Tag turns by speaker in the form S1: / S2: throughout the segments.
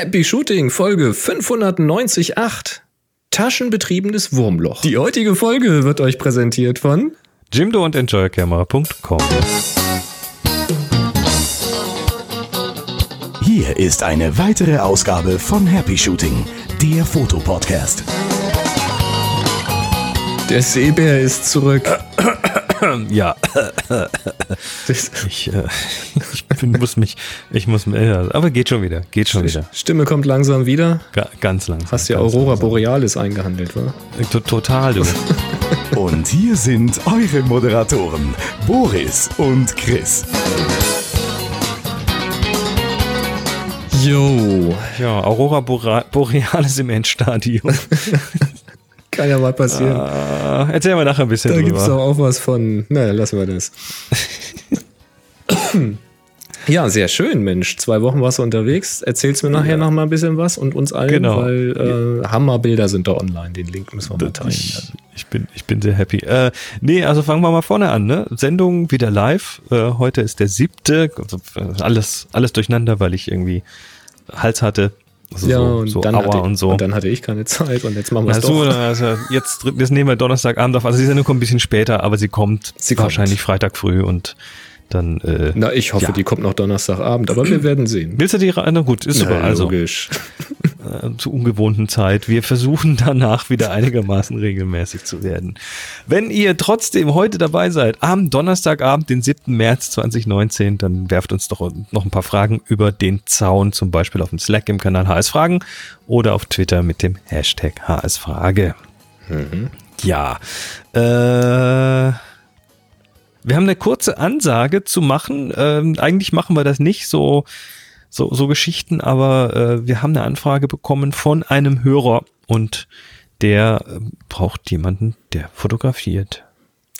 S1: Happy Shooting, Folge 598. Taschenbetriebenes Wurmloch. Die heutige Folge wird euch präsentiert von
S2: Jimdo und Enjoycamera.com.
S3: Hier ist eine weitere Ausgabe von Happy Shooting, der Fotopodcast.
S1: Der Seebär ist zurück.
S2: Ja, ich, äh, ich bin, muss mich, ich muss, äh, aber geht schon wieder, geht schon wieder.
S1: Stimme kommt langsam wieder.
S2: Ga, ganz langsam.
S1: Hast ja Aurora
S2: langsam.
S1: Borealis eingehandelt, wa?
S2: T- Total, du.
S3: Und hier sind eure Moderatoren, Boris und Chris.
S1: Jo,
S2: Ja, Aurora Bora- Borealis im Endstadium.
S1: kann ja mal passieren.
S2: Äh, erzähl mal nachher ein bisschen
S1: da gibt es doch auch was von. Naja, lassen wir das. ja, sehr schön, Mensch. Zwei Wochen warst du unterwegs. Erzählst mir nachher noch mal ein bisschen was und uns allen,
S2: Genau.
S1: weil äh, Hammerbilder sind da online. Den Link müssen wir mal teilen.
S2: Ich, ich, bin, ich bin sehr happy. Äh, nee, also fangen wir mal vorne an. Ne? Sendung wieder live. Äh, heute ist der siebte. Also, äh, alles, alles durcheinander, weil ich irgendwie Hals hatte. Also
S1: ja,
S2: so,
S1: und,
S2: so
S1: dann hatte,
S2: und so.
S1: und dann hatte ich keine Zeit und jetzt machen wir es doch.
S2: also jetzt, jetzt nehmen wir Donnerstagabend auf. Also die Sendung kommt ein bisschen später, aber sie kommt
S1: Sie kommt.
S2: wahrscheinlich Freitag früh und dann. Äh,
S1: Na, ich hoffe,
S2: Ja.
S1: die kommt noch Donnerstagabend, aber wir werden sehen.
S2: Willst du die rein? Na gut, ist super.
S1: Na,
S2: Also
S1: logisch.
S2: äh, zur ungewohnten Zeit. Wir versuchen danach wieder einigermaßen regelmäßig zu werden. Wenn ihr trotzdem heute dabei seid, am Donnerstagabend, den 7. März 2019, dann werft uns doch noch ein paar Fragen über den Zaun, zum Beispiel auf dem Slack im Kanal HS Fragen oder auf Twitter mit dem Hashtag HS Frage. Ja, äh, wir haben eine kurze Ansage zu machen. Ähm, eigentlich machen wir das nicht so, so, so Geschichten, aber äh, wir haben eine Anfrage bekommen von einem Hörer und der äh, braucht jemanden, der fotografiert.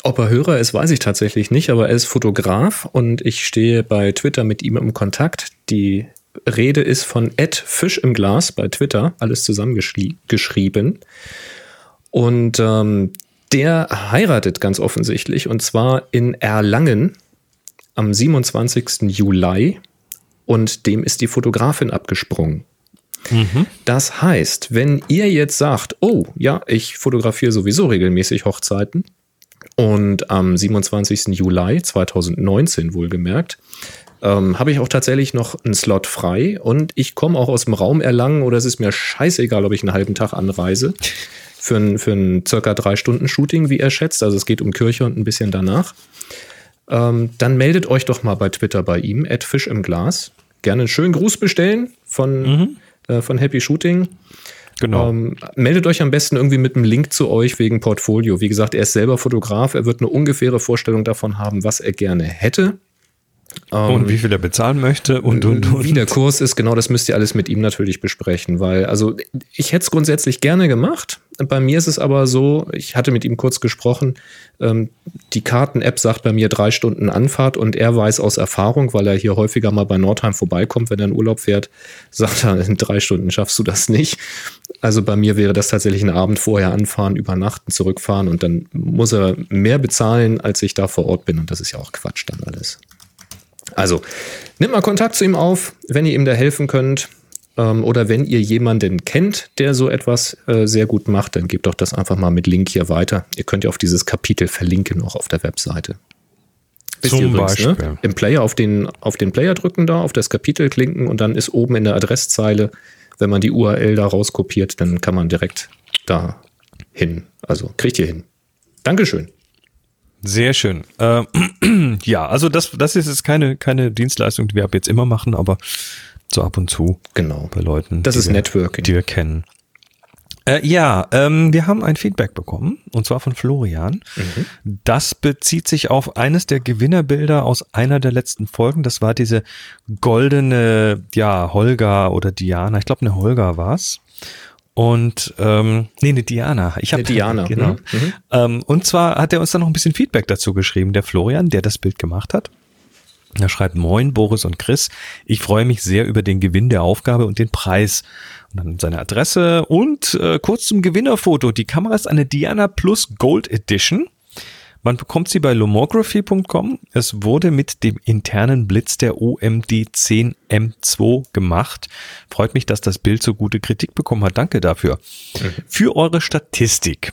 S1: Ob er Hörer ist, weiß ich tatsächlich nicht, aber er ist Fotograf und ich stehe bei Twitter mit ihm im Kontakt. Die Rede ist von Ed Fisch im Glas bei Twitter, alles zusammengeschrieben. Und ähm, der heiratet ganz offensichtlich und zwar in Erlangen am 27. Juli und dem ist die Fotografin abgesprungen. Das heißt, wenn ihr jetzt sagt, oh ja, ich fotografiere sowieso regelmäßig Hochzeiten und am 27. Juli 2019 wohlgemerkt, ähm, habe ich auch tatsächlich noch einen Slot frei und ich komme auch aus dem Raum Erlangen oder es ist mir scheißegal, ob ich einen halben Tag anreise für ein, für ein circa drei Stunden Shooting, wie er schätzt. Also es geht um Kirche und ein bisschen danach. Ähm, dann meldet euch doch mal bei Twitter bei ihm, Fisch im Glas. Gerne einen schönen Gruß bestellen von, äh, von Happy Shooting.
S2: Genau.
S1: Ähm, meldet euch am besten irgendwie mit einem Link zu euch wegen Portfolio. Wie gesagt, er ist selber Fotograf. Er wird eine ungefähre Vorstellung davon haben, was er gerne hätte.
S2: und wie viel er bezahlen möchte und, und, und.
S1: Wie der Kurs ist, genau das müsst ihr alles mit ihm natürlich besprechen, weil, also ich hätte es grundsätzlich gerne gemacht. Bei mir ist es aber so, ich hatte mit ihm kurz gesprochen, ähm, die Karten-App sagt bei mir drei Stunden Anfahrt und er weiß aus Erfahrung, weil er hier häufiger mal bei Nordheim vorbeikommt, wenn er in Urlaub fährt, sagt er, in drei Stunden schaffst du das nicht. Also bei mir wäre das tatsächlich ein Abend vorher anfahren, übernachten, zurückfahren und dann muss er mehr bezahlen, als ich da vor Ort bin und das ist ja auch Quatsch dann alles. Also, nimmt mal Kontakt zu ihm auf, wenn ihr ihm da helfen könnt. Ähm, oder wenn ihr jemanden kennt, der so etwas äh, sehr gut macht, dann gebt doch das einfach mal mit Link hier weiter. Ihr könnt ja auf dieses Kapitel verlinken, auch auf der Webseite. Wisst
S2: Zum
S1: übrigens,
S2: Beispiel.
S1: Ne? Im Player auf den, auf den Player drücken da, auf das Kapitel klinken und dann ist oben in der Adresszeile, wenn man die URL da rauskopiert, dann kann man direkt da hin. Also kriegt ihr hin. Dankeschön.
S2: Sehr schön. Äh, ja, also das, das ist jetzt keine, keine Dienstleistung, die wir ab jetzt immer machen, aber so ab und zu
S1: Genau.
S2: bei Leuten.
S1: Das
S2: die
S1: ist
S2: wir,
S1: Networking.
S2: Die wir kennen. Äh, ja, ähm, wir haben ein Feedback bekommen, und zwar von Florian. Das bezieht sich auf eines der Gewinnerbilder aus einer der letzten Folgen. Das war diese goldene, ja, Holga oder Diana. Ich glaube, eine Holga war's. Und ähm, nee, eine Diana. Ich habe
S1: Diana,
S2: Genau.
S1: mhm, mhm.
S2: Ähm, und zwar hat er uns dann noch ein bisschen Feedback dazu geschrieben, der Florian, der das Bild gemacht hat. Er schreibt, moin Boris und Chris, ich freue mich sehr über den Gewinn der Aufgabe und den Preis. Und dann seine Adresse und äh, kurz zum Gewinnerfoto. Die Kamera ist eine Diana Plus Gold Edition Man bekommt sie bei lomography.com. Es wurde mit dem internen Blitz der OMD 10M2 gemacht. Freut mich, dass das Bild so gute Kritik bekommen hat. Danke dafür. Mhm. Für eure Statistik.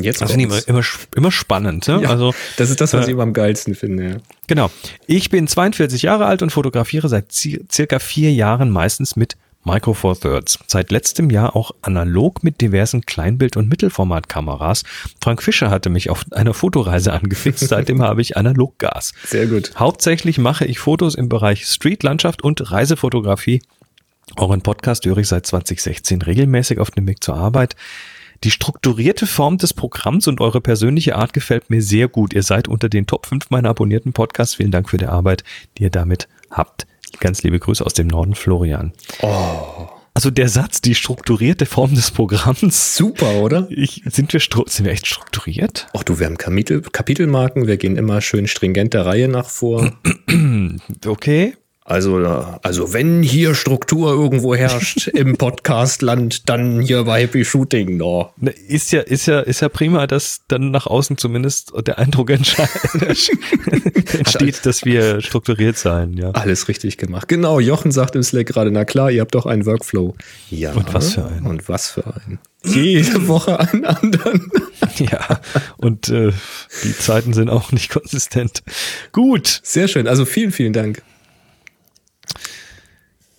S1: Jetzt
S2: das finde ich immer, immer, immer spannend. Ne?
S1: Ja,
S2: also,
S1: das ist das, was äh, ich immer am geilsten finde. Ja.
S2: Genau. Ich bin 42 Jahre alt und fotografiere seit circa vier Jahren meistens mit Micro Four Thirds. Seit letztem Jahr auch analog mit diversen Kleinbild- und Mittelformatkameras. Frank Fischer hatte mich auf einer Fotoreise angefixt. Seitdem habe ich Analoggas.
S1: Sehr gut.
S2: Hauptsächlich mache ich Fotos im Bereich Street, Landschaft und Reisefotografie. Euren Podcast höre ich seit 2016 regelmäßig auf dem Weg zur Arbeit. Die strukturierte Form des Programms und eure persönliche Art gefällt mir sehr gut. Ihr seid unter den Top 5 meiner abonnierten Podcasts. Vielen Dank für die Arbeit, die ihr damit habt. Ganz liebe Grüße aus dem Norden, Florian.
S1: Oh.
S2: Also der Satz, die strukturierte Form des Programms.
S1: Super, oder?
S2: Ich, sind, wir sind wir echt strukturiert?
S1: Ach du, wir haben Kapitel, Kapitelmarken, wir gehen immer schön stringent der Reihe nach vor.
S2: okay.
S1: Also, also wenn hier Struktur irgendwo herrscht im Podcastland, dann hier bei Happy Shooting. No.
S2: Ne, ist ja, ist ja, ist ja prima, dass dann nach außen zumindest der Eindruck entsteht, dass wir strukturiert sein. Ja.
S1: Alles richtig gemacht. Genau, Jochen sagt im Slack gerade, na klar, ihr habt doch einen Workflow.
S2: Ja. Und was für einen?
S1: Und was für einen? Jede Woche einen anderen.
S2: ja, und äh, die Zeiten sind auch nicht konsistent. Gut.
S1: Sehr schön. Also vielen, vielen Dank.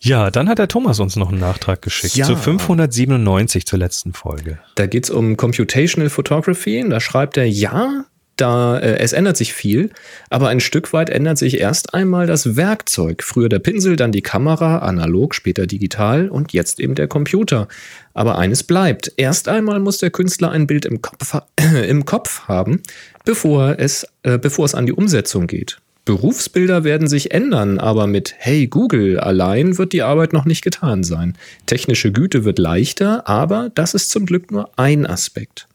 S2: Ja, dann hat der Thomas uns noch einen Nachtrag geschickt ja. zu 597 zur letzten Folge.
S1: Da geht es um Computational Photography. Da schreibt er, ja, da äh, es ändert sich viel, aber ein Stück weit ändert sich erst einmal das Werkzeug. Früher der Pinsel, dann die Kamera, analog, später digital und jetzt eben der Computer. Aber eines bleibt. Erst einmal muss der Künstler ein Bild im Kopf, äh, im Kopf haben, bevor es, äh, bevor es an die Umsetzung geht. Berufsbilder werden sich ändern, aber mit Hey Google allein wird die Arbeit noch nicht getan sein. Technische Güte wird leichter, aber das ist zum Glück nur ein Aspekt.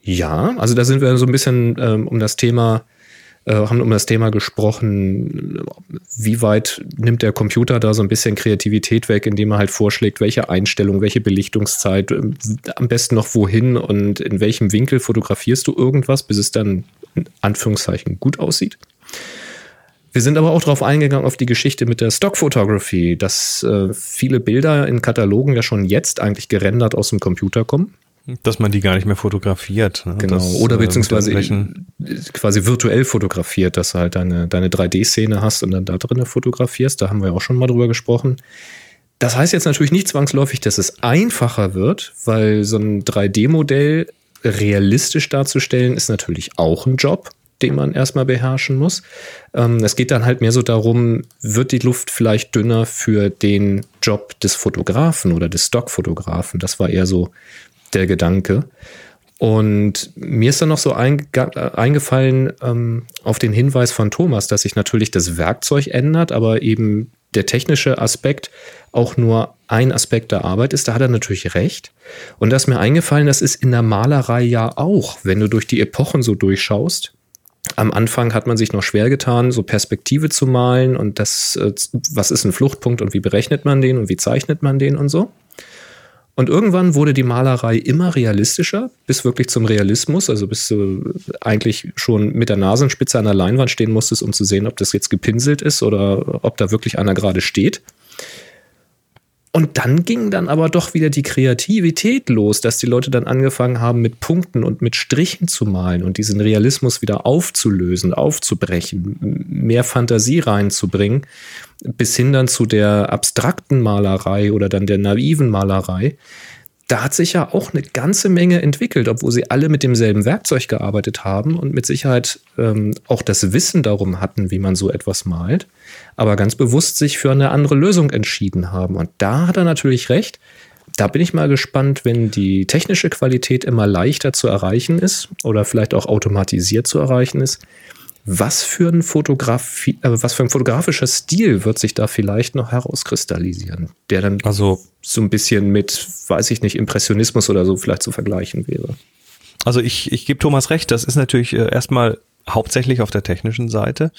S1: Ja, also da sind wir so ein bisschen ähm, um das Thema, äh, haben um das Thema gesprochen, wie weit nimmt der Computer da so ein bisschen Kreativität weg, indem er halt vorschlägt, welche Einstellung, welche Belichtungszeit, äh, am besten noch wohin und in welchem Winkel fotografierst du irgendwas, bis es dann Anführungszeichen gut aussieht. Wir sind aber auch darauf eingegangen, auf die Geschichte mit der Stock Photography, dass äh, viele Bilder in Katalogen ja schon jetzt eigentlich gerendert aus dem Computer kommen.
S2: Dass man die gar nicht mehr fotografiert.
S1: Ne? Genau, das, oder äh, beziehungsweise quasi virtuell fotografiert, dass du halt deine, deine 3D-Szene hast und dann da drinnen fotografierst. Da haben wir auch schon mal drüber gesprochen. Das heißt jetzt natürlich nicht zwangsläufig, dass es einfacher wird, weil so ein 3D-Modell realistisch darzustellen, ist natürlich auch ein Job, den man erstmal beherrschen muss. Ähm, es geht dann halt mehr so darum, wird die Luft vielleicht dünner für den Job des Fotografen oder des Stockfotografen? Das war eher so der Gedanke. Und mir ist dann noch so eingefallen ähm, auf den Hinweis von Thomas, dass sich natürlich das Werkzeug ändert, aber eben der technische Aspekt auch nur ein Aspekt der Arbeit ist, da hat er natürlich recht. Und das ist mir eingefallen, das ist in der Malerei ja auch, wenn du durch die Epochen so durchschaust. Am Anfang hat man sich noch schwer getan, so Perspektive zu malen und das, äh, was ist ein Fluchtpunkt und wie berechnet man den und wie zeichnet man den und so. Und irgendwann wurde die Malerei immer realistischer, bis wirklich zum Realismus, also bis du eigentlich schon mit der Nasenspitze an der Leinwand stehen musstest, um zu sehen, ob das jetzt gepinselt ist oder ob da wirklich einer gerade steht. Und dann ging dann aber doch wieder die Kreativität los, dass die Leute dann angefangen haben, mit Punkten und mit Strichen zu malen und diesen Realismus wieder aufzulösen, aufzubrechen, mehr Fantasie reinzubringen, bis hin dann zu der abstrakten Malerei oder dann der naiven Malerei, da hat sich ja auch eine ganze Menge entwickelt, obwohl sie alle mit demselben Werkzeug gearbeitet haben und mit Sicherheit ähm, auch das Wissen darum hatten, wie man so etwas malt, aber ganz bewusst sich für eine andere Lösung entschieden haben. Und da hat er natürlich recht. Da bin ich mal gespannt, wenn die technische Qualität immer leichter zu erreichen ist oder vielleicht auch automatisiert zu erreichen ist, was für ein Fotografie, äh, was für ein fotografischer Stil wird sich da vielleicht noch herauskristallisieren, der dann also so ein bisschen mit, weiß ich nicht, Impressionismus oder so vielleicht zu vergleichen wäre.
S2: Also ich, ich gebe Thomas recht, das ist natürlich äh, erstmal hauptsächlich auf der technischen Seite.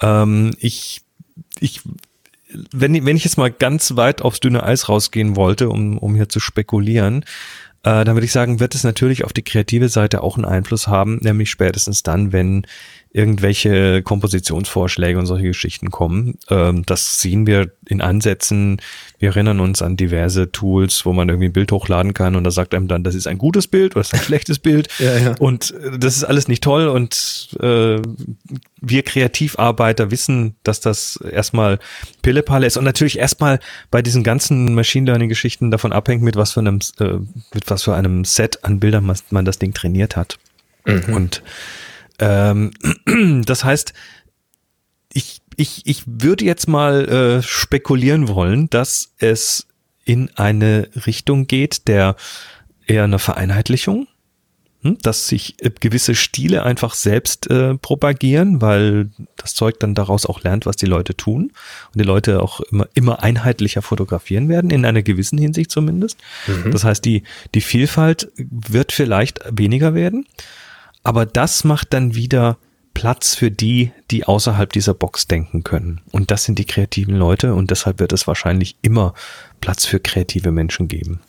S2: Ähm, ich, ich, wenn, wenn ich jetzt mal ganz weit aufs dünne Eis rausgehen wollte, um, um hier zu spekulieren, äh, dann würde ich sagen, wird es natürlich auf die kreative Seite auch einen Einfluss haben, nämlich spätestens dann, wenn irgendwelche Kompositionsvorschläge und solche Geschichten kommen. Ähm, das sehen wir in Ansätzen. Wir erinnern uns an diverse Tools, wo man irgendwie ein Bild hochladen kann und da sagt einem dann, das ist ein gutes Bild oder das ist ein schlechtes Bild.
S1: Ja, ja.
S2: Und äh, das ist alles nicht toll und äh, wir Kreativarbeiter wissen, dass das erstmal Pillepalle ist und natürlich erstmal bei diesen ganzen Machine Learning Geschichten davon abhängt, mit was für einem, äh, mit was für einem Set an Bildern man, man das Ding trainiert hat.
S1: Mhm.
S2: Und ähm, das heißt, ich, ich, ich würde jetzt mal äh, spekulieren wollen, dass es in eine Richtung geht, der eher eine Vereinheitlichung, hm, dass sich äh, gewisse Stile einfach selbst äh, propagieren, weil das Zeug dann daraus auch lernt, was die Leute tun und die Leute auch immer, immer einheitlicher fotografieren werden, in einer gewissen Hinsicht zumindest.
S1: Mhm.
S2: Das heißt, die, die Vielfalt wird vielleicht weniger werden, aber das macht dann wieder Platz für die, die außerhalb dieser Box denken können. Und das sind die kreativen Leute und deshalb wird es wahrscheinlich immer Platz für kreative Menschen geben.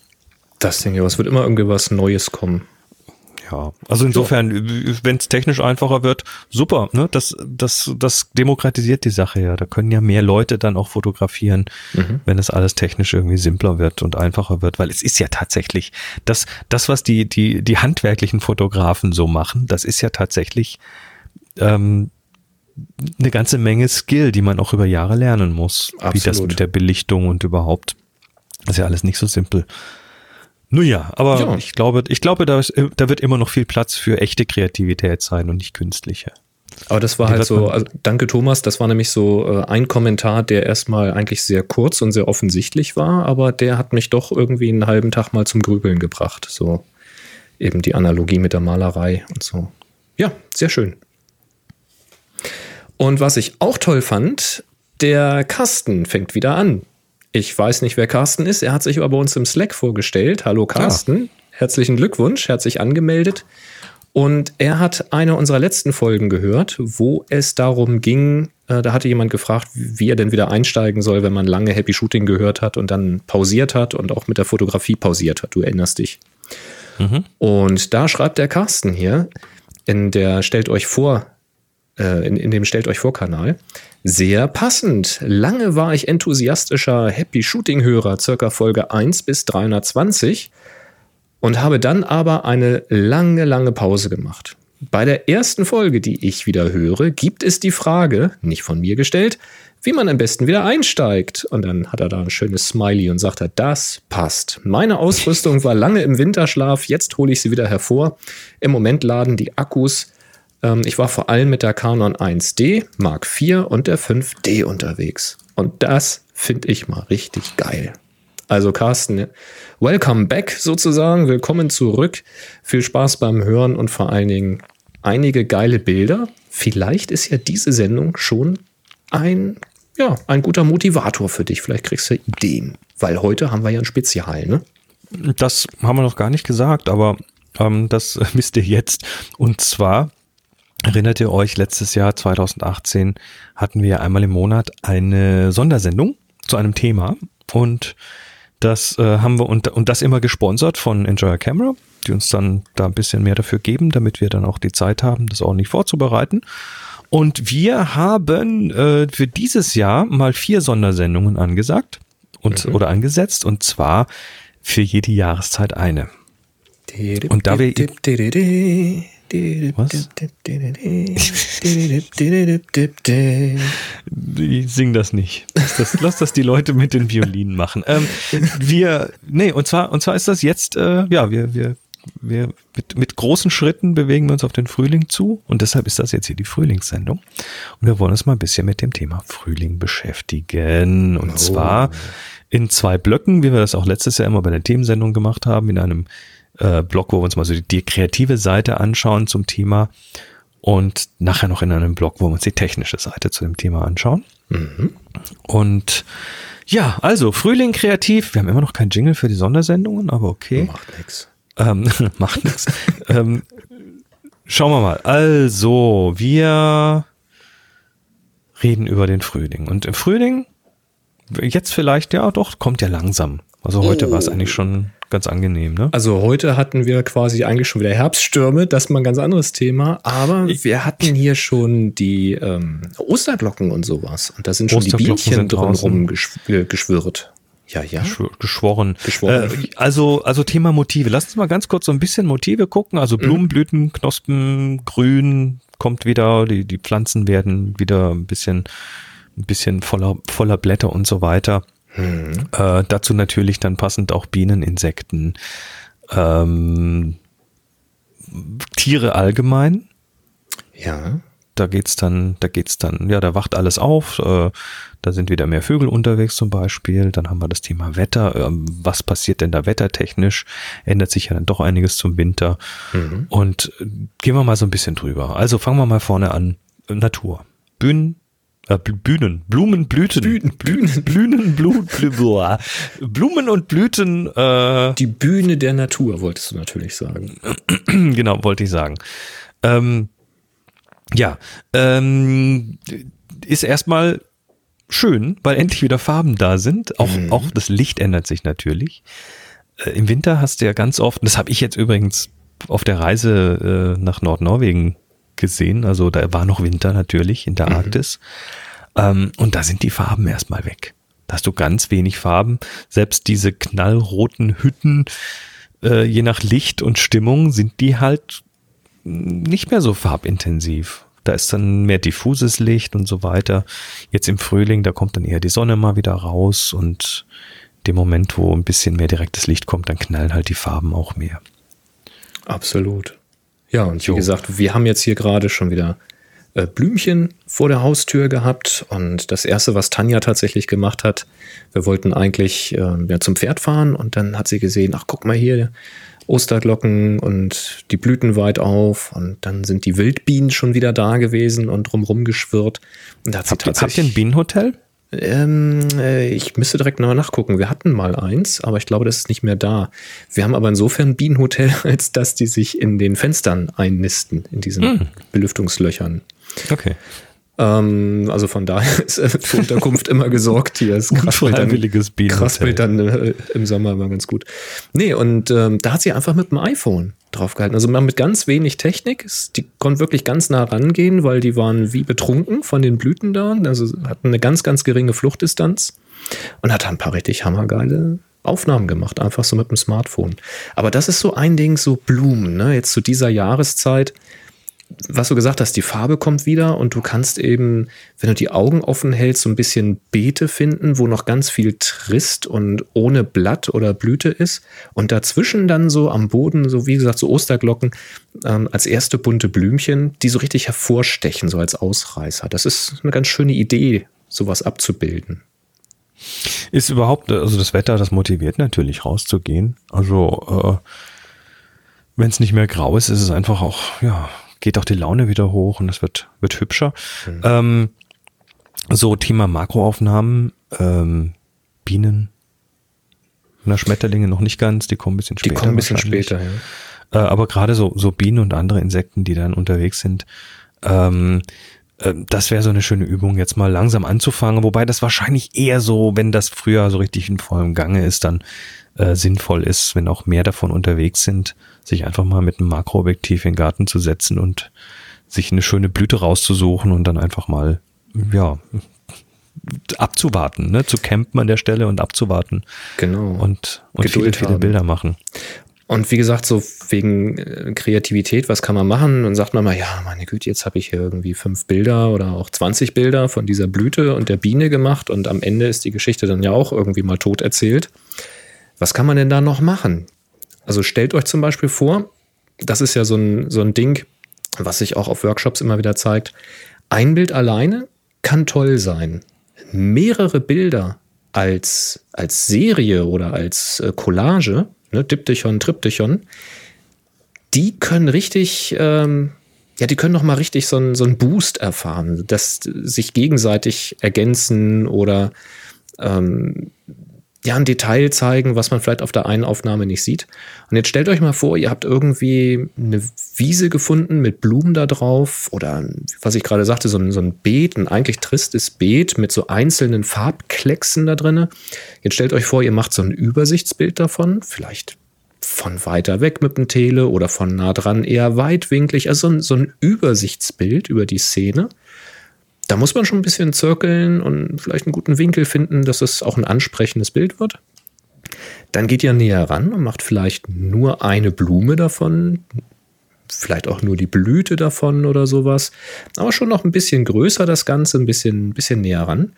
S1: Das denke ich, es wird immer irgendwie was Neues kommen.
S2: Ja, also insofern, wenn es technisch einfacher wird, super. Ne? Das, das, das demokratisiert die Sache ja. Da können ja mehr Leute dann auch fotografieren,
S1: Mhm.
S2: wenn es alles technisch irgendwie simpler wird und einfacher wird, weil es ist ja tatsächlich das, das was die, die, die handwerklichen Fotografen so machen, das ist ja tatsächlich ähm, eine ganze Menge Skill, die man auch über Jahre lernen muss. Wie das
S1: Absolut.
S2: mit der Belichtung und überhaupt. Das ist ja alles nicht so simpel. Nun ja, aber
S1: Ja.
S2: ich glaube, ich glaube, da, ist, da wird immer noch viel Platz für echte Kreativität sein und nicht künstliche.
S1: Aber das war
S2: Die
S1: halt so, also danke Thomas, das war nämlich so äh, ein Kommentar, der erstmal eigentlich sehr kurz und sehr offensichtlich war, aber der hat mich doch irgendwie einen halben Tag mal zum Grübeln gebracht. So eben die Analogie mit der Malerei und so. Ja, sehr schön. Und was ich auch toll fand, der Carsten fängt wieder an. Ich weiß nicht, wer Carsten ist. Er hat sich aber bei uns im Slack vorgestellt. Hallo Carsten. Herzlichen Glückwunsch, herzlich angemeldet. Und er hat eine unserer letzten Folgen gehört, wo es darum ging, äh, da hatte jemand gefragt, wie er denn wieder einsteigen soll, wenn man lange Happy Shooting gehört hat und dann pausiert hat und auch mit der Fotografie pausiert hat. Du erinnerst dich. Und da schreibt der Carsten hier in der Stellt euch vor, äh, in, in dem Stellt euch vor Kanal, sehr passend. Lange war ich enthusiastischer Happy Shooting Hörer, circa Folge 1 bis 320 und habe dann aber eine lange, lange Pause gemacht. Bei der ersten Folge, die ich wieder höre, gibt es die Frage, nicht von mir gestellt, wie man am besten wieder einsteigt. Und dann hat er da ein schönes Smiley und sagt er, das passt. Meine Ausrüstung war lange im Winterschlaf, jetzt hole ich sie wieder hervor. Im Moment laden die Akkus. Ähm, ich war vor allem mit der Canon 1D, Mark IV und der 5D unterwegs. Und das finde ich mal richtig geil. Also Carsten, welcome back sozusagen, willkommen zurück. Viel Spaß beim Hören und vor allen Dingen einige geile Bilder. Vielleicht ist ja diese Sendung schon ein, ja, ein guter Motivator für dich. Vielleicht kriegst du Ideen. Weil heute haben wir ja ein Spezial, ne?
S2: Das haben wir noch gar nicht gesagt, aber ähm, das wisst ihr jetzt. Und zwar erinnert ihr euch, letztes Jahr 2018 hatten wir einmal im Monat eine Sondersendung zu einem Thema und das äh, haben wir und, und das immer gesponsert von Enjoy Camera, die uns dann da ein bisschen mehr dafür geben, damit wir dann auch die Zeit haben, das ordentlich vorzubereiten. Und wir haben äh, für dieses Jahr mal vier Sondersendungen angesagt und oder angesetzt und zwar für jede Jahreszeit eine. Und da wir- Was? Ich sing das nicht. Lass das, lass das die Leute mit den Violinen machen. Ähm, wir, nee, und zwar, und zwar ist das jetzt, äh, ja, wir, wir, wir mit, mit großen Schritten bewegen wir uns auf den Frühling zu und deshalb ist das jetzt hier die Frühlingssendung. Und wir wollen uns mal ein bisschen mit dem Thema Frühling beschäftigen. Und zwar in zwei Blöcken, wie wir das auch letztes Jahr immer bei der Themensendung gemacht haben, in einem äh, Blog, wo wir uns mal so die, die kreative Seite anschauen zum Thema und nachher noch in einem Blog, wo wir uns die technische Seite zu dem Thema anschauen. Und ja, also Frühling kreativ. Wir haben immer noch kein Jingle für die Sondersendungen, aber okay.
S1: Macht nix.
S2: Ähm, macht nichts. ähm, schauen wir mal. Also, wir reden über den Frühling. Und im Frühling, jetzt vielleicht, ja doch, kommt ja langsam. Also heute
S1: Oh.
S2: war es eigentlich schon ganz angenehm, ne?
S1: Also heute hatten wir quasi eigentlich schon wieder Herbststürme, das ist mal ein ganz anderes Thema, aber wir hatten hier schon die ähm, Osterglocken und sowas und da sind schon die Bienchen drumherum geschwirrt.
S2: Ja, ja. Geschworen. Geschworen. Äh, also, also Thema Motive. Lass uns mal ganz kurz so ein bisschen Motive gucken. Also Blumen, mhm. Blüten, Knospen, Grün kommt wieder, die, die Pflanzen werden wieder ein bisschen, ein bisschen voller, voller Blätter und so weiter. Äh, dazu natürlich dann passend auch Bienen, Insekten, ähm, Tiere allgemein.
S1: Ja.
S2: Da geht's dann, da geht's dann, ja, da wacht alles auf. Äh, da sind wieder mehr Vögel unterwegs zum Beispiel. Dann haben wir das Thema Wetter. Ähm, was passiert denn da wettertechnisch? Ändert sich ja dann doch einiges zum Winter. Mhm. Und äh, gehen wir mal so ein bisschen drüber. Also fangen wir mal vorne an. Natur. Bühnen, äh, Bühnen, Blumen, Blüten, Bühnen, Blüten, Blühen, Blut, Blumen und Blüten.
S1: Äh, Die Bühne der Natur, wolltest du natürlich sagen.
S2: genau, wollte ich sagen. Ähm, ja, ähm, ist erstmal schön, weil endlich wieder Farben da sind. Auch, mhm. auch das Licht ändert sich natürlich. Äh, Im Winter hast du ja ganz oft, das habe ich jetzt übrigens auf der Reise äh, nach Nordnorwegen gesehen. Also da war noch Winter natürlich in der mhm. Arktis. Ähm, und da sind die Farben erstmal weg. Da hast du ganz wenig Farben. Selbst diese knallroten Hütten, äh, je nach Licht und Stimmung, sind die halt nicht mehr so farbintensiv. Da ist dann mehr diffuses Licht und so weiter. Jetzt im Frühling, da kommt dann eher die Sonne mal wieder raus und dem Moment, wo ein bisschen mehr direktes Licht kommt, dann knallen halt die Farben auch mehr.
S1: Absolut. Ja, und wie jo. gesagt, wir haben jetzt hier gerade schon wieder äh, Blümchen vor der Haustür gehabt. Und das Erste, was Tanja tatsächlich gemacht hat, wir wollten eigentlich äh, ja, zum Pferd fahren und dann hat sie gesehen, ach guck mal hier, Osterglocken und die Blüten weit auf und dann sind die Wildbienen schon wieder da gewesen und drumrum geschwirrt. Und
S2: da hat habt, sie tatsächlich, habt ihr ein Bienenhotel?
S1: Ähm, äh, ich müsste direkt nochmal nachgucken. Wir hatten mal eins, aber ich glaube, das ist nicht mehr da. Wir haben aber insofern ein Bienenhotel, als dass die sich in den Fenstern einnisten, in diesen mm. Belüftungslöchern.
S2: Okay.
S1: Ähm, also von daher ist für Unterkunft immer gesorgt hier. Es
S2: kraspelt dann,
S1: kraspelt dann äh, im Sommer immer ganz gut. Nee, und ähm, da hat sie einfach mit dem iPhone draufgehalten. Also mit ganz wenig Technik. Die konnte wirklich ganz nah rangehen, weil die waren wie betrunken von den Blüten da. Also hatten eine ganz, ganz geringe Fluchtdistanz und hat ein paar richtig hammergeile Aufnahmen gemacht, einfach so mit dem Smartphone. Aber das ist so ein Ding, so Blumen, ne? Jetzt zu dieser Jahreszeit was du gesagt hast, die Farbe kommt wieder und du kannst eben, wenn du die Augen offen hältst, so ein bisschen Beete finden, wo noch ganz viel Trist und ohne Blatt oder Blüte ist. Und dazwischen dann so am Boden, so wie gesagt, so Osterglocken ähm, als erste bunte Blümchen, die so richtig hervorstechen, so als Ausreißer. Das ist eine ganz schöne Idee, sowas abzubilden.
S2: Ist überhaupt, also das Wetter, das motiviert natürlich rauszugehen. Also, äh, wenn es nicht mehr grau ist, ist es einfach auch, ja, geht auch die Laune wieder hoch und es wird, wird hübscher. Mhm. Ähm, so Thema Makroaufnahmen, ähm, Bienen, na, Schmetterlinge noch nicht ganz, die kommen ein bisschen später.
S1: Die kommen ein bisschen später, ja.
S2: Äh, aber gerade so, so Bienen und andere Insekten, die dann unterwegs sind, ähm, äh, das wäre so eine schöne Übung, jetzt mal langsam anzufangen, wobei das wahrscheinlich eher so, wenn das früher so richtig in vollem Gange ist, dann äh, sinnvoll ist, wenn auch mehr davon unterwegs sind, sich einfach mal mit einem Makroobjektiv in den Garten zu setzen und sich eine schöne Blüte rauszusuchen und dann einfach mal, ja, abzuwarten, ne? zu campen an der Stelle und abzuwarten.
S1: Genau.
S2: Und, und viele, viele Bilder machen.
S1: Und wie gesagt, so wegen äh, Kreativität, was kann man machen? Und sagt man mal, ja, meine Güte, jetzt habe ich hier irgendwie fünf Bilder oder auch 20 Bilder von dieser Blüte und der Biene gemacht und am Ende ist die Geschichte dann ja auch irgendwie mal tot erzählt. Was kann man denn da noch machen? Also stellt euch zum Beispiel vor, das ist ja so ein, so ein Ding, was sich auch auf Workshops immer wieder zeigt. Ein Bild alleine kann toll sein. Mehrere Bilder als, als Serie oder als äh, Collage, ne, Diptychon, Triptychon, die können richtig, ähm, ja, die können noch mal richtig so einen, so Boost erfahren, dass sich gegenseitig ergänzen oder ähm, ja, ein Detail zeigen, was man vielleicht auf der einen Aufnahme nicht sieht. Und jetzt stellt euch mal vor, ihr habt irgendwie eine Wiese gefunden mit Blumen da drauf oder was ich gerade sagte, so ein, so ein Beet, ein eigentlich tristes Beet mit so einzelnen Farbklecksen da drinne. Jetzt stellt euch vor, ihr macht so ein Übersichtsbild davon, vielleicht von weiter weg mit dem Tele oder von nah dran eher weitwinklig, also so ein, so ein Übersichtsbild über die Szene da muss man schon ein bisschen zirkeln und vielleicht einen guten Winkel finden, dass es auch ein ansprechendes Bild wird. Dann geht ihr näher ran und macht vielleicht nur eine Blume davon, vielleicht auch nur die Blüte davon oder sowas. Aber schon noch ein bisschen größer das Ganze, ein bisschen, ein bisschen näher ran.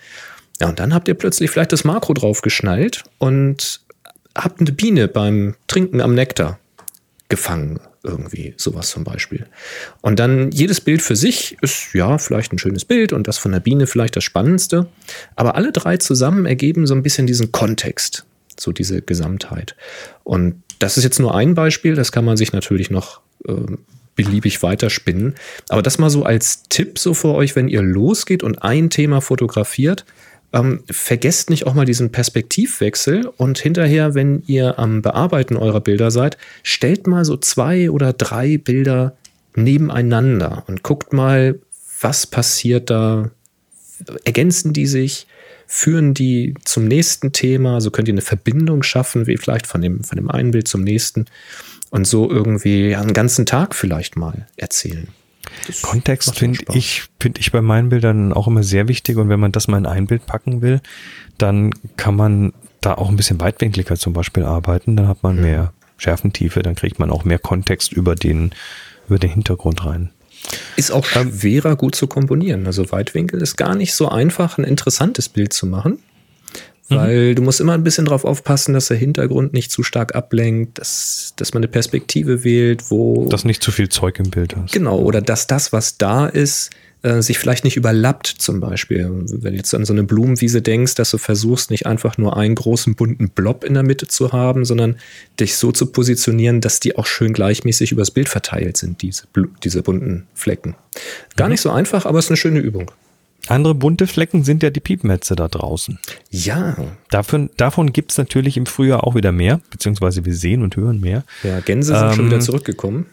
S1: Ja, und dann habt ihr plötzlich vielleicht das Makro drauf geschnallt und habt eine Biene beim Trinken am Nektar gefangen irgendwie, sowas zum Beispiel. Und dann jedes Bild für sich ist ja vielleicht ein schönes Bild und das von der Biene vielleicht das Spannendste. Aber alle drei zusammen ergeben so ein bisschen diesen Kontext, so diese Gesamtheit. Und das ist jetzt nur ein Beispiel, das kann man sich natürlich noch äh, beliebig weiterspinnen. Aber das mal so als Tipp so für euch, wenn ihr losgeht und ein Thema fotografiert, ähm, vergesst nicht auch mal diesen Perspektivwechsel und hinterher, wenn ihr am Bearbeiten eurer Bilder seid, stellt mal so zwei oder drei Bilder nebeneinander und guckt mal, was passiert da. Ergänzen die sich? Führen die zum nächsten Thema? So könnt ihr eine Verbindung schaffen, wie vielleicht von dem, von dem einen Bild zum nächsten und so irgendwie einen ganzen Tag vielleicht mal erzählen.
S2: Das Kontext finde ich, finde ich bei meinen Bildern auch immer sehr wichtig und wenn man das mal in ein Bild packen will, dann kann man da auch ein bisschen weitwinkliger zum Beispiel arbeiten, dann hat man mhm. mehr Schärfentiefe, dann kriegt man auch mehr Kontext über den, über den Hintergrund rein.
S1: Ist auch ähm, schwerer gut zu komponieren. Also Weitwinkel ist gar nicht so einfach, ein interessantes Bild zu machen. Mhm. Weil mhm. du musst immer ein bisschen drauf aufpassen, dass der Hintergrund nicht zu stark ablenkt, dass, dass man eine Perspektive wählt, wo.
S2: Dass nicht zu viel Zeug im Bild hast.
S1: Genau, oder dass das, was da ist, äh, sich vielleicht nicht überlappt, zum Beispiel. Wenn du jetzt an so eine Blumenwiese denkst, dass du versuchst, nicht einfach nur einen großen bunten Blob in der Mitte zu haben, sondern dich so zu positionieren, dass die auch schön gleichmäßig übers Bild verteilt sind, diese, diese bunten Flecken. Gar mhm. nicht so einfach, aber es ist eine schöne Übung.
S2: Andere bunte Flecken sind ja die Piepmetze da draußen.
S1: Ja.
S2: Davon, davon gibt es natürlich im Frühjahr auch wieder mehr, beziehungsweise wir sehen und hören mehr.
S1: Ja, Gänse sind ähm, schon wieder zurückgekommen.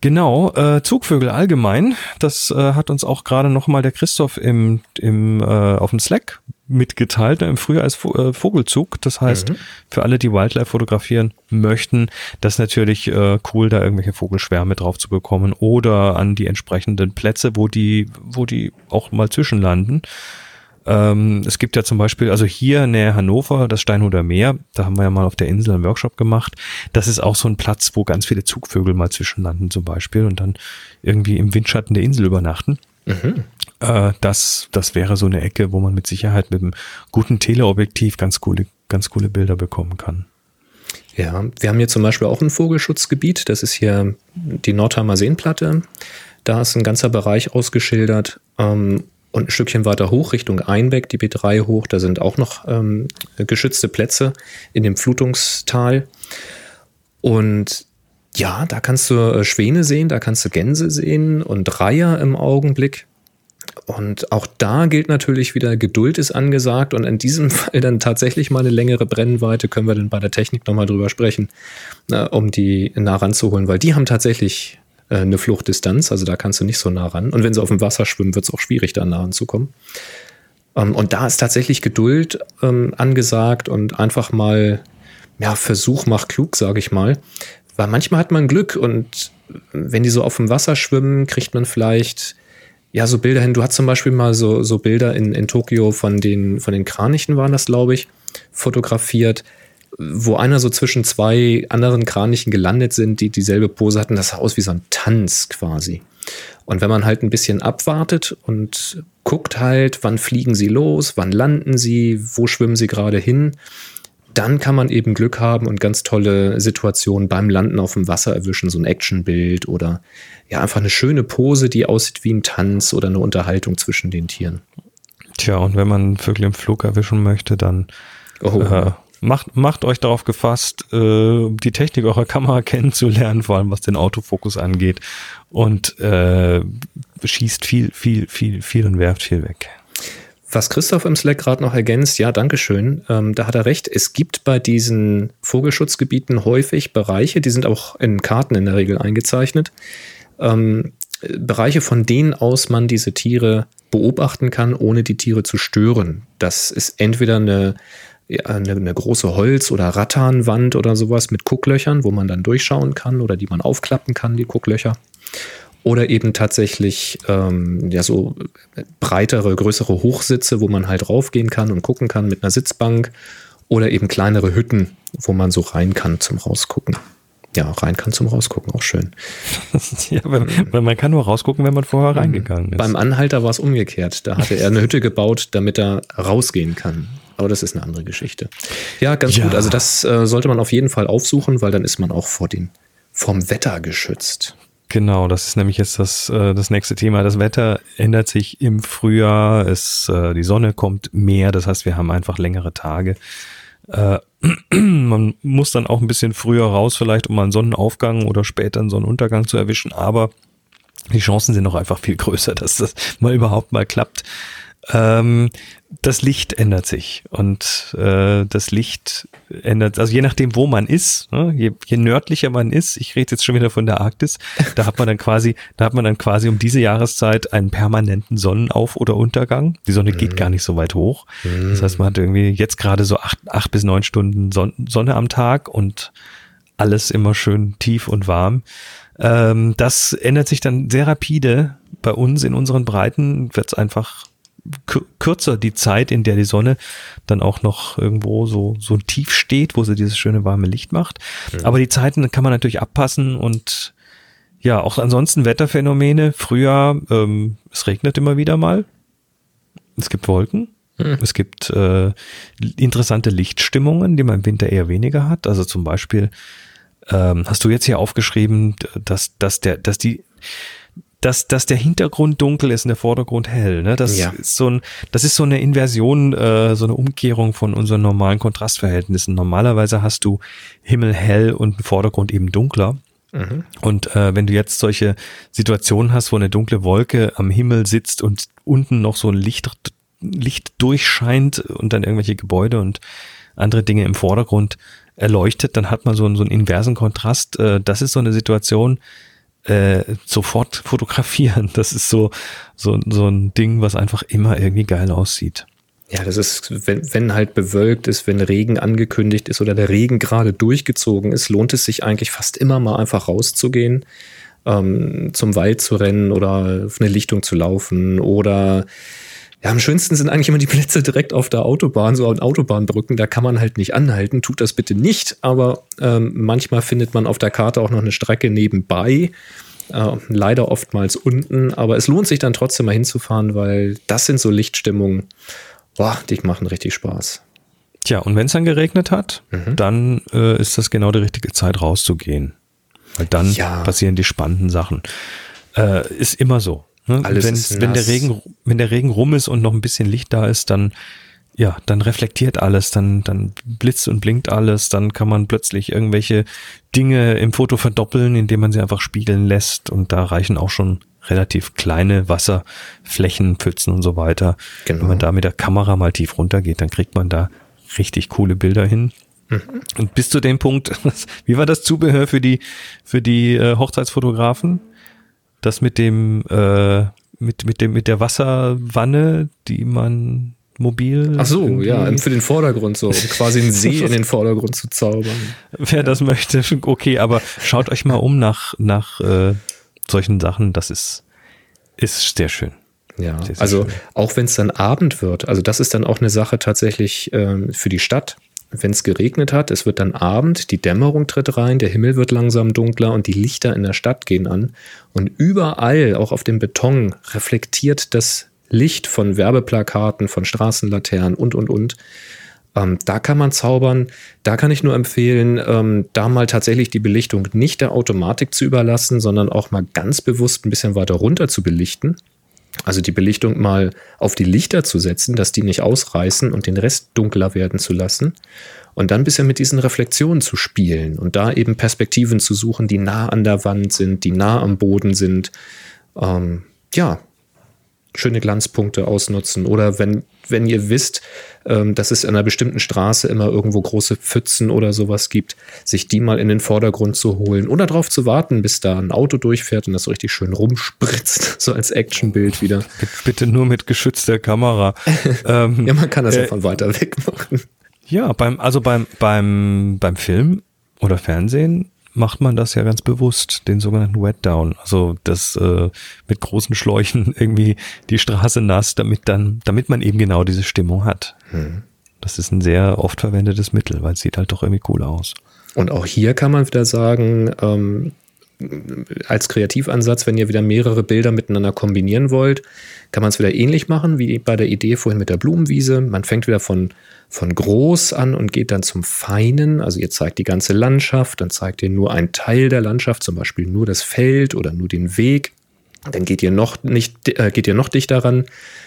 S2: Genau, äh, Zugvögel allgemein, das äh, hat uns auch gerade nochmal der Christoph im, im, äh, auf dem Slack mitgeteilt. Im Frühjahr ist äh, Vogelzug. Das heißt, mhm. für alle, die Wildlife fotografieren möchten, das ist natürlich äh, cool, da irgendwelche Vogelschwärme drauf zu bekommen oder an die entsprechenden Plätze, wo die, wo die auch mal zwischenlanden. Ähm, es gibt ja zum Beispiel, also hier nähe Hannover, das Steinhuder Meer, da haben wir ja mal auf der Insel einen Workshop gemacht. Das ist auch so ein Platz, wo ganz viele Zugvögel mal zwischenlanden zum Beispiel und dann irgendwie im Windschatten der Insel übernachten. Mhm. Äh, das, das wäre so eine Ecke, wo man mit Sicherheit mit einem guten Teleobjektiv ganz coole, ganz coole Bilder bekommen kann.
S1: Ja, wir haben hier zum Beispiel auch ein Vogelschutzgebiet. Das ist hier die Nordheimer Seenplatte. Da ist ein ganzer Bereich ausgeschildert. Ähm, und ein Stückchen weiter hoch Richtung Einbeck, die B3 hoch, da sind auch noch ähm, geschützte Plätze in dem Flutungstal. Und ja, da kannst du äh, Schwäne sehen, da kannst du Gänse sehen und Reiher im Augenblick. Und auch da gilt natürlich wieder, Geduld ist angesagt und in diesem Fall dann tatsächlich mal eine längere Brennweite, können wir dann bei der Technik nochmal drüber sprechen, äh, um die nah ranzuholen, weil die haben tatsächlich äh, eine Fluchtdistanz, also da kannst du nicht so nah ran. Und wenn sie auf dem Wasser schwimmen, wird es auch schwierig, da nah ranzukommen. Ähm, und da ist tatsächlich Geduld ähm, angesagt und einfach mal, ja, Versuch macht klug, sage ich mal. Weil manchmal hat man Glück und wenn die so auf dem Wasser schwimmen, kriegt man vielleicht ja so Bilder hin. Du hast zum Beispiel mal so, so Bilder in, in Tokio von den, von den Kranichen waren das, glaube ich, fotografiert wo einer so zwischen zwei anderen Kranichen gelandet sind, die dieselbe Pose hatten. Das sah aus wie so ein Tanz quasi. Und wenn man halt ein bisschen abwartet und guckt halt, wann fliegen sie los, wann landen sie, wo schwimmen sie gerade hin, dann kann man eben Glück haben und ganz tolle Situationen beim Landen auf dem Wasser erwischen, so ein Actionbild oder ja, einfach eine schöne Pose, die aussieht wie ein Tanz oder eine Unterhaltung zwischen den Tieren.
S2: Tja, und wenn man Vögel im Flug erwischen möchte, dann oh. äh, macht, macht euch darauf gefasst, äh, die Technik eurer Kamera kennenzulernen, vor allem was den Autofokus angeht. Und äh, schießt viel, viel, viel, viel und werft viel weg.
S1: Was Christoph im Slack gerade noch ergänzt, ja, dankeschön, ähm, da hat er recht. Es gibt bei diesen Vogelschutzgebieten häufig Bereiche, die sind auch in Karten in der Regel eingezeichnet, ähm, Bereiche, von denen aus man diese Tiere beobachten kann, ohne die Tiere zu stören. Das ist entweder eine, eine, eine große Holz- oder Rattanwand oder sowas mit Gucklöchern, wo man dann durchschauen kann oder die man aufklappen kann, die Gucklöcher. Oder eben tatsächlich ähm, ja so breitere, größere Hochsitze, wo man halt raufgehen kann und gucken kann mit einer Sitzbank. Oder eben kleinere Hütten, wo man so rein kann zum Rausgucken. Ja, rein kann zum Rausgucken, auch schön.
S2: ja, weil, man kann nur rausgucken, wenn man vorher mhm. reingegangen ist.
S1: Beim Anhalter war es umgekehrt. Da hatte er eine Hütte gebaut, damit er rausgehen kann. Aber das ist eine andere Geschichte. Ja, ganz ja. gut. Also das äh, sollte man auf jeden Fall aufsuchen, weil dann ist man auch vor den, vom Wetter geschützt.
S2: Genau, das ist nämlich jetzt das, äh, das nächste Thema. Das Wetter ändert sich im Frühjahr, es, äh, die Sonne kommt mehr, das heißt, wir haben einfach längere Tage. Äh, man muss dann auch ein bisschen früher raus, vielleicht um einen Sonnenaufgang oder später einen Sonnenuntergang zu erwischen, aber die Chancen sind noch einfach viel größer, dass das mal überhaupt mal klappt. Ähm, das Licht ändert sich und äh, das Licht ändert, also je nachdem, wo man ist, ne, je, je nördlicher man ist, ich rede jetzt schon wieder von der Arktis, da hat man dann quasi, da hat man dann quasi um diese Jahreszeit einen permanenten Sonnenauf- oder Untergang. Die Sonne mhm. geht gar nicht so weit hoch. Mhm. Das heißt, man hat irgendwie jetzt gerade so acht, acht bis neun Stunden Son Sonne am Tag und alles immer schön tief und warm. Ähm, das ändert sich dann sehr rapide. Bei uns in unseren Breiten wird es einfach kürzer die Zeit, in der die Sonne dann auch noch irgendwo so, so tief steht, wo sie dieses schöne warme Licht macht. Mhm. Aber die Zeiten kann man natürlich abpassen und ja, auch ansonsten Wetterphänomene. Frühjahr, ähm, es regnet immer wieder mal. Es gibt Wolken. Mhm. Es gibt äh, interessante Lichtstimmungen, die man im Winter eher weniger hat. Also zum Beispiel ähm, hast du jetzt hier aufgeschrieben, dass, dass der, dass die dass, dass der Hintergrund dunkel ist und der Vordergrund hell. Ne? Das, ja. ist so ein, das ist so eine Inversion, äh, so eine Umkehrung von unseren normalen Kontrastverhältnissen. Normalerweise hast du Himmel hell und Vordergrund eben dunkler. Mhm. Und äh, wenn du jetzt solche Situationen hast, wo eine dunkle Wolke am Himmel sitzt und unten noch so ein Licht, Licht durchscheint und dann irgendwelche Gebäude und andere Dinge im Vordergrund erleuchtet, dann hat man so einen, so einen inversen Kontrast. Äh, das ist so eine Situation, äh, sofort fotografieren. Das ist so, so, so ein Ding, was einfach immer irgendwie geil aussieht.
S1: Ja, das ist, wenn, wenn halt bewölkt ist, wenn Regen angekündigt ist oder der Regen gerade durchgezogen ist, lohnt es sich eigentlich fast immer mal einfach rauszugehen, ähm, zum Wald zu rennen oder auf eine Lichtung zu laufen oder ja, am schönsten sind eigentlich immer die Plätze direkt auf der Autobahn, so an Autobahnbrücken. Da kann man halt nicht anhalten. Tut das bitte nicht. Aber ähm, manchmal findet man auf der Karte auch noch eine Strecke nebenbei. Äh, leider oftmals unten. Aber es lohnt sich dann trotzdem mal hinzufahren, weil das sind so Lichtstimmungen. Boah, die machen richtig Spaß.
S2: Tja, und wenn es dann geregnet hat, mhm. dann äh, ist das genau die richtige Zeit rauszugehen. Weil dann ja. passieren die spannenden Sachen. Äh, ist immer so. Ne? Wenn, wenn der Regen, wenn der Regen rum ist und noch ein bisschen Licht da ist, dann ja, dann reflektiert alles, dann, dann blitzt und blinkt alles, dann kann man plötzlich irgendwelche Dinge im Foto verdoppeln, indem man sie einfach spiegeln lässt und da reichen auch schon relativ kleine Wasserflächen, Pfützen und so weiter. Genau. Wenn man da mit der Kamera mal tief runtergeht, dann kriegt man da richtig coole Bilder hin. Mhm. Und bis zu dem Punkt, wie war das Zubehör für die, für die äh, Hochzeitsfotografen? Das mit dem, äh, mit, mit dem, mit der Wasserwanne, die man mobil.
S1: Ach so, ja, für den Vordergrund so, um quasi einen See in den Vordergrund zu zaubern.
S2: Wer das möchte, okay, aber schaut euch mal um nach, nach äh, solchen Sachen, das ist, ist sehr schön.
S1: Ja, sehr, sehr also schön. auch wenn es dann Abend wird, also das ist dann auch eine Sache tatsächlich äh, für die Stadt wenn es geregnet hat, es wird dann Abend, die Dämmerung tritt rein, der Himmel wird langsam dunkler und die Lichter in der Stadt gehen an. Und überall, auch auf dem Beton, reflektiert das Licht von Werbeplakaten, von Straßenlaternen und, und, und. Ähm, da kann man zaubern. Da kann ich nur empfehlen, ähm, da mal tatsächlich die Belichtung nicht der Automatik zu überlassen, sondern auch mal ganz bewusst ein bisschen weiter runter zu belichten. Also die Belichtung mal auf die Lichter zu setzen, dass die nicht ausreißen und den Rest dunkler werden zu lassen. Und dann ein bisschen mit diesen Reflexionen zu spielen und da eben Perspektiven zu suchen, die nah an der Wand sind, die nah am Boden sind. Ähm, ja, schöne Glanzpunkte ausnutzen. Oder wenn, wenn ihr wisst, ähm, dass es an einer bestimmten Straße immer irgendwo große Pfützen oder sowas gibt, sich die mal in den Vordergrund zu holen oder darauf zu warten, bis da ein Auto durchfährt und das so richtig schön rumspritzt, so als Actionbild wieder.
S2: Bitte nur mit geschützter Kamera.
S1: ähm, ja, man kann das äh, ja von weiter weg machen.
S2: Ja, beim, also beim, beim, beim Film oder Fernsehen macht man das ja ganz bewusst, den sogenannten Wet Down. Also das äh, mit großen Schläuchen irgendwie die Straße nass, damit dann, damit man eben genau diese Stimmung hat. Hm. Das ist ein sehr oft verwendetes Mittel, weil es sieht halt doch irgendwie cool aus.
S1: Und auch hier kann man wieder sagen, ähm, als Kreativansatz, wenn ihr wieder mehrere Bilder miteinander kombinieren wollt, kann man es wieder ähnlich machen wie bei der Idee vorhin mit der Blumenwiese. Man fängt wieder von, von groß an und geht dann zum Feinen. Also ihr zeigt die ganze Landschaft, dann zeigt ihr nur einen Teil der Landschaft, zum Beispiel nur das Feld oder nur den Weg. Dann geht ihr noch nicht, äh, geht ihr noch dichter ran.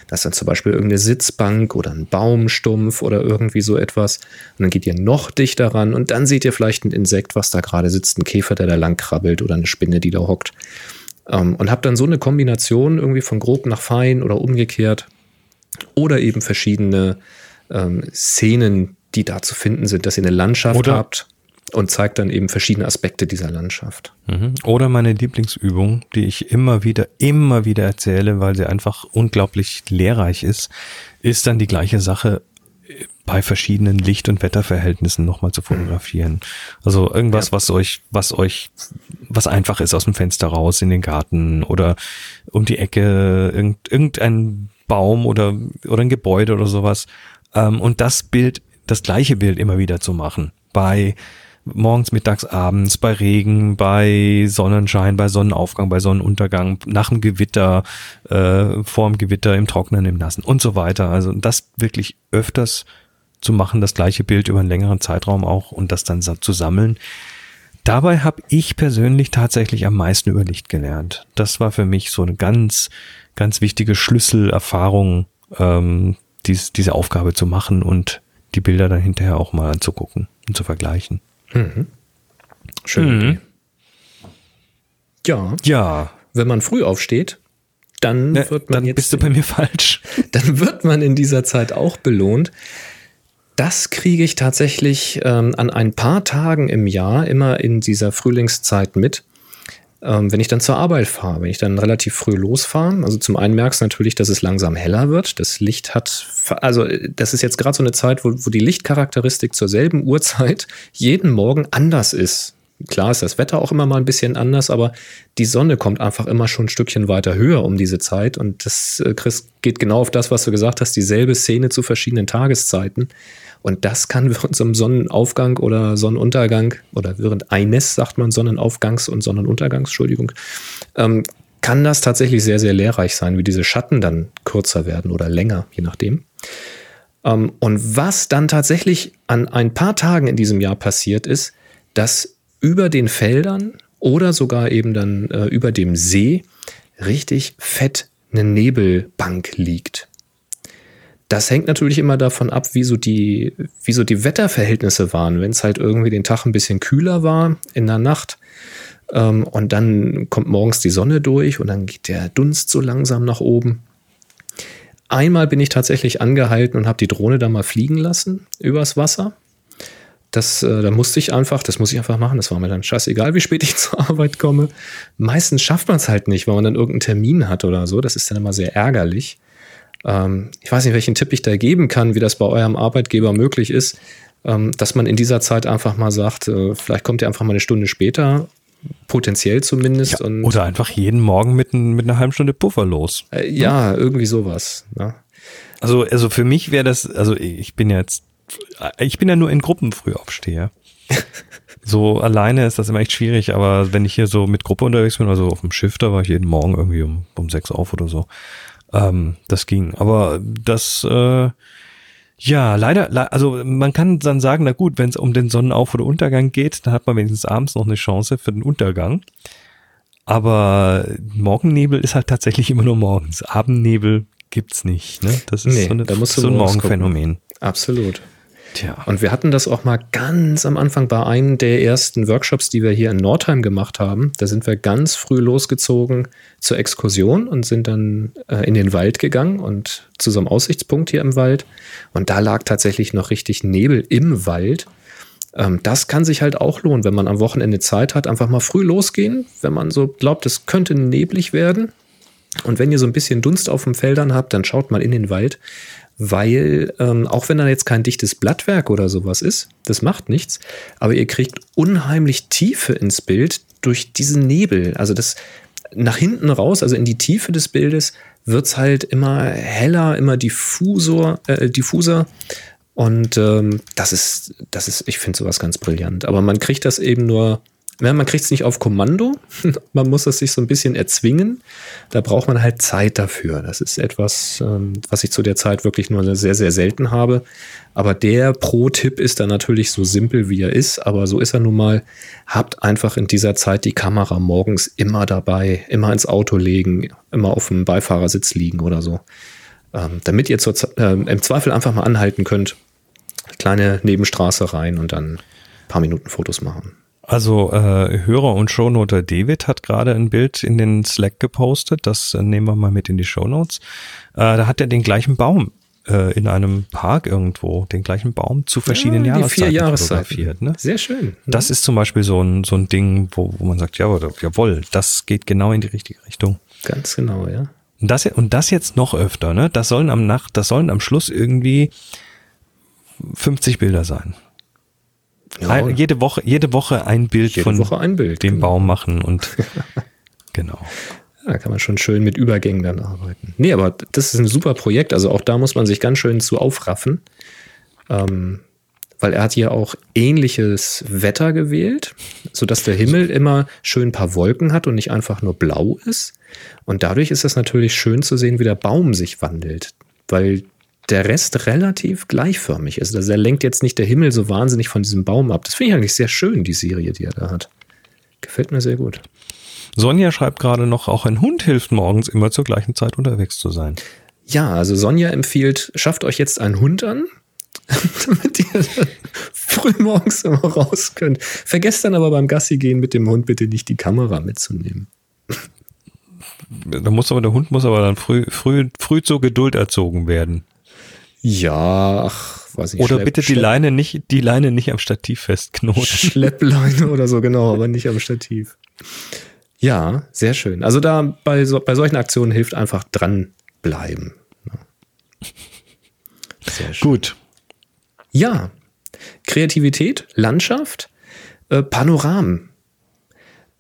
S1: Das ist dann zum Beispiel irgendeine Sitzbank oder ein Baumstumpf oder irgendwie so etwas. Und dann geht ihr noch dichter ran und dann seht ihr vielleicht ein Insekt, was da gerade sitzt, ein Käfer, der da lang krabbelt oder eine Spinne, die da hockt. Ähm, und habt dann so eine Kombination irgendwie von grob nach fein oder umgekehrt. Oder eben verschiedene ähm, Szenen, die da zu finden sind, dass ihr eine Landschaft oder habt und zeigt dann eben verschiedene Aspekte dieser Landschaft.
S2: Mhm. Oder meine Lieblingsübung, die ich immer wieder, immer wieder erzähle, weil sie einfach unglaublich lehrreich ist, ist dann die gleiche Sache äh, bei verschiedenen Licht- und Wetterverhältnissen nochmal zu fotografieren. Also irgendwas, ja. was euch, was euch, was einfach ist aus dem Fenster raus in den Garten oder um die Ecke, irgendein Baum oder, oder ein Gebäude oder sowas. Ähm, und das Bild, das gleiche Bild immer wieder zu machen. Bei morgens, mittags, abends, bei Regen, bei Sonnenschein, bei Sonnenaufgang, bei Sonnenuntergang, nach dem Gewitter, äh, vor dem Gewitter, im Trockenen, im Nassen und so weiter. Also das wirklich öfters zu machen, das gleiche Bild über einen längeren Zeitraum auch und das dann zu sammeln. Dabei habe ich persönlich tatsächlich am meisten über Licht gelernt. Das war für mich so eine ganz, ganz wichtige Schlüsselerfahrung, ähm, dies, diese Aufgabe zu machen und die Bilder dann hinterher auch mal anzugucken und zu vergleichen. Mhm.
S1: Schön. Mhm. Ja.
S2: Ja.
S1: Wenn man früh aufsteht, dann ja, wird man
S2: dann
S1: jetzt,
S2: bist du bei mir falsch.
S1: Dann wird man in dieser Zeit auch belohnt. Das kriege ich tatsächlich ähm, an ein paar Tagen im Jahr immer in dieser Frühlingszeit mit. Ähm, wenn ich dann zur Arbeit fahre, wenn ich dann relativ früh losfahre, also zum einen merkst du natürlich, dass es langsam heller wird. Das Licht hat, also das ist jetzt gerade so eine Zeit, wo, wo die Lichtcharakteristik zur selben Uhrzeit jeden Morgen anders ist. Klar ist das Wetter auch immer mal ein bisschen anders, aber die Sonne kommt einfach immer schon ein Stückchen weiter höher um diese Zeit. Und das, äh, Chris, geht genau auf das, was du gesagt hast, dieselbe Szene zu verschiedenen Tageszeiten. Und das kann während so einem Sonnenaufgang oder Sonnenuntergang oder während eines, sagt man, Sonnenaufgangs- und Sonnenuntergangs, Entschuldigung, ähm, kann das tatsächlich sehr, sehr lehrreich sein, wie diese Schatten dann kürzer werden oder länger, je nachdem. Ähm, und was dann tatsächlich an ein paar Tagen in diesem Jahr passiert ist, dass über den Feldern oder sogar eben dann äh, über dem See richtig fett eine Nebelbank liegt. Das hängt natürlich immer davon ab, wie so die, wie so die Wetterverhältnisse waren. Wenn es halt irgendwie den Tag ein bisschen kühler war in der Nacht ähm, und dann kommt morgens die Sonne durch und dann geht der Dunst so langsam nach oben. Einmal bin ich tatsächlich angehalten und habe die Drohne da mal fliegen lassen übers Wasser. Das, äh, da musste ich einfach, das muss ich einfach machen. Das war mir dann scheißegal, wie spät ich zur Arbeit komme. Meistens schafft man es halt nicht, weil man dann irgendeinen Termin hat oder so. Das ist dann immer sehr ärgerlich. Ähm, ich weiß nicht, welchen Tipp ich da geben kann, wie das bei eurem Arbeitgeber möglich ist, ähm, dass man in dieser Zeit einfach mal sagt, äh, vielleicht kommt ihr einfach mal eine Stunde später, potenziell zumindest.
S2: Ja, oder einfach jeden Morgen mit, mit einer halben Stunde Puffer los.
S1: Äh, ja, irgendwie sowas. Ne?
S2: Also, also für mich wäre das, also ich bin jetzt, ich bin ja nur in Gruppen Frühaufsteher. so alleine ist das immer echt schwierig, aber wenn ich hier so mit Gruppe unterwegs bin, also auf dem Schiff, da war ich jeden Morgen irgendwie um, um sechs auf oder so. Ähm, das ging. Aber das, äh, ja, leider, also man kann dann sagen, na gut, wenn es um den Sonnenauf- oder Untergang geht, dann hat man wenigstens abends noch eine Chance für den Untergang. Aber Morgennebel ist halt tatsächlich immer nur morgens. Abendnebel gibt's nicht. Ne? Das ist nee, so, eine,
S1: da musst du
S2: so ein Morgenphänomen.
S1: Absolut. Tja. Und wir hatten das auch mal ganz am Anfang bei einem der ersten Workshops, die wir hier in Nordheim gemacht haben. Da sind wir ganz früh losgezogen zur Exkursion und sind dann äh, in den Wald gegangen und zu so einem Aussichtspunkt hier im Wald. Und da lag tatsächlich noch richtig Nebel im Wald. Ähm, das kann sich halt auch lohnen, wenn man am Wochenende Zeit hat, einfach mal früh losgehen, wenn man so glaubt, es könnte neblig werden. Und wenn ihr so ein bisschen Dunst auf den Feldern habt, dann schaut mal in den Wald weil ähm, auch wenn da jetzt kein dichtes Blattwerk oder sowas ist, das macht nichts, aber ihr kriegt unheimlich Tiefe ins Bild durch diesen Nebel. Also das nach hinten raus, also in die Tiefe des Bildes, wird's halt immer heller, immer diffusor, äh, diffuser. Und ähm, das ist, das ist, ich finde sowas ganz brillant. Aber man kriegt das eben nur ja, man kriegt es nicht auf Kommando. man muss es sich so ein bisschen erzwingen. Da braucht man halt Zeit dafür. Das ist etwas, ähm, was ich zu der Zeit wirklich nur sehr, sehr selten habe. Aber der Pro-Tipp ist dann natürlich so simpel, wie er ist. Aber so ist er nun mal. Habt einfach in dieser Zeit die Kamera morgens immer dabei, immer ins Auto legen, immer auf dem Beifahrersitz liegen oder so. Ähm, damit ihr zur, äh, im Zweifel einfach mal anhalten könnt. Kleine Nebenstraße rein und dann ein paar Minuten Fotos machen.
S2: Also äh, Hörer und Shownoter David hat gerade ein Bild in den Slack gepostet, das äh, nehmen wir mal mit in die Shownotes. Äh, da hat er den gleichen Baum äh, in einem Park irgendwo, den gleichen Baum zu verschiedenen ja, Jahreszeiten
S1: vier Jahreszeiten. Ne?
S2: Sehr schön. Das ist zum Beispiel so ein, so ein Ding, wo, wo man sagt, ja, jawohl, das geht genau in die richtige Richtung.
S1: Ganz genau, ja.
S2: Und das, und das jetzt noch öfter, ne? Das sollen am Nacht, das sollen am Schluss irgendwie 50 Bilder sein. Ja. Jede Woche, jede Woche ein Bild
S1: jede
S2: von
S1: Woche ein Bild,
S2: dem genau. Baum machen und genau.
S1: Ja, da kann man schon schön mit Übergängen dann arbeiten. Nee, aber das ist ein super Projekt. Also auch da muss man sich ganz schön zu aufraffen. Ähm, weil er hat hier auch ähnliches Wetter gewählt, sodass der Himmel immer schön ein paar Wolken hat und nicht einfach nur blau ist. Und dadurch ist es natürlich schön zu sehen, wie der Baum sich wandelt. Weil der Rest relativ gleichförmig ist. Also er lenkt jetzt nicht der Himmel so wahnsinnig von diesem Baum ab. Das finde ich eigentlich sehr schön, die Serie, die er da hat. Gefällt mir sehr gut.
S2: Sonja schreibt gerade noch, auch ein Hund hilft morgens immer zur gleichen Zeit unterwegs zu sein.
S1: Ja, also Sonja empfiehlt, schafft euch jetzt einen Hund an, damit ihr früh morgens immer raus könnt. Vergesst dann aber beim Gassi gehen mit dem Hund bitte nicht die Kamera mitzunehmen.
S2: Da muss aber der Hund muss aber dann früh, früh, früh zur Geduld erzogen werden.
S1: Ja, ach, weiß ich
S2: Oder Schlepp, bitte die Schlepp, Leine nicht, die Leine nicht am Stativ festknoten.
S1: Schleppleine oder so, genau, aber nicht am Stativ. Ja, sehr schön. Also da bei, so, bei solchen Aktionen hilft einfach dranbleiben.
S2: Sehr schön. Gut.
S1: Ja, Kreativität, Landschaft, äh, Panoramen.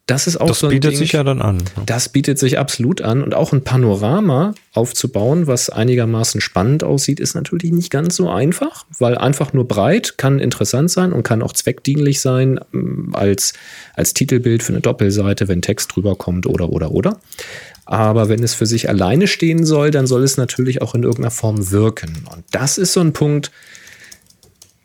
S1: Das ist auch
S2: das
S1: so
S2: ein bietet Ding, sich ja dann an.
S1: Das bietet sich absolut an. Und auch ein Panorama aufzubauen, was einigermaßen spannend aussieht, ist natürlich nicht ganz so einfach, weil einfach nur breit kann interessant sein und kann auch zweckdienlich sein ähm, als, als Titelbild für eine Doppelseite, wenn Text drüber kommt oder, oder, oder. Aber wenn es für sich alleine stehen soll, dann soll es natürlich auch in irgendeiner Form wirken. Und das ist so ein Punkt,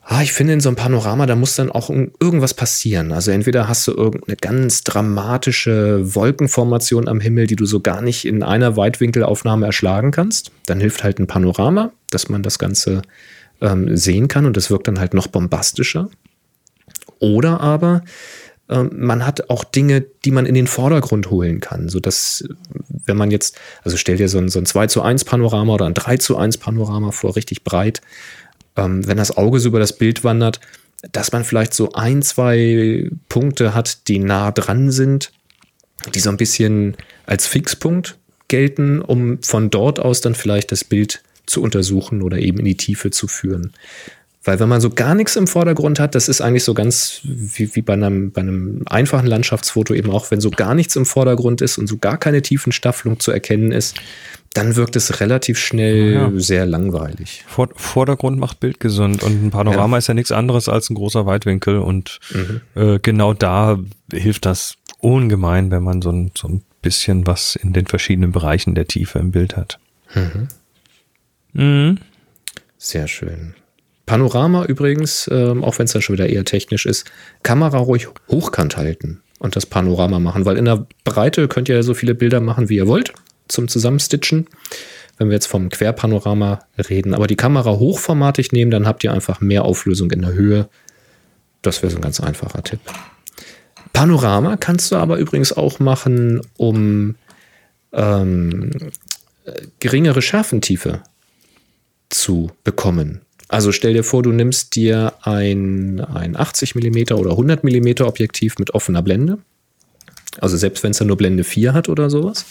S1: Ah, ich finde, in so einem Panorama, da muss dann auch irgendwas passieren. Also entweder hast du irgendeine ganz dramatische Wolkenformation am Himmel, die du so gar nicht in einer Weitwinkelaufnahme erschlagen kannst. Dann hilft halt ein Panorama, dass man das Ganze ähm, sehen kann und das wirkt dann halt noch bombastischer. Oder aber ähm, man hat auch Dinge, die man in den Vordergrund holen kann, sodass, wenn man jetzt, also stell dir so ein, so ein 2 zu 1 Panorama oder ein 3 zu 1 Panorama vor, richtig breit, ähm, wenn das Auge so über das Bild wandert, dass man vielleicht so ein, zwei Punkte hat, die nah dran sind, die so ein bisschen als Fixpunkt gelten, um von dort aus dann vielleicht das Bild zu untersuchen oder eben in die Tiefe zu führen. Weil wenn man so gar nichts im Vordergrund hat, das ist eigentlich so ganz wie, wie bei, einem, bei einem einfachen Landschaftsfoto eben auch, wenn so gar nichts im Vordergrund ist und so gar keine Tiefenstaffelung zu erkennen ist, dann wirkt es relativ schnell ja. sehr langweilig.
S2: Vor, Vordergrund macht Bild gesund und ein Panorama ja. ist ja nichts anderes als ein großer Weitwinkel und mhm. äh, genau da hilft das ungemein, wenn man so ein, so ein bisschen was in den verschiedenen Bereichen der Tiefe im Bild hat. Mhm.
S1: Mhm. Sehr schön. Panorama übrigens, ähm, auch wenn es dann schon wieder eher technisch ist, Kamera ruhig hochkant halten und das Panorama machen, weil in der Breite könnt ihr ja so viele Bilder machen, wie ihr wollt zum Zusammenstitchen. wenn wir jetzt vom Querpanorama reden. Aber die Kamera hochformatig nehmen, dann habt ihr einfach mehr Auflösung in der Höhe. Das wäre so ein ganz einfacher Tipp. Panorama kannst du aber übrigens auch machen, um ähm, geringere Schärfentiefe zu bekommen. Also stell dir vor, du nimmst dir ein, ein 80 mm oder 100 mm Objektiv mit offener Blende. Also selbst wenn es dann nur Blende 4 hat oder sowas.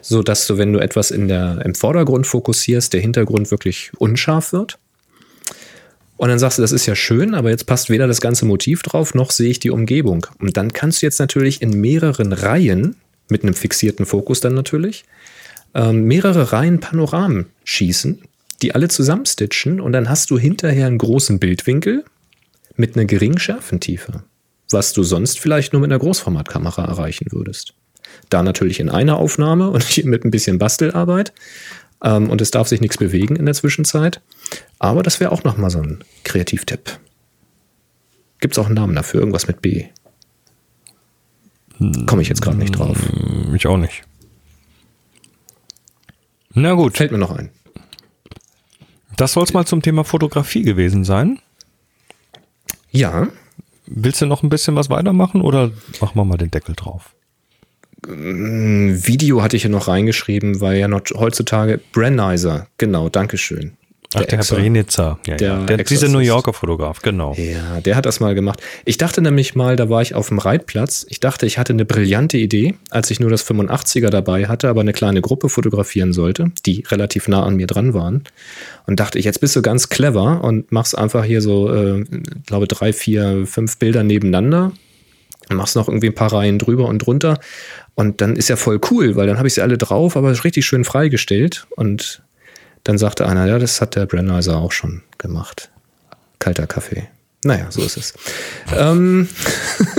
S1: So dass du, wenn du etwas in der, im Vordergrund fokussierst, der Hintergrund wirklich unscharf wird. Und dann sagst du, das ist ja schön, aber jetzt passt weder das ganze Motiv drauf, noch sehe ich die Umgebung. Und dann kannst du jetzt natürlich in mehreren Reihen, mit einem fixierten Fokus dann natürlich, ähm, mehrere Reihen Panoramen schießen, die alle zusammenstitchen und dann hast du hinterher einen großen Bildwinkel mit einer geringen Schärfentiefe, was du sonst vielleicht nur mit einer Großformatkamera erreichen würdest. Da natürlich in einer Aufnahme und mit ein bisschen Bastelarbeit. Ähm, und es darf sich nichts bewegen in der Zwischenzeit. Aber das wäre auch nochmal so ein Kreativtipp. Gibt es auch einen Namen dafür? Irgendwas mit B? Komme ich jetzt gerade nicht drauf.
S2: Hm, ich auch nicht. Na gut.
S1: Fällt mir noch ein.
S2: Das soll es mal zum Thema Fotografie gewesen sein.
S1: Ja.
S2: Willst du noch ein bisschen was weitermachen oder machen wir mal den Deckel drauf?
S1: Video hatte ich ja noch reingeschrieben, weil ja noch heutzutage Brandizer, genau, Dankeschön.
S2: Ach, der, der Herr Brenitzer, ja,
S1: der,
S2: ja. der dieser New Yorker Fotograf, genau.
S1: Ja, der hat das mal gemacht. Ich dachte nämlich mal, da war ich auf dem Reitplatz. Ich dachte, ich hatte eine brillante Idee, als ich nur das 85er dabei hatte, aber eine kleine Gruppe fotografieren sollte, die relativ nah an mir dran waren. Und dachte ich, jetzt bist du ganz clever und machst einfach hier so, äh, glaube drei, vier, fünf Bilder nebeneinander. Machst noch irgendwie ein paar Reihen drüber und drunter. Und dann ist ja voll cool, weil dann habe ich sie alle drauf, aber richtig schön freigestellt. Und dann sagte einer, ja, das hat der Brandizer auch schon gemacht. Kalter Kaffee. Naja, so ist es. ähm,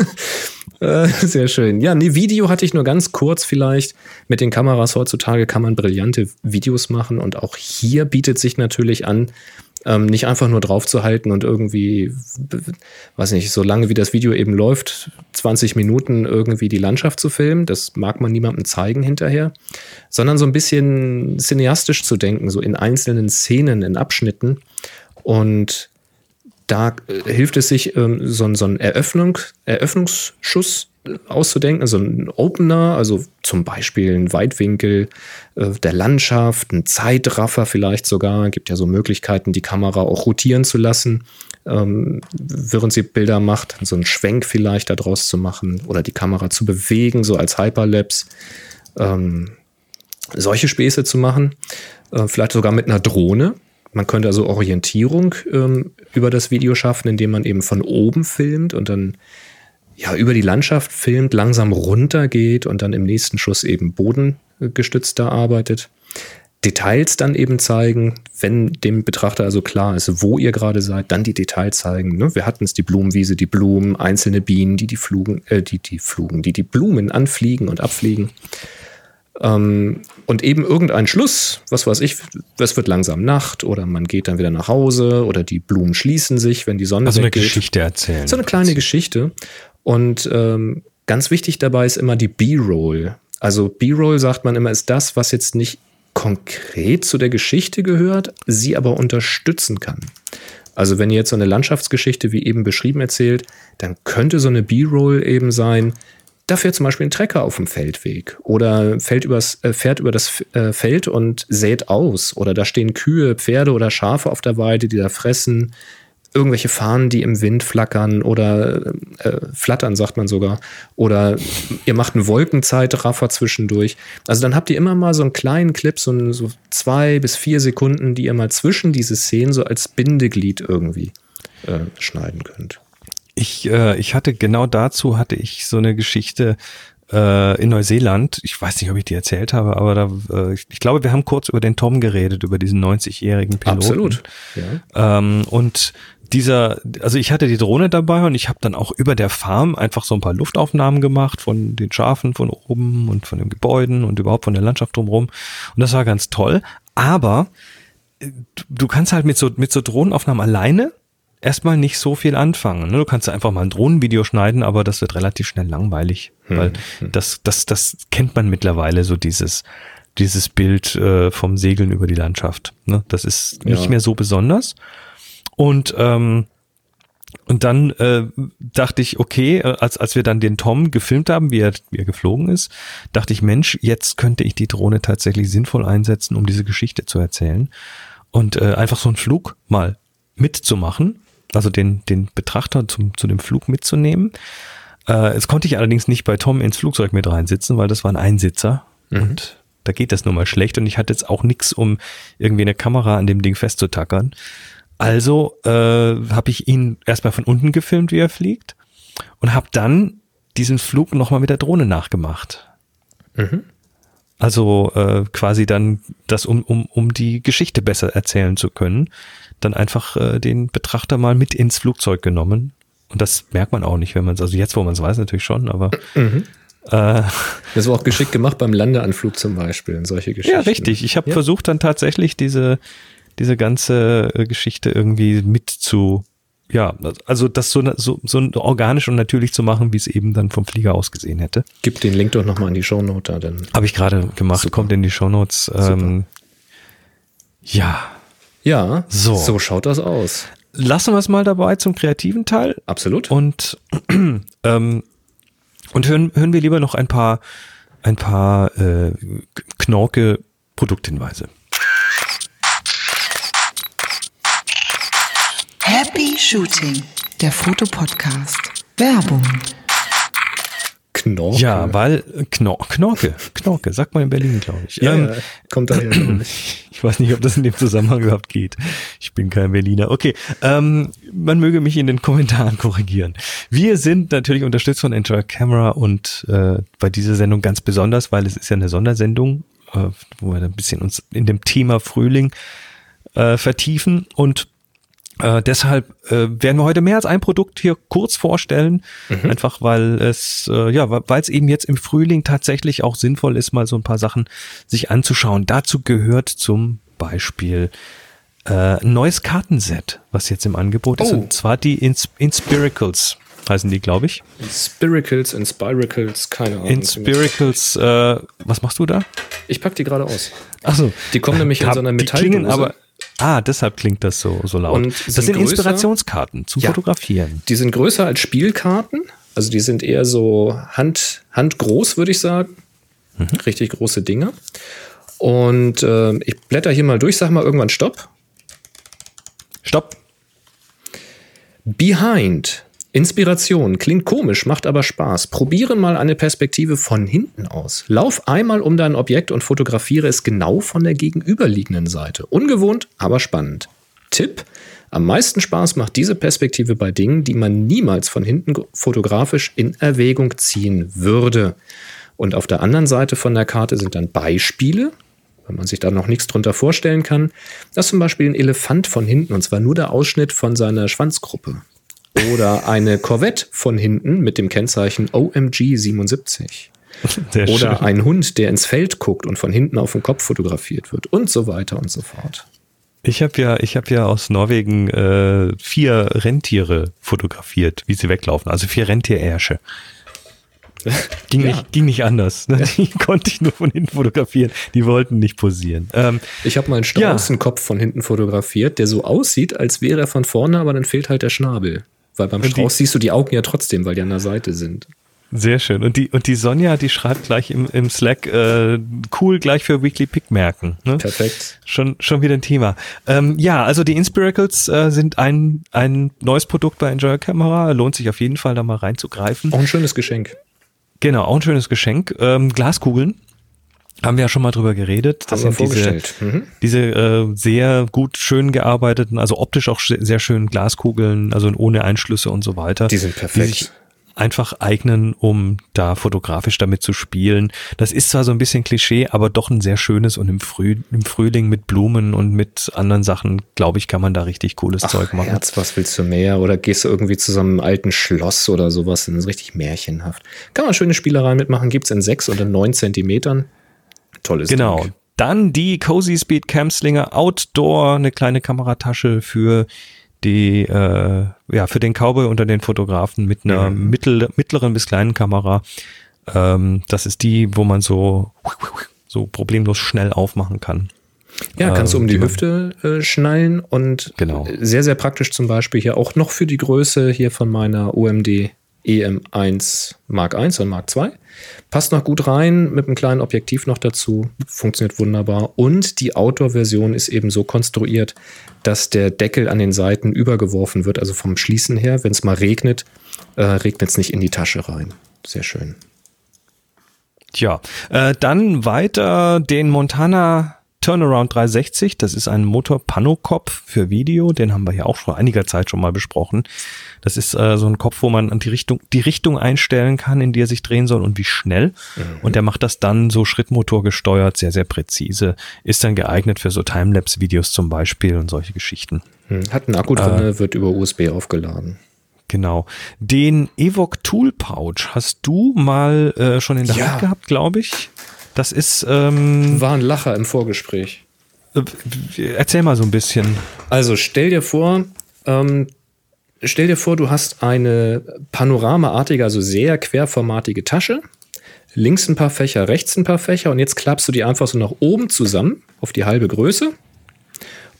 S1: äh, sehr schön. Ja, nee, Video hatte ich nur ganz kurz vielleicht. Mit den Kameras heutzutage kann man brillante Videos machen und auch hier bietet sich natürlich an, ähm, nicht einfach nur draufzuhalten und irgendwie, weiß nicht, so lange wie das Video eben läuft, 20 Minuten irgendwie die Landschaft zu filmen. Das mag man niemandem zeigen hinterher, sondern so ein bisschen cineastisch zu denken, so in einzelnen Szenen, in Abschnitten. Und da äh, hilft es sich, ähm, so, so einen Eröffnung, Eröffnungsschuss auszudenken, so ein Opener, also zum Beispiel ein Weitwinkel äh, der Landschaft, ein Zeitraffer vielleicht sogar, gibt ja so Möglichkeiten, die Kamera auch rotieren zu lassen, ähm, während sie Bilder macht, so einen Schwenk vielleicht daraus zu machen oder die Kamera zu bewegen, so als Hyperlapse. Ähm, solche Späße zu machen, äh, vielleicht sogar mit einer Drohne. Man könnte also Orientierung ähm, über das Video schaffen, indem man eben von oben filmt und dann ja, über die Landschaft filmt, langsam runtergeht und dann im nächsten Schuss eben bodengestützter arbeitet. Details dann eben zeigen, wenn dem Betrachter also klar ist, wo ihr gerade seid, dann die Details zeigen. Ne? Wir hatten es die Blumenwiese, die Blumen, einzelne Bienen, die die Flugen, äh, die die Flugen, die die Blumen anfliegen und abfliegen. Ähm, und eben irgendein Schluss, was weiß ich, es wird langsam Nacht oder man geht dann wieder nach Hause oder die Blumen schließen sich, wenn die Sonne
S2: also
S1: weggeht.
S2: eine Geschichte erzählen.
S1: So eine kleine Geschichte. Und ähm, ganz wichtig dabei ist immer die B-Roll. Also B-Roll sagt man immer, ist das, was jetzt nicht konkret zu der Geschichte gehört, sie aber unterstützen kann. Also wenn ihr jetzt so eine Landschaftsgeschichte wie eben beschrieben erzählt, dann könnte so eine B-Roll eben sein, da fährt zum Beispiel ein Trecker auf dem Feldweg oder fährt, übers, äh, fährt über das äh, Feld und sät aus oder da stehen Kühe, Pferde oder Schafe auf der Weide, die da fressen irgendwelche Fahnen, die im Wind flackern oder äh, flattern, sagt man sogar. Oder ihr macht einen Wolkenzeitraffer zwischendurch. Also dann habt ihr immer mal so einen kleinen Clip, so, so zwei bis vier Sekunden, die ihr mal zwischen diese Szenen so als Bindeglied irgendwie äh, schneiden könnt.
S2: Ich, äh, ich hatte genau dazu hatte ich so eine Geschichte äh, in Neuseeland. Ich weiß nicht, ob ich die erzählt habe, aber da, äh, ich, ich glaube, wir haben kurz über den Tom geredet, über diesen 90-jährigen Piloten.
S1: Absolut.
S2: Ja. Ähm, und dieser, also ich hatte die Drohne dabei und ich habe dann auch über der Farm einfach so ein paar Luftaufnahmen gemacht von den Schafen von oben und von den Gebäuden und überhaupt von der Landschaft drumherum. Und das war ganz toll. Aber äh, du kannst halt mit so, mit so Drohnenaufnahmen alleine erstmal nicht so viel anfangen. Ne? Du kannst einfach mal ein Drohnenvideo schneiden, aber das wird relativ schnell langweilig, hm, weil hm. das, das, das kennt man mittlerweile, so dieses dieses Bild äh, vom Segeln über die Landschaft. Ne? Das ist nicht
S1: Ja.
S2: mehr so besonders. Und ähm, und dann äh, dachte ich, okay, äh, als, als wir dann den Tom gefilmt haben, wie er, wie er geflogen ist, dachte ich, Mensch, jetzt könnte ich die Drohne tatsächlich sinnvoll einsetzen, um diese Geschichte zu erzählen. Und äh, einfach so einen Flug mal mitzumachen, also den, den Betrachter zum, zu dem Flug mitzunehmen. Äh, jetzt konnte ich allerdings nicht bei Tom ins Flugzeug mit reinsitzen, weil das war ein Einsitzer. Und da geht das nun mal schlecht. Und ich hatte jetzt auch nichts, um irgendwie eine Kamera an dem Ding festzutackern. Also äh, habe ich ihn erstmal von unten gefilmt, wie er fliegt. Und habe dann diesen Flug nochmal mit der Drohne nachgemacht. Also äh, quasi dann das, um, um, um die Geschichte besser erzählen zu können, dann einfach äh, den Betrachter mal mit ins Flugzeug genommen. Und das merkt man auch nicht, wenn man es, also jetzt, wo man es weiß, natürlich schon, aber äh,
S1: Das war auch geschickt gemacht beim Landeanflug zum Beispiel und solche Geschichten.
S2: ja, richtig. Ich habe
S1: Ja.
S2: versucht dann tatsächlich diese, diese ganze äh, Geschichte irgendwie mit zu, ja, also das so, so, so organisch und natürlich zu machen, wie es eben dann vom Flieger aus gesehen hätte.
S1: Gib den Link doch nochmal in die Shownote da, dann.
S2: Habe ich gerade gemacht,
S1: Super.
S2: kommt in die Shownotes. Ähm, ja,
S1: Ja,
S2: So.
S1: so schaut das aus.
S2: lassen wir es mal dabei zum kreativen Teil
S1: Absolut.
S2: und ähm, und hören, hören wir lieber noch ein paar ein paar äh, Knorke Produkthinweise.
S4: Happy Shooting, der Fotopodcast. Werbung.
S1: Knorke.
S2: Ja, weil Knor Knorke, Knorke, sagt man in Berlin, glaube ich.
S1: ja,
S2: Ähm,
S1: ja, kommt daher. Ich
S2: weiß nicht, ob das in dem Zusammenhang überhaupt geht. Ich bin kein Berliner. Okay, ähm, man möge mich in den Kommentaren korrigieren. Wir sind natürlich unterstützt von Enjoy Camera und äh, bei dieser Sendung ganz besonders, weil es ist ja eine Sondersendung, äh, wo wir ein bisschen uns in dem Thema Frühling äh, vertiefen und äh, deshalb äh, werden wir heute mehr als ein Produkt hier kurz vorstellen, einfach weil es äh, ja, weil es eben jetzt im Frühling tatsächlich auch sinnvoll ist, mal so ein paar Sachen sich anzuschauen. Dazu gehört zum Beispiel äh, ein neues Kartenset, was jetzt im Angebot ist,
S1: Oh.
S2: und zwar die Ins Inspiracles heißen die, glaube ich.
S1: Spiracles und Spiracles, keine Ahnung.
S2: Inspiracles, äh, was machst du da?
S1: Ich pack die gerade aus.
S2: Achso,
S1: Die kommen nämlich in so einer
S2: die klingen
S1: Metalldose.
S2: aber Ah, deshalb klingt das so, so laut.
S1: Und
S2: das
S1: sind
S2: sind
S1: größer?
S2: Inspirationskarten zum
S1: Ja.
S2: Fotografieren.
S1: Die sind größer als Spielkarten. Also die sind eher so Hand, handgroß, würde ich sagen.
S2: Mhm.
S1: Richtig große Dinge. Und äh, ich blätter hier mal durch, sag mal irgendwann Stopp.
S2: Stopp.
S1: Behind. Inspiration. Klingt komisch, macht aber Spaß. Probiere mal eine Perspektive von hinten aus. Lauf einmal um dein Objekt und fotografiere es genau von der gegenüberliegenden Seite. Ungewohnt, aber spannend. Tipp. Am meisten Spaß macht diese Perspektive bei Dingen, die man niemals von hinten fotografisch in Erwägung ziehen würde. Und auf der anderen Seite von der Karte sind dann Beispiele, wenn man sich da noch nichts drunter vorstellen kann. Das ist zum Beispiel ein Elefant von hinten, und zwar nur der Ausschnitt von seiner Schwanzgruppe. Oder eine Corvette von hinten mit dem Kennzeichen OMG 77.
S2: Sehr
S1: Oder
S2: schön.
S1: ein Hund, der ins Feld guckt und von hinten auf den Kopf fotografiert wird und so weiter und so fort.
S2: Ich habe ja, ich habe ja aus Norwegen äh, vier Rentiere fotografiert, wie sie weglaufen. Also vier Rentierärsche. Ging,
S1: Ja.
S2: nicht, ging nicht anders. Ne? Die konnte ich nur von hinten fotografieren. Die wollten nicht posieren. Ähm,
S1: Ich habe mal einen Straußenkopf von hinten fotografiert, der so aussieht, als wäre er von vorne, aber dann fehlt halt der Schnabel. Weil beim
S2: Und die-
S1: Strauß siehst du die Augen ja trotzdem, weil die an der Seite sind.
S2: sehr schön. Und die, und die Sonja, die schreibt gleich im, im Slack, äh, cool, gleich für Weekly Pick merken. Ne?
S1: Perfekt.
S2: Schon, schon wieder ein Thema. Ähm, ja, also die Inspiracles äh, sind ein, ein neues Produkt bei Enjoy Camera. Lohnt sich auf jeden Fall da mal reinzugreifen.
S1: Auch ein schönes Geschenk.
S2: Genau, auch ein schönes Geschenk. Ähm, Glaskugeln. Haben wir ja schon mal drüber geredet.
S1: Haben wir
S2: sind diese,
S1: vorgestellt. Mhm.
S2: diese äh, sehr gut schön gearbeiteten, also optisch auch sehr schönen Glaskugeln, also ohne Einschlüsse und so weiter.
S1: Die sind perfekt.
S2: Die sich einfach eignen, um da fotografisch damit zu spielen. Das ist zwar so ein bisschen Klischee, aber doch ein sehr schönes und im, Früh, im Frühling mit Blumen und mit anderen Sachen, glaube ich, kann man da richtig cooles Zeug machen.
S1: Herz, was willst du mehr? Oder gehst du irgendwie zu so einem alten Schloss oder sowas? Das ist richtig märchenhaft. Kann man schöne Spielereien mitmachen. Gibt es in 6 oder 9 Zentimetern. Tolles
S2: Genau.
S1: Ding.
S2: Dann die Cozy Speed Cam Slinger Outdoor, eine kleine Kameratasche für die, äh, ja, für den Cowboy unter den Fotografen mit einer
S1: Mhm.
S2: mittel, mittleren bis kleinen Kamera. Ähm, das ist die, wo man so, so problemlos schnell aufmachen kann.
S1: Ja, kannst du um die
S2: Ähm,
S1: Hüfte äh, schnallen und
S2: Genau.
S1: sehr, sehr praktisch zum Beispiel hier auch noch für die Größe hier von meiner OMD EM1 Mark I und Mark II. Passt noch gut rein, mit einem kleinen Objektiv noch dazu, funktioniert wunderbar. Und die Outdoor-Version ist eben so konstruiert, dass der Deckel an den Seiten übergeworfen wird, also vom Schließen her. Wenn es mal regnet, äh, regnet es nicht in die Tasche rein. Sehr schön.
S2: Tja, äh, dann weiter den Montana Turnaround 360. Das ist ein Motor-Panokopf für Video. Den haben wir ja auch vor einiger Zeit schon mal besprochen. Das ist äh, so ein Kopf, wo man an die Richtung, die Richtung einstellen kann, in die er sich drehen soll und wie schnell. Und der macht das dann so Schrittmotor gesteuert, sehr, sehr präzise. Ist dann geeignet für so Timelapse-Videos zum Beispiel und solche Geschichten.
S1: Hm, Hat einen Akku drin, wird über USB aufgeladen.
S2: Genau. Den Evoc Tool Pouch hast du mal äh, schon in der
S1: Ja.
S2: Hand gehabt, glaube ich. Das ist, ähm,
S1: War ein Lacher im Vorgespräch.
S2: äh, erzähl mal so ein bisschen.
S1: Also stell dir vor, ähm, stell dir vor, du hast eine panoramaartige, also sehr querformatige Tasche. Links ein paar Fächer, rechts ein paar Fächer und jetzt klappst du die einfach so nach oben zusammen auf die halbe Größe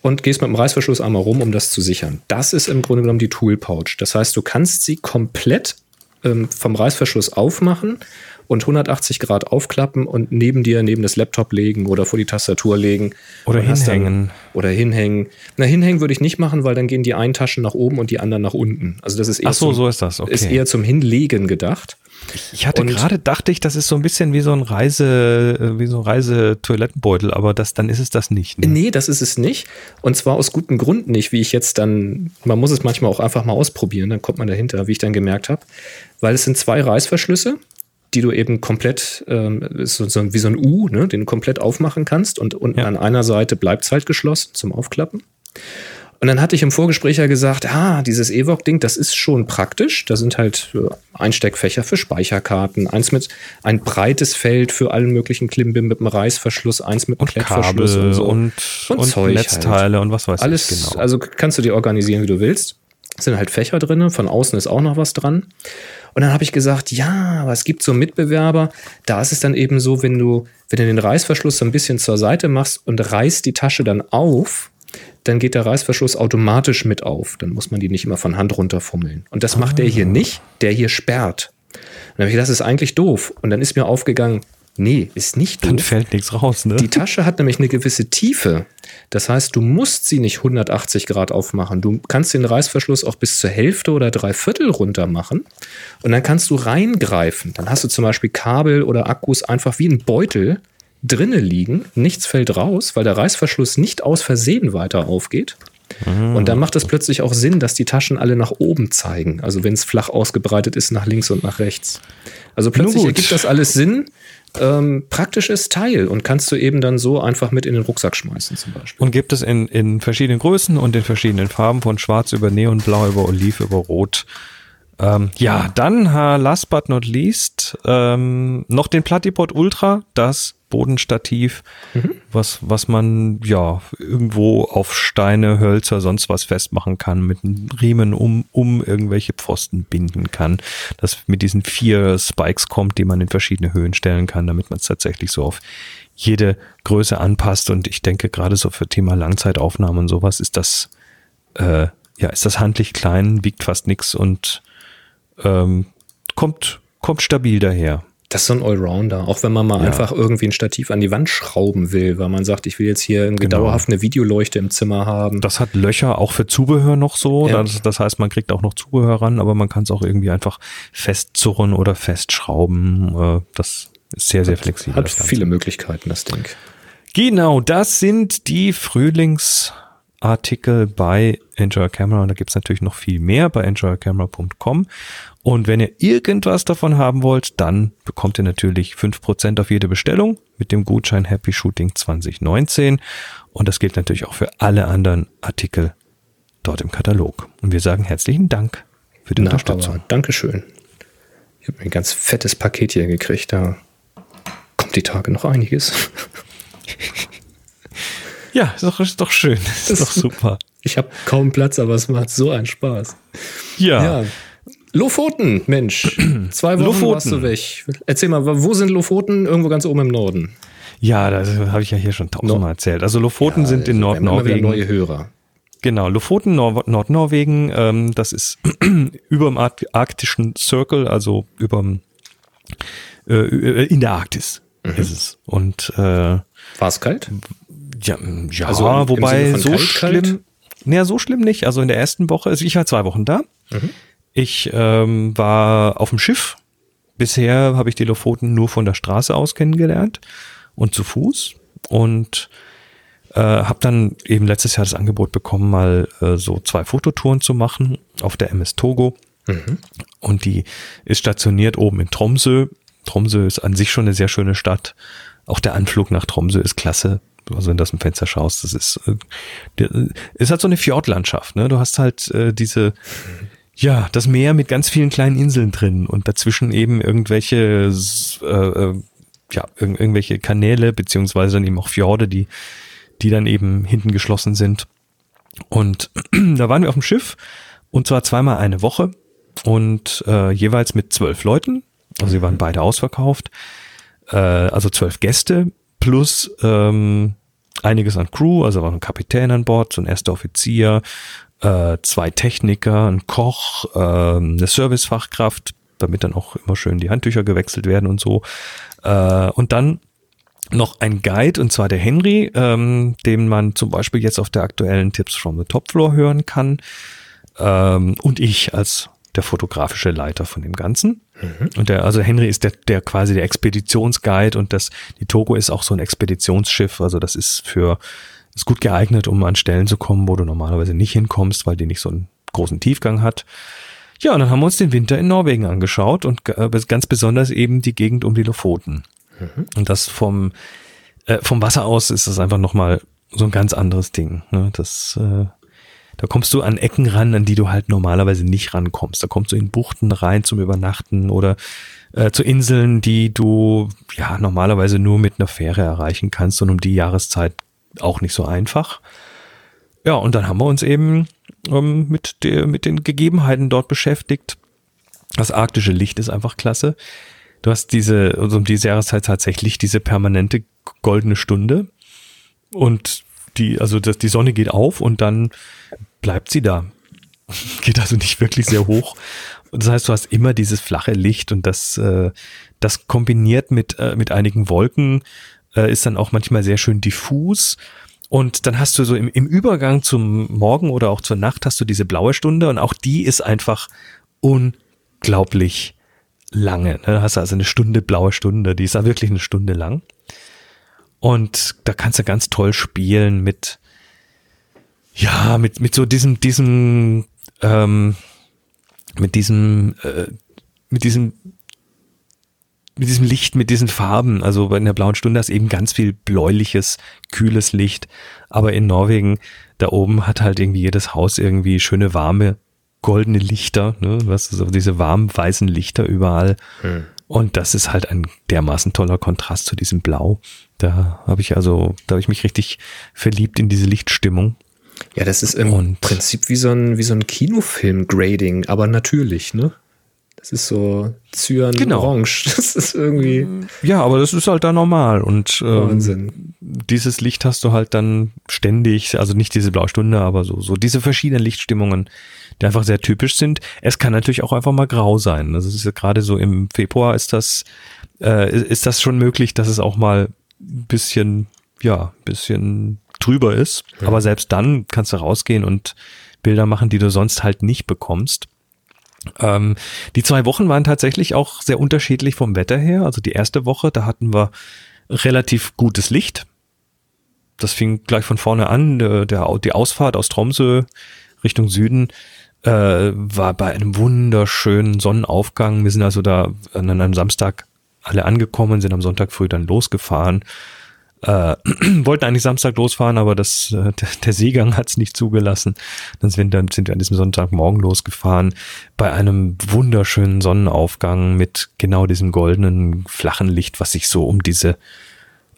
S1: und gehst mit dem Reißverschluss einmal rum, um das zu sichern. Das ist im Grunde genommen die Tool Pouch. Das heißt, du kannst sie komplett ähm, vom Reißverschluss aufmachen und 180 Grad aufklappen und neben dir, neben das Laptop legen oder vor die Tastatur legen.
S2: Oder
S1: dann-
S2: hinhängen.
S1: Oder hinhängen. Na, hinhängen würde ich nicht machen, weil dann gehen die einen Taschen nach oben und die anderen nach unten. Also das ist eher,
S2: Ach so,
S1: zum,
S2: so ist das, okay.
S1: ist eher zum Hinlegen gedacht.
S2: Ich hatte gerade dachte ich, das ist so ein bisschen wie so ein Reise, äh, wie so ein Reise-Toilettenbeutel, aber das, dann ist es das nicht. Ne?
S1: Nee, das ist es nicht. Und zwar aus gutem Grund nicht, wie ich jetzt dann, man muss es manchmal auch einfach mal ausprobieren, dann kommt man dahinter, wie ich dann gemerkt habe. Weil es sind zwei Reißverschlüsse, die du eben komplett, ähm, so, so wie so ein U, ne, den du komplett aufmachen kannst und unten
S2: Ja.
S1: an einer Seite bleibt es halt geschlossen zum Aufklappen. Und dann hatte ich im Vorgespräch ja gesagt, ah, dieses Evoc-Ding, das ist schon praktisch. Da sind halt äh, Einsteckfächer für Speicherkarten, eins mit ein breites Feld für allen möglichen Klimbim mit einem Reißverschluss, eins mit einem
S2: Und
S1: Klettverschluss
S2: Kabel
S1: und so.
S2: und, und,
S1: Zeug
S2: Netzteile
S1: halt.
S2: und was weiß
S1: Alles,
S2: ich genau.
S1: also kannst du dir organisieren, wie du willst. Es sind halt Fächer drin, von außen ist auch noch was dran. Und dann habe ich gesagt, ja, aber es gibt so Mitbewerber, da ist es dann eben so, wenn du, wenn du den Reißverschluss so ein bisschen zur Seite machst und reißt die Tasche dann auf, dann geht der Reißverschluss automatisch mit auf. Dann muss man die nicht immer von Hand runterfummeln. Und das macht der hier nicht, der hier sperrt. Und dann habe ich gedacht, das ist eigentlich doof. Und dann ist mir aufgegangen, nee, ist nicht doof.
S2: dann fällt nichts raus, ne?
S1: Die Tasche hat nämlich eine gewisse Tiefe. Das heißt, du musst sie nicht 180 Grad aufmachen. Du kannst den Reißverschluss auch bis zur Hälfte oder drei Viertel runter machen. Und dann kannst du reingreifen. Dann hast du zum Beispiel Kabel oder Akkus einfach wie ein Beutel drinne liegen. Nichts fällt raus, weil der Reißverschluss nicht aus Versehen weiter aufgeht. Und dann macht es plötzlich auch Sinn, dass die Taschen alle nach oben zeigen. Also wenn es flach ausgebreitet ist, nach links und nach rechts. Also plötzlich ergibt das alles Sinn. Ähm, praktisches Teil und kannst du eben dann so einfach mit in den Rucksack schmeißen zum Beispiel.
S2: Und gibt es in, in verschiedenen Größen und in verschiedenen Farben, von schwarz über Neonblau über Oliv über Rot. Ähm, ja, dann äh, last but not least ähm, noch den Platypod Ultra, das Bodenstativ, was, was man ja irgendwo auf Steine, Hölzer, sonst was festmachen kann, mit einem Riemen um, um irgendwelche Pfosten binden kann, das mit diesen vier Spikes kommt, die man in verschiedene Höhen stellen kann, damit man es tatsächlich so auf jede Größe anpasst. Und ich denke, gerade so für Thema Langzeitaufnahmen und sowas ist das, äh, ja, ist das handlich klein, wiegt fast nix und ähm, kommt, kommt stabil daher.
S1: Das ist so ein Allrounder, auch wenn man mal
S2: Ja.
S1: einfach irgendwie ein Stativ an die Wand schrauben will, weil man sagt, ich will jetzt hier
S2: Genau.
S1: dauerhaft eine Videoleuchte im Zimmer haben.
S2: Das hat Löcher auch für Zubehör noch so.
S1: Ja.
S2: Das, das heißt, man kriegt auch noch Zubehör ran, aber man kann es auch irgendwie einfach festzurren oder festschrauben. Äh, Das ist sehr, sehr flexibel.
S1: Hat viele Möglichkeiten, das Ding.
S2: Genau, das sind die Frühlingsartikel bei Enjoy Camera. Und da gibt's natürlich noch viel mehr bei enjoycamera.com. Und wenn ihr irgendwas davon haben wollt, dann bekommt ihr natürlich 5% auf jede Bestellung mit dem Gutschein Happy Shooting 2019. Und das gilt natürlich auch für alle anderen Artikel dort im Katalog. Und wir sagen herzlichen Dank für die
S1: Na,
S2: Unterstützung.
S1: Dankeschön. Ich habe ein ganz fettes Paket hier gekriegt. Da kommt die Tage noch einiges.
S2: Ja, ist doch, ist doch schön. Ist
S1: Das-
S2: doch super.
S1: Ich habe kaum Platz, aber es macht so einen Spaß.
S2: Ja.
S1: Ja. Lofoten, Mensch. Zwei Wochen
S2: Lofoten.
S1: warst du weg. Erzähl mal, wo sind Lofoten? Irgendwo ganz oben im Norden.
S2: Ja, das habe ich ja hier schon tausendmal erzählt. Also Lofoten
S1: Ja,
S2: sind in
S1: also,
S2: Nordnorwegen.
S1: neue Hörer.
S2: Genau, Lofoten, Nor Nordnorwegen, ähm, das ist über dem Ark arktischen Circle, also über äh, in der Arktis ist es. Und äh,
S1: War es kalt?
S2: ja, ja
S1: Also
S2: wobei so
S1: kalt, kalt?
S2: schlimm, naja, so schlimm nicht. Also in der ersten Woche, also ich war zwei Wochen da. Ich ähm, war auf dem Schiff. Bisher habe ich die Lofoten nur von der Straße aus kennengelernt und zu Fuß. Und äh, habe dann eben letztes Jahr das Angebot bekommen, mal äh, so zwei Fototouren zu machen auf der MS Togo. Und die ist stationiert oben in Tromsø. Tromsø ist an sich schon eine sehr schöne Stadt. Auch der Anflug nach Tromsø ist klasse. Also wenn du aus dem Fenster schaust, das ist, äh, äh, ist halt so eine Fjordlandschaft. Ne? Du hast halt äh, diese, ja, das Meer mit ganz vielen kleinen Inseln drin und dazwischen eben irgendwelche, äh, äh, ja, irg irgendwelche Kanäle beziehungsweise dann eben auch Fjorde, die, die dann eben hinten geschlossen sind. Und da waren wir auf dem Schiff und zwar zweimal eine Woche und äh, jeweils mit zwölf Leuten. Also sie waren beide ausverkauft. Äh, also zwölf Gäste plus ähm, einiges an Crew, also war ein Kapitän an Bord, so ein erster Offizier, äh, zwei Techniker, ein Koch, ähm, eine Servicefachkraft, damit dann auch immer schön die Handtücher gewechselt werden und so. Äh, und dann noch ein Guide, und zwar der Henry, ähm, den man zum Beispiel jetzt auf der aktuellen Tipps from the Top Floor hören kann. Ähm, und ich als der fotografische Leiter von dem Ganzen. Und der, also Henry ist der, der quasi der Expeditionsguide und das, die Togo ist auch so ein Expeditionsschiff. Also das ist für, ist gut geeignet, um an Stellen zu kommen, wo du normalerweise nicht hinkommst, weil die nicht so einen großen Tiefgang hat. Ja, und dann haben wir uns den Winter in Norwegen angeschaut und äh, ganz besonders eben die Gegend um die Lofoten. Und das vom, äh, vom Wasser aus ist das einfach nochmal so ein ganz anderes Ding. Ne? Das, äh, da kommst du an Ecken ran, an die du halt normalerweise nicht rankommst. Da kommst du in Buchten rein zum Übernachten oder äh, zu Inseln, die du ja normalerweise nur mit einer Fähre erreichen kannst und um die Jahreszeit auch nicht so einfach. Ja, und dann haben wir uns eben ähm, mit, der, mit den Gegebenheiten dort beschäftigt. Das arktische Licht ist einfach klasse. Du hast diese, also um diese Jahreszeit tatsächlich diese permanente goldene Stunde. Und die, also das, die Sonne geht auf und dann bleibt sie da. Geht also nicht wirklich sehr hoch. Das heißt, du hast immer dieses flache Licht und das, äh, das kombiniert mit, äh, mit einigen Wolken äh, ist dann auch manchmal sehr schön diffus. Und dann hast du so im, im Übergang zum Morgen oder auch zur Nacht hast du diese blaue Stunde und auch die ist einfach unglaublich lange. Ne? Da hast du also eine Stunde blaue Stunde, die ist da wirklich eine Stunde lang. Und da kannst du ganz toll spielen mit, ja, mit, mit so diesem, diesem, ähm, mit diesem, äh, mit diesem, mit diesem Licht, mit diesen Farben. Also in der blauen Stunde hast du eben ganz viel bläuliches, kühles Licht. Aber in Norwegen, da oben hat halt irgendwie jedes Haus irgendwie schöne warme, goldene Lichter, ne? Was so diese warmen, weißen Lichter überall. Und das ist halt ein dermaßen toller Kontrast zu diesem Blau. Da habe ich also, da habe ich mich richtig verliebt in diese Lichtstimmung.
S1: Ja, das ist im
S2: Und-
S1: Prinzip wie so ein, wie so ein Kinofilm-Grading, aber natürlich, ne? Das ist so
S2: Genau.
S1: Cyan-Orange. Das ist irgendwie
S2: Ja, aber das ist halt da normal und ähm,
S1: Wahnsinn.
S2: dieses Licht hast du halt dann ständig, also nicht diese Blaustunde, aber so, so diese verschiedenen Lichtstimmungen, die einfach sehr typisch sind. Es kann natürlich auch einfach mal grau sein. Also es ist ja gerade so im Februar ist das, äh, ist das schon möglich, dass es auch mal ein bisschen, ja, ein bisschen drüber ist. Aber selbst dann kannst du rausgehen und Bilder machen, die du sonst halt nicht bekommst. Ähm, die zwei Wochen waren tatsächlich auch sehr unterschiedlich vom Wetter her. Also die erste Woche, da hatten wir relativ gutes Licht. Das fing gleich von vorne an. Der, der, die Ausfahrt aus Tromsø Richtung Süden äh, war bei einem wunderschönen Sonnenaufgang. Wir sind also da an einem Samstag alle angekommen, sind am Sonntag früh dann losgefahren. Äh, wollten eigentlich Samstag losfahren, aber das, äh, der, der Seegang hat es nicht zugelassen. Dann sind, dann sind wir an diesem Sonntagmorgen losgefahren bei einem wunderschönen Sonnenaufgang mit genau diesem goldenen flachen Licht, was sich so um diese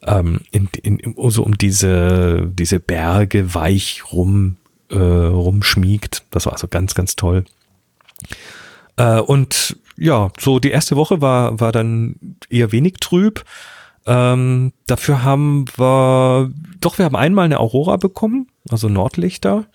S2: ähm, in, in, in, so um diese diese Berge weich rum äh, rumschmiegt. Das war also ganz ganz toll. Äh, und ja, so die erste Woche war war dann eher wenig trüb. Ähm, dafür haben wir, doch, wir haben einmal eine Aurora bekommen, also Nordlichter.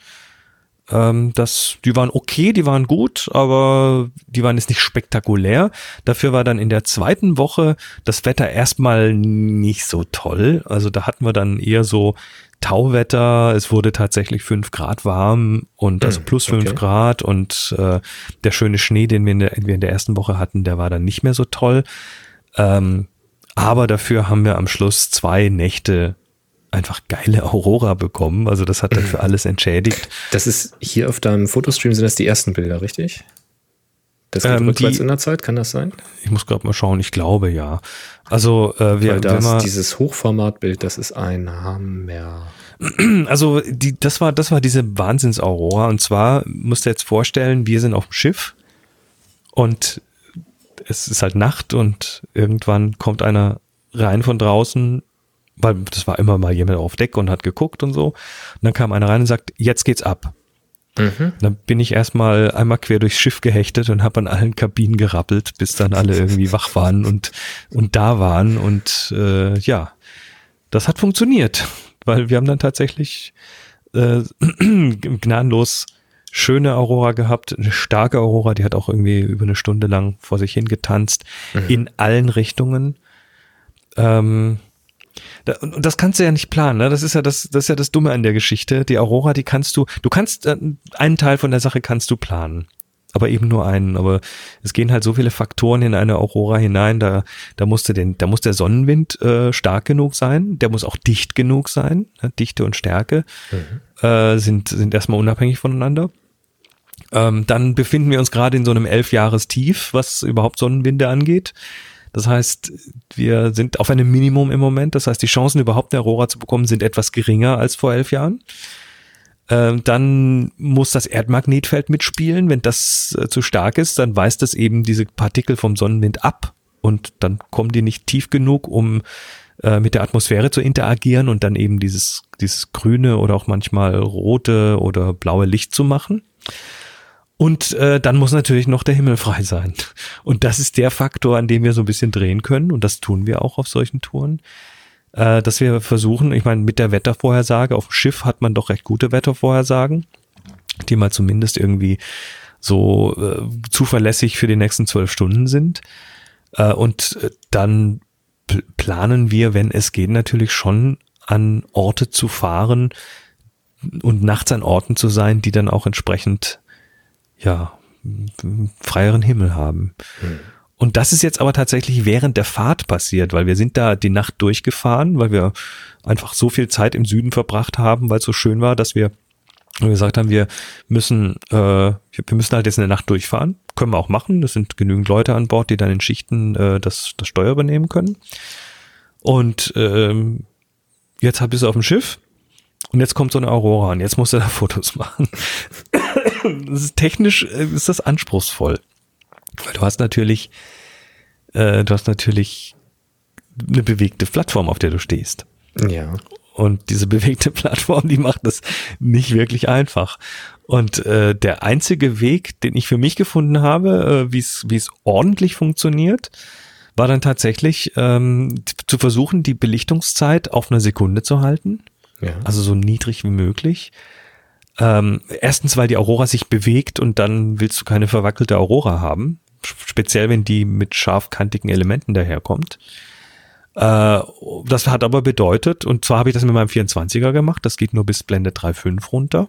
S2: Ähm, das, die waren okay, die waren gut, aber die waren jetzt nicht spektakulär. Dafür war dann in der zweiten Woche das Wetter erstmal nicht so toll. Also da hatten wir dann eher so Tauwetter, es wurde tatsächlich fünf Grad warm und also
S1: Hm,
S2: plus fünf
S1: okay.
S2: Grad und äh, der schöne Schnee, den wir in, der, wir in der ersten Woche hatten, der war dann nicht mehr so toll. Ähm, aber dafür haben wir am Schluss zwei Nächte einfach geile Aurora bekommen. Also das hat dann für alles entschädigt.
S1: Das ist hier auf deinem Fotostream sind das die ersten Bilder, richtig? Das geht
S2: Ähm,
S1: rückwärts
S2: die-
S1: in der Zeit, kann das sein?
S2: Ich muss gerade mal schauen, ich glaube ja. Also äh, wir,
S1: Weil
S2: wenn
S1: das,
S2: wir,
S1: dieses Hochformatbild, das ist ein Hammer.
S2: also die, das war das war diese Wahnsinns-Aurora und zwar musst du jetzt vorstellen, wir sind auf dem Schiff und es ist halt Nacht und irgendwann kommt einer rein von draußen, weil das war immer mal jemand auf Deck und hat geguckt und so. Und dann kam einer rein und sagt, jetzt geht's ab.
S1: Mhm.
S2: Dann bin ich erstmal einmal quer durchs Schiff gehechtet und habe an allen Kabinen gerappelt, bis dann alle irgendwie wach waren und, und da waren. Und äh, ja, das hat funktioniert, weil wir haben dann tatsächlich äh, gnadenlos schöne Aurora gehabt, eine starke Aurora, die hat auch irgendwie über eine Stunde lang vor sich hingetanzt, in allen Richtungen. Ähm, und das kannst du ja nicht planen, ne? Das ist ja das, das ist ja das Dumme an der Geschichte. Die Aurora, die kannst du, du kannst äh, einen Teil von der Sache kannst du planen, aber eben nur einen. Aber es gehen halt so viele Faktoren in eine Aurora hinein. Da, da musste den, da muss der Sonnenwind äh, stark genug sein, der muss auch dicht genug sein. Ne? Dichte und Stärke äh, sind sind erstmal unabhängig voneinander. Ähm, dann befinden wir uns gerade in so einem elf Jahres Tief, was überhaupt Sonnenwinde angeht. Das heißt, wir sind auf einem Minimum im Moment. Das heißt, die Chancen überhaupt eine Aurora zu bekommen sind etwas geringer als vor elf Jahren. Ähm, dann muss das Erdmagnetfeld mitspielen. Wenn das äh, zu stark ist, dann weist das eben diese Partikel vom Sonnenwind ab und dann kommen die nicht tief genug, um äh, mit der Atmosphäre zu interagieren und dann eben dieses, dieses grüne oder auch manchmal rote oder blaue Licht zu machen. Und äh, dann muss natürlich noch der Himmel frei sein. Und das ist der Faktor, an dem wir so ein bisschen drehen können. Und das tun wir auch auf solchen Touren. Äh, dass wir versuchen, ich meine, mit der Wettervorhersage, auf dem Schiff hat man doch recht gute Wettervorhersagen, die mal zumindest irgendwie so äh, zuverlässig für die nächsten zwölf Stunden sind. Äh, und äh, dann pl- planen wir, wenn es geht, natürlich schon an Orte zu fahren und nachts an Orten zu sein, die dann auch entsprechend ja, freieren Himmel haben. Und das ist jetzt aber tatsächlich während der Fahrt passiert, weil wir sind da die Nacht durchgefahren, weil wir einfach so viel Zeit im Süden verbracht haben, weil es so schön war, dass wir gesagt haben, wir müssen, äh, wir müssen halt jetzt eine Nacht durchfahren. Können wir auch machen. Es sind genügend Leute an Bord, die dann in Schichten äh, das, das Steuer übernehmen können. Und ähm, jetzt bist du auf dem Schiff und jetzt kommt so eine Aurora und jetzt musst du da Fotos machen. ist technisch äh, ist das anspruchsvoll. Weil du hast natürlich, äh, du hast natürlich eine bewegte Plattform, auf der du stehst.
S1: Ja.
S2: Und diese bewegte Plattform, die macht das nicht wirklich einfach. Und äh, der einzige Weg, den ich für mich gefunden habe, äh, wie es wie es ordentlich funktioniert, war dann tatsächlich ähm, zu versuchen, die Belichtungszeit auf eine Sekunde zu halten
S1: Ja.
S2: also so niedrig wie möglich. Ähm, erstens, weil die Aurora sich bewegt und dann willst du keine verwackelte Aurora haben. Speziell, wenn die mit scharfkantigen Elementen daherkommt. Äh, das hat aber bedeutet, und zwar habe ich das mit meinem 24er gemacht, das geht nur bis Blende 3.5 runter.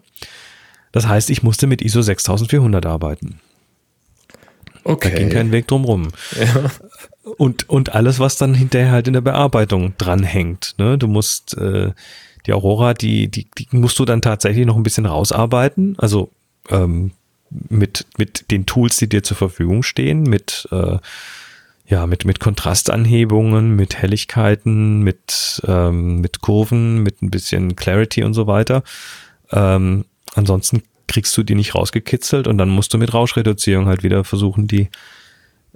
S2: Das heißt, ich musste mit ISO 6400 arbeiten. Da ging kein Weg drum rum.
S1: Ja.
S2: Und, und alles, was dann hinterher halt in der Bearbeitung dranhängt. Ne? Du musst äh, die Aurora, die, die, die musst du dann tatsächlich noch ein bisschen rausarbeiten. Also ähm, mit, mit den Tools, die dir zur Verfügung stehen, mit, äh, ja, mit, mit Kontrastanhebungen, mit Helligkeiten, mit, ähm, mit Kurven, mit ein bisschen Clarity und so weiter. Ähm, ansonsten kriegst du die nicht rausgekitzelt und dann musst du mit Rauschreduzierung halt wieder versuchen, die,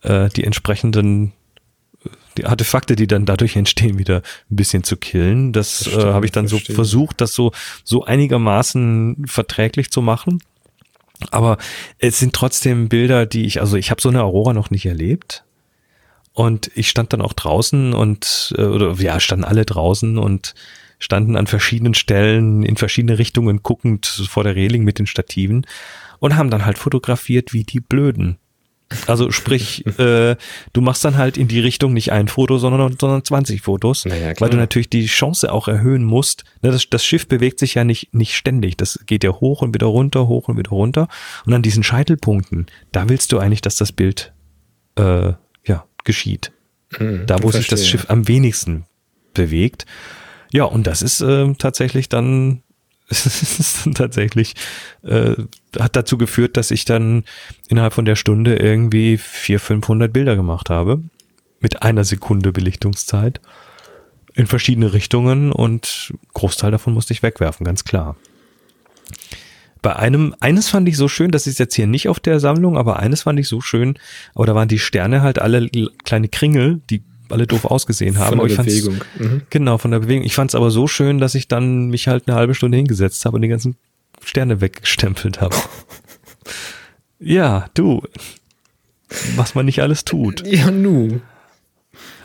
S2: äh, die entsprechenden die Artefakte, die dann dadurch entstehen, wieder ein bisschen zu killen. Das äh,
S1: Verstehe,
S2: habe ich dann
S1: verstehe.
S2: so versucht, das so, so einigermaßen verträglich zu machen. Aber es sind trotzdem Bilder, die ich, also ich habe so eine Aurora noch nicht erlebt. Und ich stand dann auch draußen und, äh, oder ja, standen alle draußen und standen an verschiedenen Stellen in verschiedene Richtungen guckend vor der Reling mit den Stativen und haben dann halt fotografiert wie die Blöden. Also sprich, äh, du machst dann halt in die Richtung nicht ein Foto, sondern, sondern 20 Fotos,
S1: Naja,
S2: weil du natürlich die Chance auch erhöhen musst. Ne, das, das Schiff bewegt sich ja nicht, nicht ständig. Das geht ja hoch und wieder runter, hoch und wieder runter. Und an diesen Scheitelpunkten, da willst du eigentlich, dass das Bild äh, ja, geschieht.
S1: Hm,
S2: Da, wo sich das. Schiff am wenigsten bewegt. Ja, und das ist äh, tatsächlich dann, es ist dann tatsächlich, äh, hat dazu geführt, dass ich dann innerhalb von der Stunde irgendwie 400, 500 Bilder gemacht habe. Mit einer Sekunde Belichtungszeit. In verschiedene Richtungen und Großteil davon musste ich wegwerfen, ganz klar. Bei einem, eines fand ich so schön, das ist jetzt hier nicht auf der Sammlung, aber eines fand ich so schön, aber da waren die Sterne halt alle kleine Kringel, die alle doof ausgesehen haben.
S1: Von der Bewegung. Mhm.
S2: Genau, von der Bewegung. Ich fand es aber so schön, dass ich dann mich halt eine halbe Stunde hingesetzt habe und die ganzen Sterne weggestempelt habe. ja, du. Was man nicht alles tut.
S1: Ja, nu.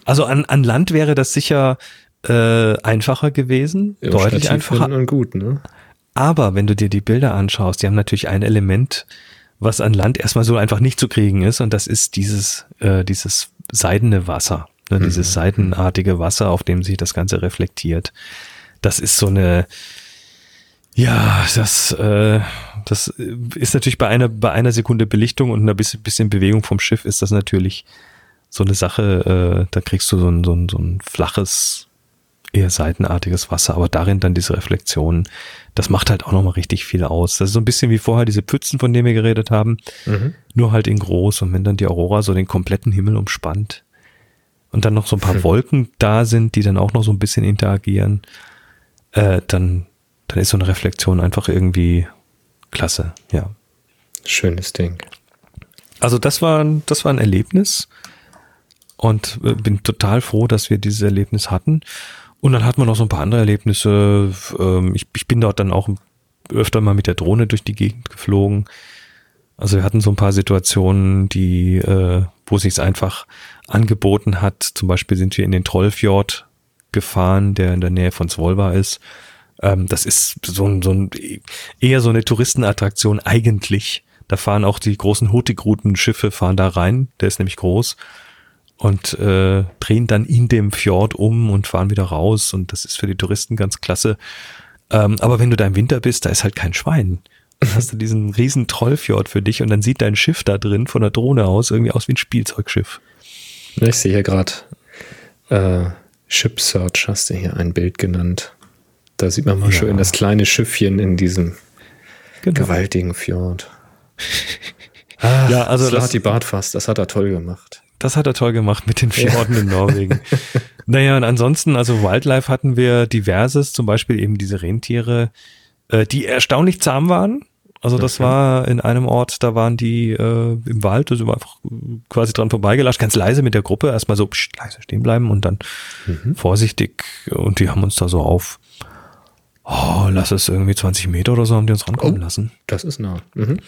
S2: Also an, an Land wäre das sicher äh, einfacher gewesen,
S1: Ja,
S2: deutlich einfacher.
S1: Und gut, ne?
S2: Aber wenn du dir die Bilder anschaust, die haben natürlich ein Element, was an Land erstmal so einfach nicht zu kriegen ist, und das ist dieses, äh, dieses seidene Wasser, ne, dieses seidenartige Wasser, auf dem sich das Ganze reflektiert. Das ist so eine, ja, das, äh, das ist natürlich bei einer, bei einer Sekunde Belichtung und einer bisschen, bisschen Bewegung vom Schiff ist das natürlich so eine Sache, äh, da kriegst du so ein, so ein, so ein flaches, eher seitenartiges Wasser, aber darin dann diese Reflexionen, das macht halt auch nochmal richtig viel aus. Das ist so ein bisschen wie vorher diese Pfützen, von denen wir geredet haben,
S1: Mhm.
S2: nur halt in groß und wenn dann die Aurora so den kompletten Himmel umspannt und dann noch so ein paar Wolken da sind, die dann auch noch so ein bisschen interagieren, äh, dann, dann ist so eine Reflexion einfach irgendwie klasse, ja.
S1: Schönes Ding.
S2: Also das war, das war ein Erlebnis und äh, bin total froh, dass wir dieses Erlebnis hatten. Und dann hatten wir noch so ein paar andere Erlebnisse. Ähm, ich, ich bin dort dann auch öfter mal mit der Drohne durch die Gegend geflogen. Also wir hatten so ein paar Situationen, die, äh, wo sich es einfach angeboten hat. Zum Beispiel sind wir in den Trollfjord gefahren, der in der Nähe von Svolva ist. Ähm, das ist so ein, so ein eher so eine Touristenattraktion eigentlich. Da fahren auch die großen Hurtigruten-Schiffe fahren da rein. Der ist nämlich groß und äh, drehen dann in dem Fjord um und fahren wieder raus. Und das ist für die Touristen ganz klasse. Ähm, aber wenn du da im Winter bist, da ist halt kein Schwein. Dann hast du diesen riesen Trollfjord für dich und dann sieht dein Schiff da drin von der Drohne aus irgendwie aus wie ein Spielzeugschiff.
S1: Ja, Ich sehe hier gerade äh, Ship Search, hast du hier ein Bild genannt. Da sieht man mal
S2: Ja.
S1: schön das kleine Schiffchen in diesem
S2: Genau.
S1: gewaltigen Fjord. Ah,
S2: Ja, also das-
S1: Slati Bartfass, das hat er toll gemacht.
S2: Das hat er toll gemacht mit den Fjorden in Norwegen. Naja, und ansonsten, also Wildlife hatten wir diverses, zum Beispiel eben diese Rentiere, äh, die erstaunlich zahm waren. Also das war in einem Ort, da waren die äh, im Wald, da sind wir einfach quasi dran vorbeigelascht, ganz leise mit der Gruppe, erstmal so pst, leise stehen bleiben und dann vorsichtig und die haben uns da so auf, oh, lass es irgendwie 20 Meter oder so, haben die uns rankommen
S1: Oh.
S2: lassen.
S1: Das ist nah. Mhm.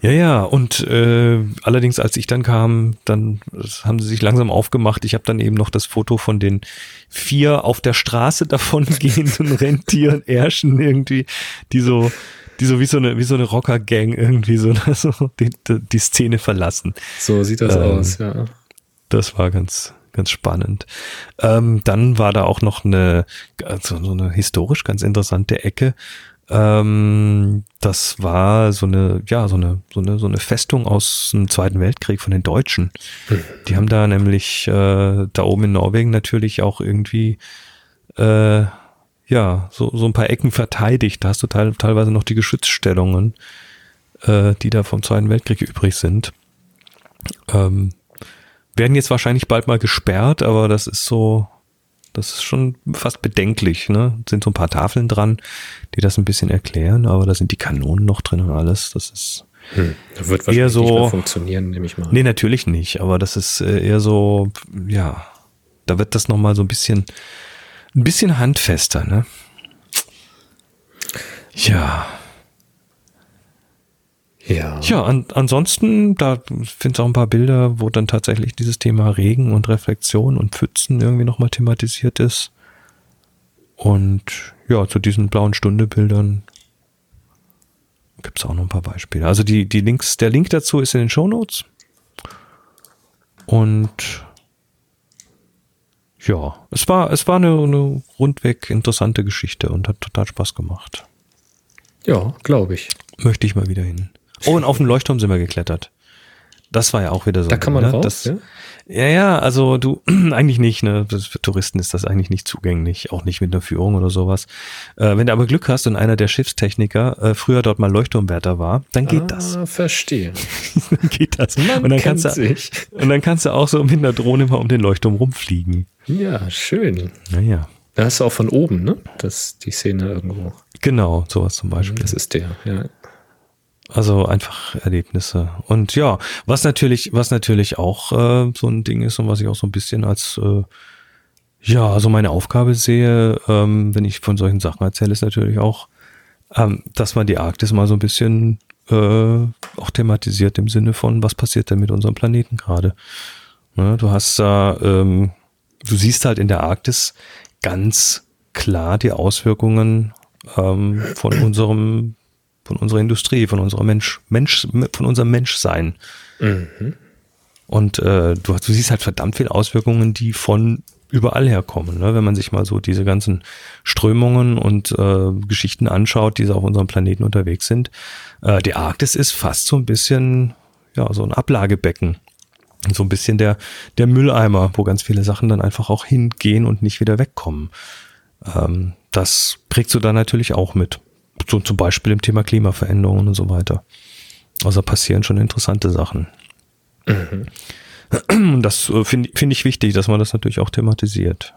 S2: Ja, ja, und äh, allerdings, als ich dann kam, dann haben sie sich langsam aufgemacht. Ich habe dann eben noch das Foto von den vier auf der Straße davongehenden Rentieren, Ärschen irgendwie, die so, die so wie so eine, wie so eine Rocker-Gang irgendwie so, so die, die, Szene verlassen.
S1: So sieht das
S2: Ähm,
S1: aus, ja.
S2: Das war ganz, ganz spannend. Ähm, dann war da auch noch eine, also so eine historisch ganz interessante Ecke. Ähm, das war so eine, ja, so eine, so eine, so eine Festung aus dem Zweiten Weltkrieg von den Deutschen. Die haben da nämlich äh, da oben in Norwegen natürlich auch irgendwie äh, ja, so, so ein paar Ecken verteidigt. Da hast du teil, teilweise noch die Geschützstellungen, äh, die da vom Zweiten Weltkrieg übrig sind. Ähm, werden jetzt wahrscheinlich bald mal gesperrt, aber das ist so, das ist schon fast bedenklich, ne? Sind so ein paar Tafeln dran, die das ein bisschen erklären, aber da sind die Kanonen noch drin und alles. Das ist,
S1: Hm. Das wird
S2: Eher
S1: wahrscheinlich
S2: so-
S1: nicht mehr funktionieren, nehme ich mal.
S2: nee, natürlich nicht, aber das ist äh, eher so, ja, da wird das nochmal so ein bisschen, ein bisschen handfester, ne? Ja.
S1: Ja.
S2: Ja, an, ansonsten, da findest auch ein paar Bilder, wo dann tatsächlich dieses Thema Regen und Reflexion und Pfützen irgendwie nochmal thematisiert ist. Und ja, zu diesen blauen Stundebildern gibt es auch noch ein paar Beispiele. Also die, die Links, der Link dazu ist in den Show Notes. Und ja, es war, es war eine, eine rundweg interessante Geschichte und hat total Spaß gemacht.
S1: Ja, glaube ich.
S2: Möchte ich mal wieder hin. Oh, und auf dem Leuchtturm sind wir geklettert. Das war ja auch wieder so.
S1: Da kann man
S2: ne?
S1: raus,
S2: das,
S1: ja?
S2: Ja, ja, also du, eigentlich nicht, ne? Das, für Touristen ist das eigentlich nicht zugänglich, auch nicht mit einer Führung oder sowas. Äh, wenn du aber Glück hast und einer der Schiffstechniker äh, früher dort mal Leuchtturmwärter war, dann geht das.
S1: Ah, verstehe.
S2: Dann geht das.
S1: Man
S2: und dann
S1: kennt
S2: kannst du,
S1: sich.
S2: und dann kannst du auch so mit einer Drohne mal um den Leuchtturm rumfliegen.
S1: Ja, schön.
S2: Naja.
S1: Da hast du auch von oben, ne? Das, die Szene irgendwo.
S2: Genau, sowas zum Beispiel.
S1: Das ist der, ja.
S2: Also einfach Erlebnisse. Und ja, was natürlich, was natürlich auch äh, so ein Ding ist und was ich auch so ein bisschen als äh, ja, also meine Aufgabe sehe, ähm, wenn ich von solchen Sachen erzähle, ist natürlich auch, ähm, dass man die Arktis mal so ein bisschen äh, auch thematisiert im Sinne von, was passiert denn mit unserem Planeten gerade? Ne, du hast da, ähm, du siehst halt in der Arktis ganz klar die Auswirkungen ähm, von unserem von unserer Industrie, von unserer Mensch, Mensch, von unserem Menschsein. Und äh, du, hast- du siehst halt verdammt viele Auswirkungen, die von überall herkommen. Ne? Wenn man sich mal so diese ganzen Strömungen und äh, Geschichten anschaut, die so auf unserem Planeten unterwegs sind. Äh, die Arktis ist fast so ein bisschen, ja, so ein Ablagebecken. So ein bisschen der, der Mülleimer, wo ganz viele Sachen dann einfach auch hingehen und nicht wieder wegkommen. Ähm, das kriegst du da natürlich auch mit. So zum Beispiel im Thema Klimaveränderungen und so weiter. Also passieren schon interessante Sachen. Und das äh, finde finde ich wichtig, dass man das natürlich auch thematisiert.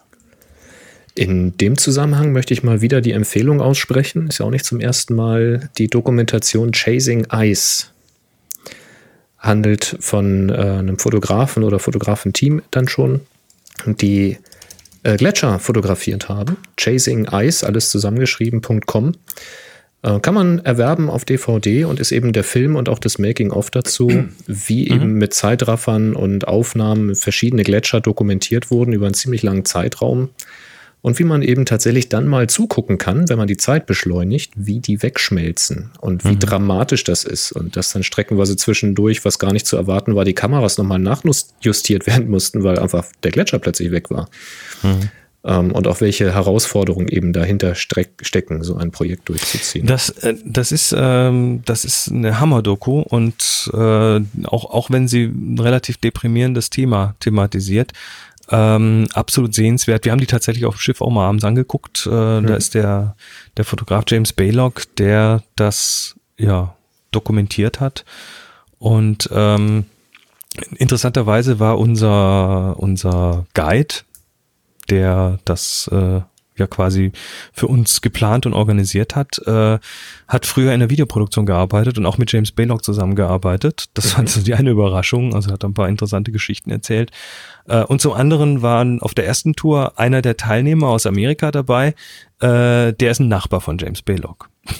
S1: In dem Zusammenhang möchte ich mal wieder die Empfehlung aussprechen. Ist ja auch nicht zum ersten Mal die Dokumentation Chasing Ice. Handelt von äh, einem Fotografen oder Fotografenteam dann schon, die äh, Gletscher fotografiert haben. Chasing Ice, alles zusammengeschrieben.com. Äh, kann man erwerben auf DVD und ist eben der Film und auch das Making-of dazu, wie eben mit Zeitraffern und Aufnahmen verschiedene Gletscher dokumentiert wurden über einen ziemlich langen Zeitraum. Und wie man eben tatsächlich dann mal zugucken kann, wenn man die Zeit beschleunigt, wie die wegschmelzen und wie dramatisch das ist. Und dass dann streckenweise zwischendurch, was gar nicht zu erwarten war, die Kameras nochmal nachjustiert werden mussten, weil einfach der Gletscher plötzlich weg war. Ähm, und auch welche Herausforderungen eben dahinter stecken, so ein Projekt durchzuziehen.
S2: Das, äh, das ist, ähm, das ist eine Hammer-Doku und äh, auch, auch wenn sie ein relativ deprimierendes Thema thematisiert, ähm, absolut sehenswert. Wir haben die tatsächlich auf dem Schiff auch mal abends angeguckt. Äh, Da ist der, der Fotograf James Baylock, der das ja dokumentiert hat. Und ähm, interessanterweise war unser, unser Guide, der das äh, ja quasi für uns geplant und organisiert hat, äh, hat früher in der Videoproduktion gearbeitet und auch mit James Baylock zusammengearbeitet. Das war so die eine Überraschung. Also er hat ein paar interessante Geschichten erzählt. Äh, und zum anderen waren auf der ersten Tour einer der Teilnehmer aus Amerika dabei. Äh, der ist ein Nachbar von James Baylock.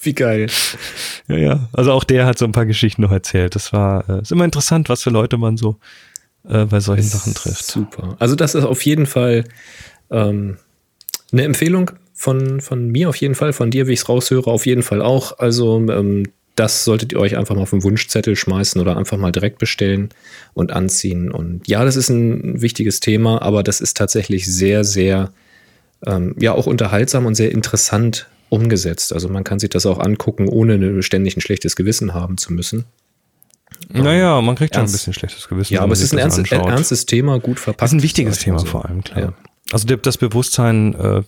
S1: Wie geil.
S2: Ja, ja. Also auch der hat so ein paar Geschichten noch erzählt. Das war äh, ist immer interessant, was für Leute man so äh, bei solchen Sachen trifft.
S1: Super. Also das ist auf jeden Fall ähm, eine Empfehlung von, von mir auf jeden Fall, von dir, wie ich es raushöre, auf jeden Fall auch. Also ähm, das solltet ihr euch einfach mal auf den Wunschzettel schmeißen oder einfach mal direkt bestellen und anziehen. Und ja, das ist ein wichtiges Thema, aber das ist tatsächlich sehr, sehr, ähm, ja, auch unterhaltsam und sehr interessant umgesetzt. Also man kann sich das auch angucken, ohne eine- ständig ein schlechtes Gewissen haben zu müssen.
S2: Naja, man kriegt schon ein
S1: Ernst-
S2: bisschen schlechtes Gewissen.
S1: Ja, aber es ist ein
S2: das
S1: ernstes, Thema, gut verpackt.
S2: Das ist ein wichtiges
S1: mal
S2: Thema
S1: so.
S2: vor allem, klar.
S1: Ja.
S2: Also das Bewusstsein, äh,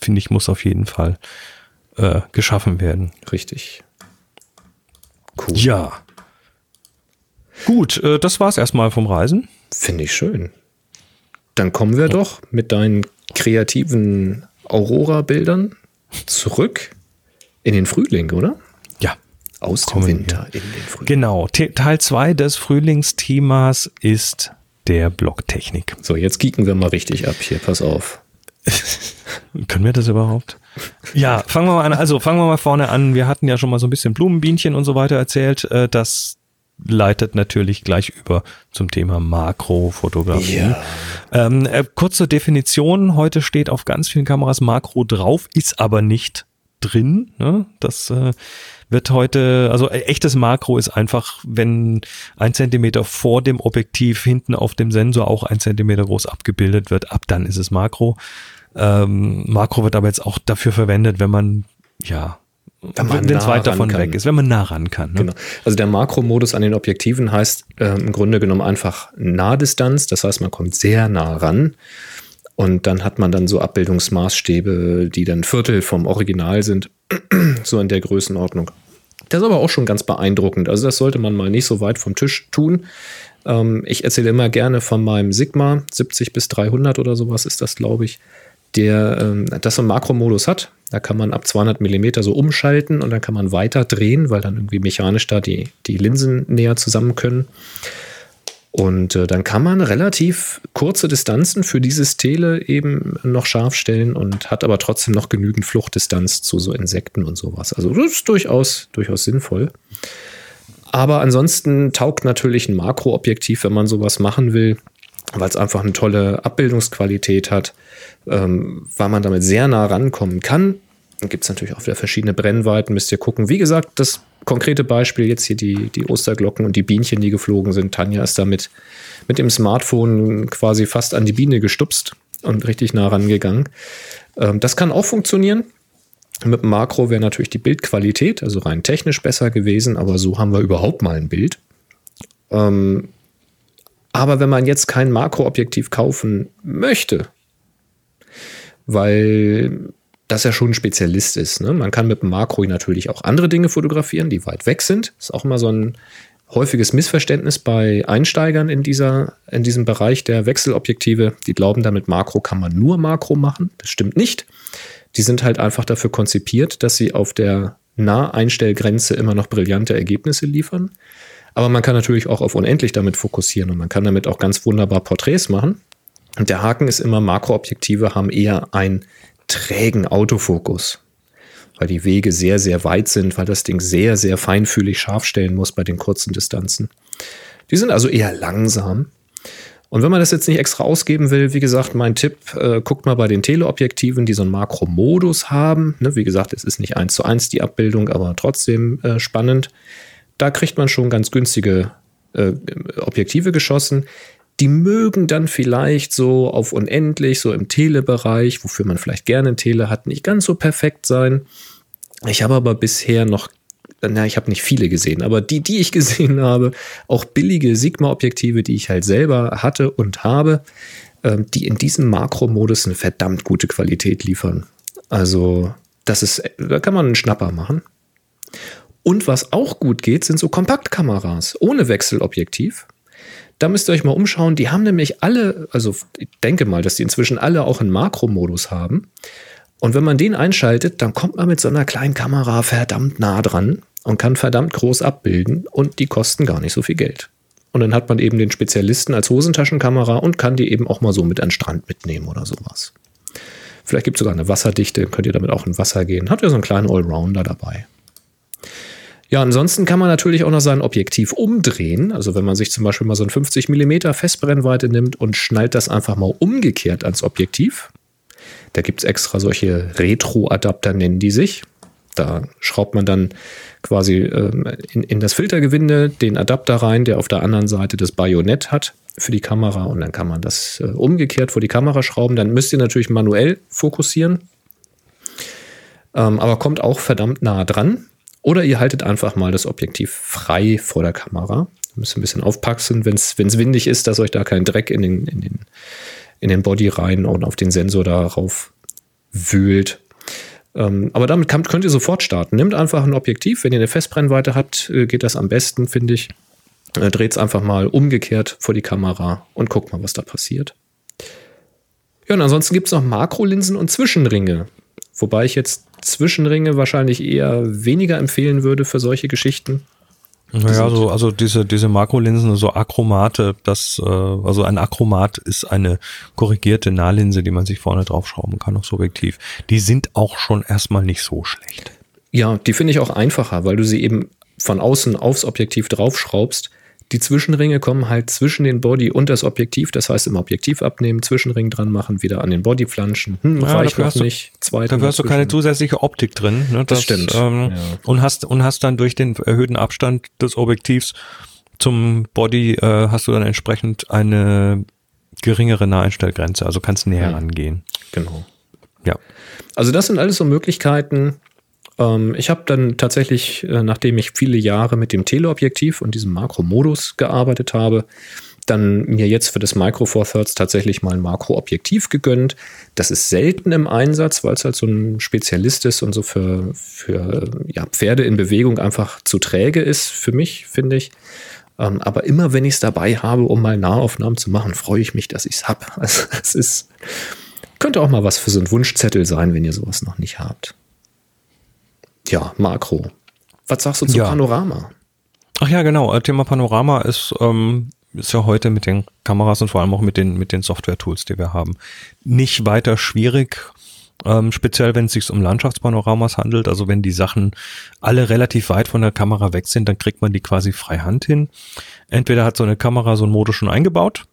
S2: finde ich, muss auf jeden Fall äh, geschaffen werden.
S1: Richtig. Cool.
S2: Ja. Gut, äh, das war's erstmal vom Reisen.
S1: Finde ich schön. Dann kommen wir doch mit deinen kreativen Aurora-Bildern zurück in den Frühling, oder? Aus dem
S2: wir.
S1: Winter in den Frühling.
S2: Genau. Te Teil 2 des Frühlingsthemas ist der Blocktechnik.
S1: So, jetzt kicken wir mal richtig ab hier. Pass auf.
S2: Können wir das überhaupt? Ja, fangen wir mal an. Also fangen wir mal vorne an. Wir hatten ja schon mal so ein bisschen Blumenbienchen und so weiter erzählt. Äh, das leitet natürlich gleich über zum Thema Makrofotografie. Ja. Ähm, äh, kurz zur Definition. Heute steht auf ganz vielen Kameras Makro drauf, ist aber nicht drin. Ne? Das äh, wird heute, also äh, echtes Makro ist einfach, wenn ein Zentimeter vor dem Objektiv hinten auf dem Sensor auch ein Zentimeter groß abgebildet wird, ab dann ist es Makro. Ähm, Makro wird aber jetzt auch dafür verwendet, wenn man, ja, wenn es weit davon weg ist, wenn man nah ran kann. Ne? Genau.
S1: Also der Makromodus an den Objektiven heißt äh, im Grunde genommen einfach Nahdistanz. Das heißt, man kommt sehr nah ran. Und dann hat man dann so Abbildungsmaßstäbe, die dann Viertel vom Original sind, so in der Größenordnung. Das ist aber auch schon ganz beeindruckend. Also das sollte man mal nicht so weit vom Tisch tun. Ähm, ich erzähle immer gerne von meinem Sigma 70 bis 300 oder sowas ist das, glaube ich der ähm, das so einen Makromodus hat. Da kann man ab 200 Millimeter so umschalten und dann kann man weiter drehen, weil dann irgendwie mechanisch da die, die Linsen näher zusammen können. Und äh, dann kann man relativ kurze Distanzen für dieses Tele eben noch scharf stellen und hat aber trotzdem noch genügend Fluchtdistanz zu so Insekten und sowas. Also das ist durchaus, durchaus sinnvoll. Aber ansonsten taugt natürlich ein Makroobjektiv, wenn man sowas machen will, weil es einfach eine tolle Abbildungsqualität hat, ähm, weil man damit sehr nah rankommen kann. Gibt es natürlich auch wieder verschiedene Brennweiten, müsst ihr gucken. Wie gesagt, das konkrete Beispiel jetzt hier die, die Osterglocken und die Bienchen, die geflogen sind. Tanja ist damit mit dem Smartphone quasi fast an die Biene gestupst und richtig nah rangegangen. Ähm, das kann auch funktionieren. Mit Makro wäre natürlich die Bildqualität, also rein technisch besser gewesen, aber so haben wir überhaupt mal ein Bild. Ähm, aber wenn man jetzt kein Makroobjektiv kaufen möchte, weil das ja schon ein Spezialist ist. Ne? Man kann mit dem Makro natürlich auch andere Dinge fotografieren, die weit weg sind. Ist auch immer so ein häufiges Missverständnis bei Einsteigern in, dieser, in diesem Bereich der Wechselobjektive. Die glauben, damit Makro kann man nur Makro machen. Das stimmt nicht. Die sind halt einfach dafür konzipiert, dass sie auf der Naheinstellgrenze immer noch brillante Ergebnisse liefern. Aber man kann natürlich auch auf unendlich damit fokussieren und man kann damit auch ganz wunderbar Porträts machen. Und der Haken ist immer, Makroobjektive haben eher einen trägen Autofokus, weil die Wege sehr, sehr weit sind, weil das Ding sehr, sehr feinfühlig scharf stellen muss bei den kurzen Distanzen. Die sind also eher langsam. Und wenn man das jetzt nicht extra ausgeben will, wie gesagt, mein Tipp, äh, guckt mal bei den Teleobjektiven, die so einen Makromodus haben. Ne, wie gesagt, es ist nicht eins zu eins die Abbildung, aber trotzdem äh, spannend. Da kriegt man schon ganz günstige äh, Objektive geschossen. Die mögen dann vielleicht so auf unendlich, so im Telebereich, wofür man vielleicht gerne Tele hat, nicht ganz so perfekt sein. Ich habe aber bisher noch, na, ich habe nicht viele gesehen, aber die, die ich gesehen habe, auch billige Sigma-Objektive, die ich halt selber hatte und habe, ähm, die in diesem Makromodus eine verdammt gute Qualität liefern. Also, das ist, da kann man einen Schnapper machen. Und was auch gut geht, sind so Kompaktkameras ohne Wechselobjektiv. Da müsst ihr euch mal umschauen. Die haben nämlich alle, also ich denke mal, dass die inzwischen alle auch einen Makromodus haben. Und wenn man den einschaltet, dann kommt man mit so einer kleinen Kamera verdammt nah dran und kann verdammt groß abbilden und die kosten gar nicht so viel Geld. Und dann hat man eben den Spezialisten als Hosentaschenkamera und kann die eben auch mal so mit an den Strand mitnehmen oder sowas. Vielleicht gibt es sogar eine Wasserdichte, könnt ihr damit auch in Wasser gehen. Habt ihr so einen kleinen Allrounder dabei. Ja, ansonsten kann man natürlich auch noch sein Objektiv umdrehen. Also wenn man sich zum Beispiel mal so ein 50 mm Festbrennweite nimmt und schnallt das einfach mal umgekehrt ans Objektiv. Da gibt es extra solche Retro-Adapter, nennen die sich. Da schraubt man dann quasi ähm, in, in das Filtergewinde den Adapter rein, der auf der anderen Seite das Bajonett hat für die Kamera und dann kann man das äh, umgekehrt vor die Kamera schrauben. Dann müsst ihr natürlich manuell fokussieren, ähm, aber kommt auch verdammt nah dran. Oder ihr haltet einfach mal das Objektiv frei vor der Kamera. Ihr müsst ein bisschen aufpassen, wenn es windig ist, dass euch da kein Dreck in den, in, den, in den Body rein und auf den Sensor darauf wühlt. Ähm, aber damit könnt ihr sofort starten. Nehmt einfach ein Objektiv. Wenn ihr eine Festbrennweite habt, äh, geht das am besten, finde ich. Äh, Dreht es einfach mal umgekehrt vor die Kamera und guckt mal, was da passiert. Ja, und ansonsten gibt es noch Makrolinsen und Zwischenringe. Wobei ich jetzt Zwischenringe wahrscheinlich eher weniger empfehlen würde für solche Geschichten.
S2: Naja, so, also diese, diese Makrolinsen, so Achromate, das, äh, also ein Achromat ist eine korrigierte Nahlinse, die man sich vorne draufschrauben kann aufs Objektiv. Die sind auch schon erstmal nicht so schlecht.
S1: Ja, die finde ich auch einfacher, weil du sie eben von außen aufs Objektiv draufschraubst. Die Zwischenringe kommen halt zwischen den Body und das Objektiv. Das heißt, im Objektiv abnehmen, Zwischenring dran machen, wieder an den Body flanschen. Hm,
S2: Ja,
S1: reicht
S2: dafür
S1: noch
S2: du-
S1: nicht. Zweiter
S2: Da hast du keine zusätzliche Optik drin. Ne?
S1: Das stimmt,
S2: Ähm,
S1: ja.
S2: und, hast, und hast dann durch den erhöhten Abstand des Objektivs zum Body äh, hast du dann entsprechend eine geringere Naheinstellgrenze, also kannst näher
S1: Hm.
S2: rangehen.
S1: Genau.
S2: Ja.
S1: Also das sind alles so Möglichkeiten. Ähm, ich habe dann tatsächlich, äh, nachdem ich viele Jahre mit dem Teleobjektiv und diesem Makromodus gearbeitet habe, dann mir jetzt für das Micro Four Thirds tatsächlich mal ein Makroobjektiv gegönnt. Das ist selten im Einsatz, weil es halt so ein Spezialist ist und so für, für ja, Pferde in Bewegung einfach zu träge ist, für mich, finde ich. Ähm, aber immer wenn ich es dabei habe, um mal Nahaufnahmen zu machen, freue ich mich, dass ich es habe. Also es ist, könnte auch mal was für so einen Wunschzettel sein, wenn ihr sowas noch nicht habt. Ja, Makro. Was sagst du zu
S2: Ja.
S1: Panorama?
S2: Ach ja, genau. äh, Thema Panorama ist, ähm, ist ja heute mit den Kameras und vor allem auch mit den, mit den Software-Tools, die wir haben, nicht weiter schwierig. Ähm, speziell, wenn es sich um Landschaftspanoramas handelt, also wenn die Sachen alle relativ weit von der Kamera weg sind, dann kriegt man die quasi freihand hin. Entweder hat so eine Kamera so einen Modus schon eingebaut,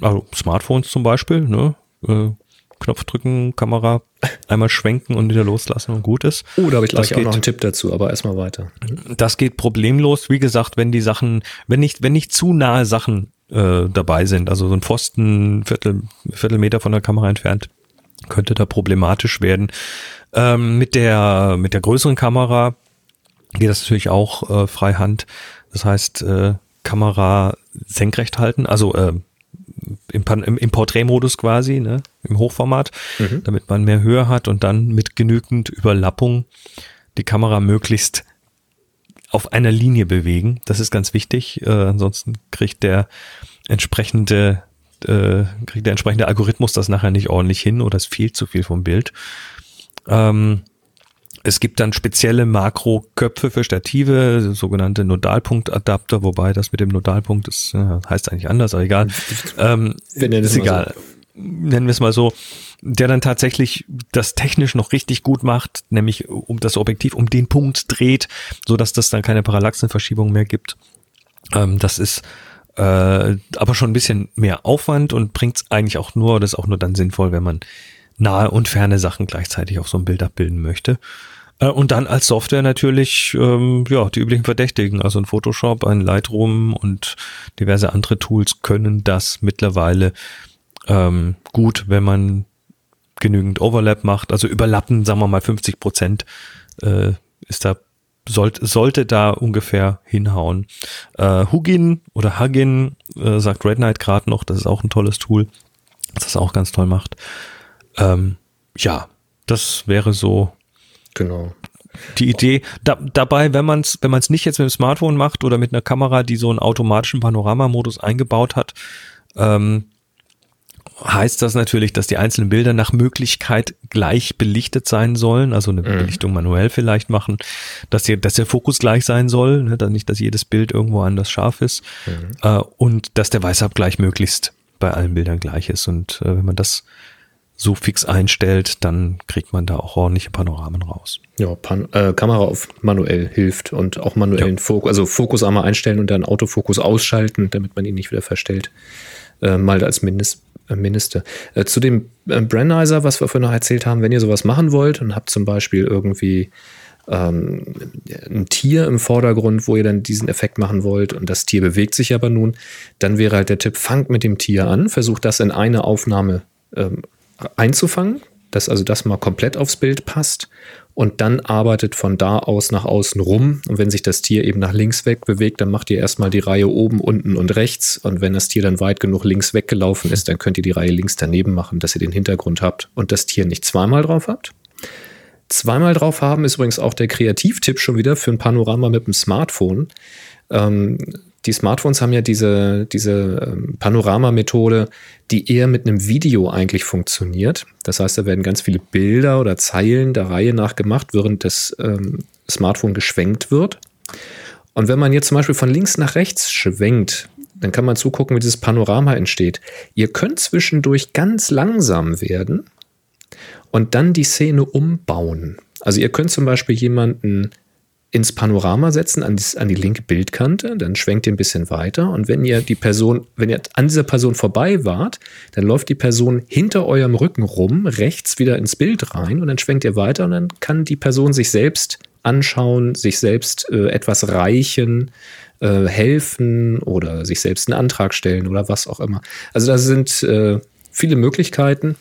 S2: also Smartphones zum Beispiel, ne? Äh, Knopf drücken, Kamera einmal schwenken und wieder loslassen und gut ist.
S1: Oh, da habe ich gleich auch noch einen Tipp dazu, aber erstmal weiter.
S2: Das geht problemlos. Wie gesagt, wenn die Sachen, wenn nicht, wenn nicht zu nahe Sachen äh, dabei sind, also so ein Pfosten, Viertel, Viertelmeter von der Kamera entfernt, könnte da problematisch werden. Ähm, mit der, mit der größeren Kamera geht das natürlich auch äh, freihand. Das heißt, äh, Kamera senkrecht halten, also äh, im, im, im Porträtmodus quasi, ne, im Hochformat, damit man mehr Höhe hat und dann mit genügend Überlappung die Kamera möglichst auf einer Linie bewegen. Das ist ganz wichtig. Äh, ansonsten kriegt der entsprechende äh, kriegt der entsprechende Algorithmus das nachher nicht ordentlich hin oder es fehlt zu viel vom Bild. Ähm, es gibt dann spezielle Makroköpfe für Stative, sogenannte Nodalpunktadapter, wobei das mit dem Nodalpunkt ist, äh, heißt eigentlich anders, aber egal. Ähm, ist egal. Nennen wir es mal so, der dann tatsächlich das technisch noch richtig gut macht, nämlich um das Objektiv um den Punkt dreht, so dass das dann keine Parallaxenverschiebung mehr gibt. Ähm, das ist äh, aber schon ein bisschen mehr Aufwand und bringt es eigentlich auch nur, das ist auch nur dann sinnvoll, wenn man nahe und ferne Sachen gleichzeitig auf so einem Bild abbilden möchte. Äh, Und dann als Software natürlich, ähm, ja, die üblichen Verdächtigen, also ein Photoshop, ein Lightroom und diverse andere Tools können das mittlerweile ähm, gut, wenn man genügend Overlap macht, also überlappen, sagen wir mal 50 Prozent, äh, ist da sollte, sollte da ungefähr hinhauen. Äh, Hugin oder Hugin äh, sagt Red Knight gerade noch, das ist auch ein tolles Tool, das das auch ganz toll macht. Ähm, ja, das wäre so
S1: Genau.
S2: die Idee. Da, dabei, wenn man es wenn man's nicht jetzt mit dem Smartphone macht oder mit einer Kamera, die so einen automatischen Panoramamodus eingebaut hat, ähm, heißt das natürlich, dass die einzelnen Bilder nach Möglichkeit gleich belichtet sein sollen, also eine Belichtung manuell vielleicht machen, dass, die, dass der Fokus gleich sein soll, ne, dann nicht, dass jedes Bild irgendwo anders scharf ist äh, und dass der Weißabgleich möglichst bei allen Bildern gleich ist. Und äh, wenn man das so fix einstellt, dann kriegt man da auch ordentliche Panoramen raus.
S1: Ja, Pan äh, Kamera auf manuell hilft und auch manuellen Fokus, also Fokus einmal einstellen und dann Autofokus ausschalten, damit man ihn nicht wieder verstellt. Äh, mal als Mindest, äh, Mindeste. Äh, zu dem äh, Brandizer, was wir vorhin noch erzählt haben, wenn ihr sowas machen wollt und habt zum Beispiel irgendwie ähm, ein Tier im Vordergrund, wo ihr dann diesen Effekt machen wollt und das Tier bewegt sich aber nun, dann wäre halt der Tipp, fangt mit dem Tier an, versucht das in eine Aufnahme ähm, einzufangen, dass also das mal komplett aufs Bild passt und dann arbeitet von da aus nach außen rum. Und wenn sich das Tier eben nach links weg bewegt, dann macht ihr erstmal die Reihe oben, unten und rechts. Und wenn das Tier dann weit genug links weggelaufen ist, dann könnt ihr die Reihe links daneben machen, dass ihr den Hintergrund habt und das Tier nicht zweimal drauf habt. Zweimal drauf haben ist übrigens auch der Kreativtipp schon wieder für ein Panorama mit dem Smartphone. Ähm, die Smartphones haben ja diese, diese ähm, Panoramamethode, die eher mit einem Video eigentlich funktioniert. Das heißt, da werden ganz viele Bilder oder Zeilen der Reihe nach gemacht, während das ähm, Smartphone geschwenkt wird. Und wenn man jetzt zum Beispiel von links nach rechts schwenkt, dann kann man zugucken, wie dieses Panorama entsteht. Ihr könnt zwischendurch ganz langsam werden und dann die Szene umbauen. Also ihr könnt zum Beispiel jemanden ins Panorama setzen, an die, an die linke Bildkante, dann schwenkt ihr ein bisschen weiter und wenn ihr die Person, wenn ihr an dieser Person vorbei wart, dann läuft die Person hinter eurem Rücken rum, rechts wieder ins Bild rein und dann schwenkt ihr weiter und dann kann die Person sich selbst anschauen, sich selbst äh, etwas reichen, äh, helfen oder sich selbst einen Antrag stellen oder was auch immer. Also da sind äh, viele Möglichkeiten.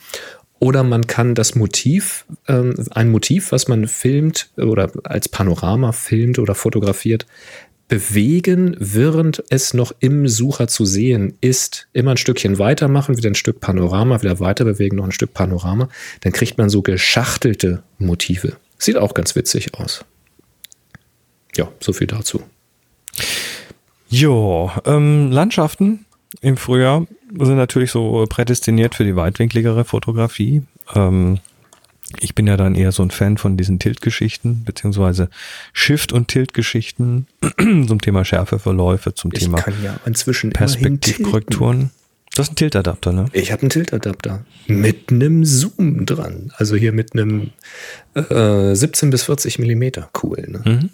S1: Oder man kann das Motiv, ähm, ein Motiv, was man filmt oder als Panorama filmt oder fotografiert, bewegen, während es noch im Sucher zu sehen ist. Immer ein Stückchen weitermachen, wieder ein Stück Panorama, wieder weiter bewegen, noch ein Stück Panorama. Dann kriegt man so geschachtelte Motive. Sieht auch ganz witzig aus. Ja, so viel dazu.
S2: Jo, ähm, Landschaften im Frühjahr sind natürlich so prädestiniert für die weitwinkligere Fotografie. Ähm, ich bin ja dann eher so ein Fan von diesen Tilt-Geschichten, beziehungsweise Shift- und Tilt-Geschichten zum Thema Schärfeverläufe, zum
S1: Ich
S2: Thema
S1: kann ja inzwischen
S2: Perspektivkorrekturen. Das ist ein Tilt-Adapter, ne?
S1: Ich habe einen Tilt-Adapter mit einem Zoom dran. Also hier mit einem äh, 17 bis 40 Millimeter. Cool. Ne?
S2: Mhm.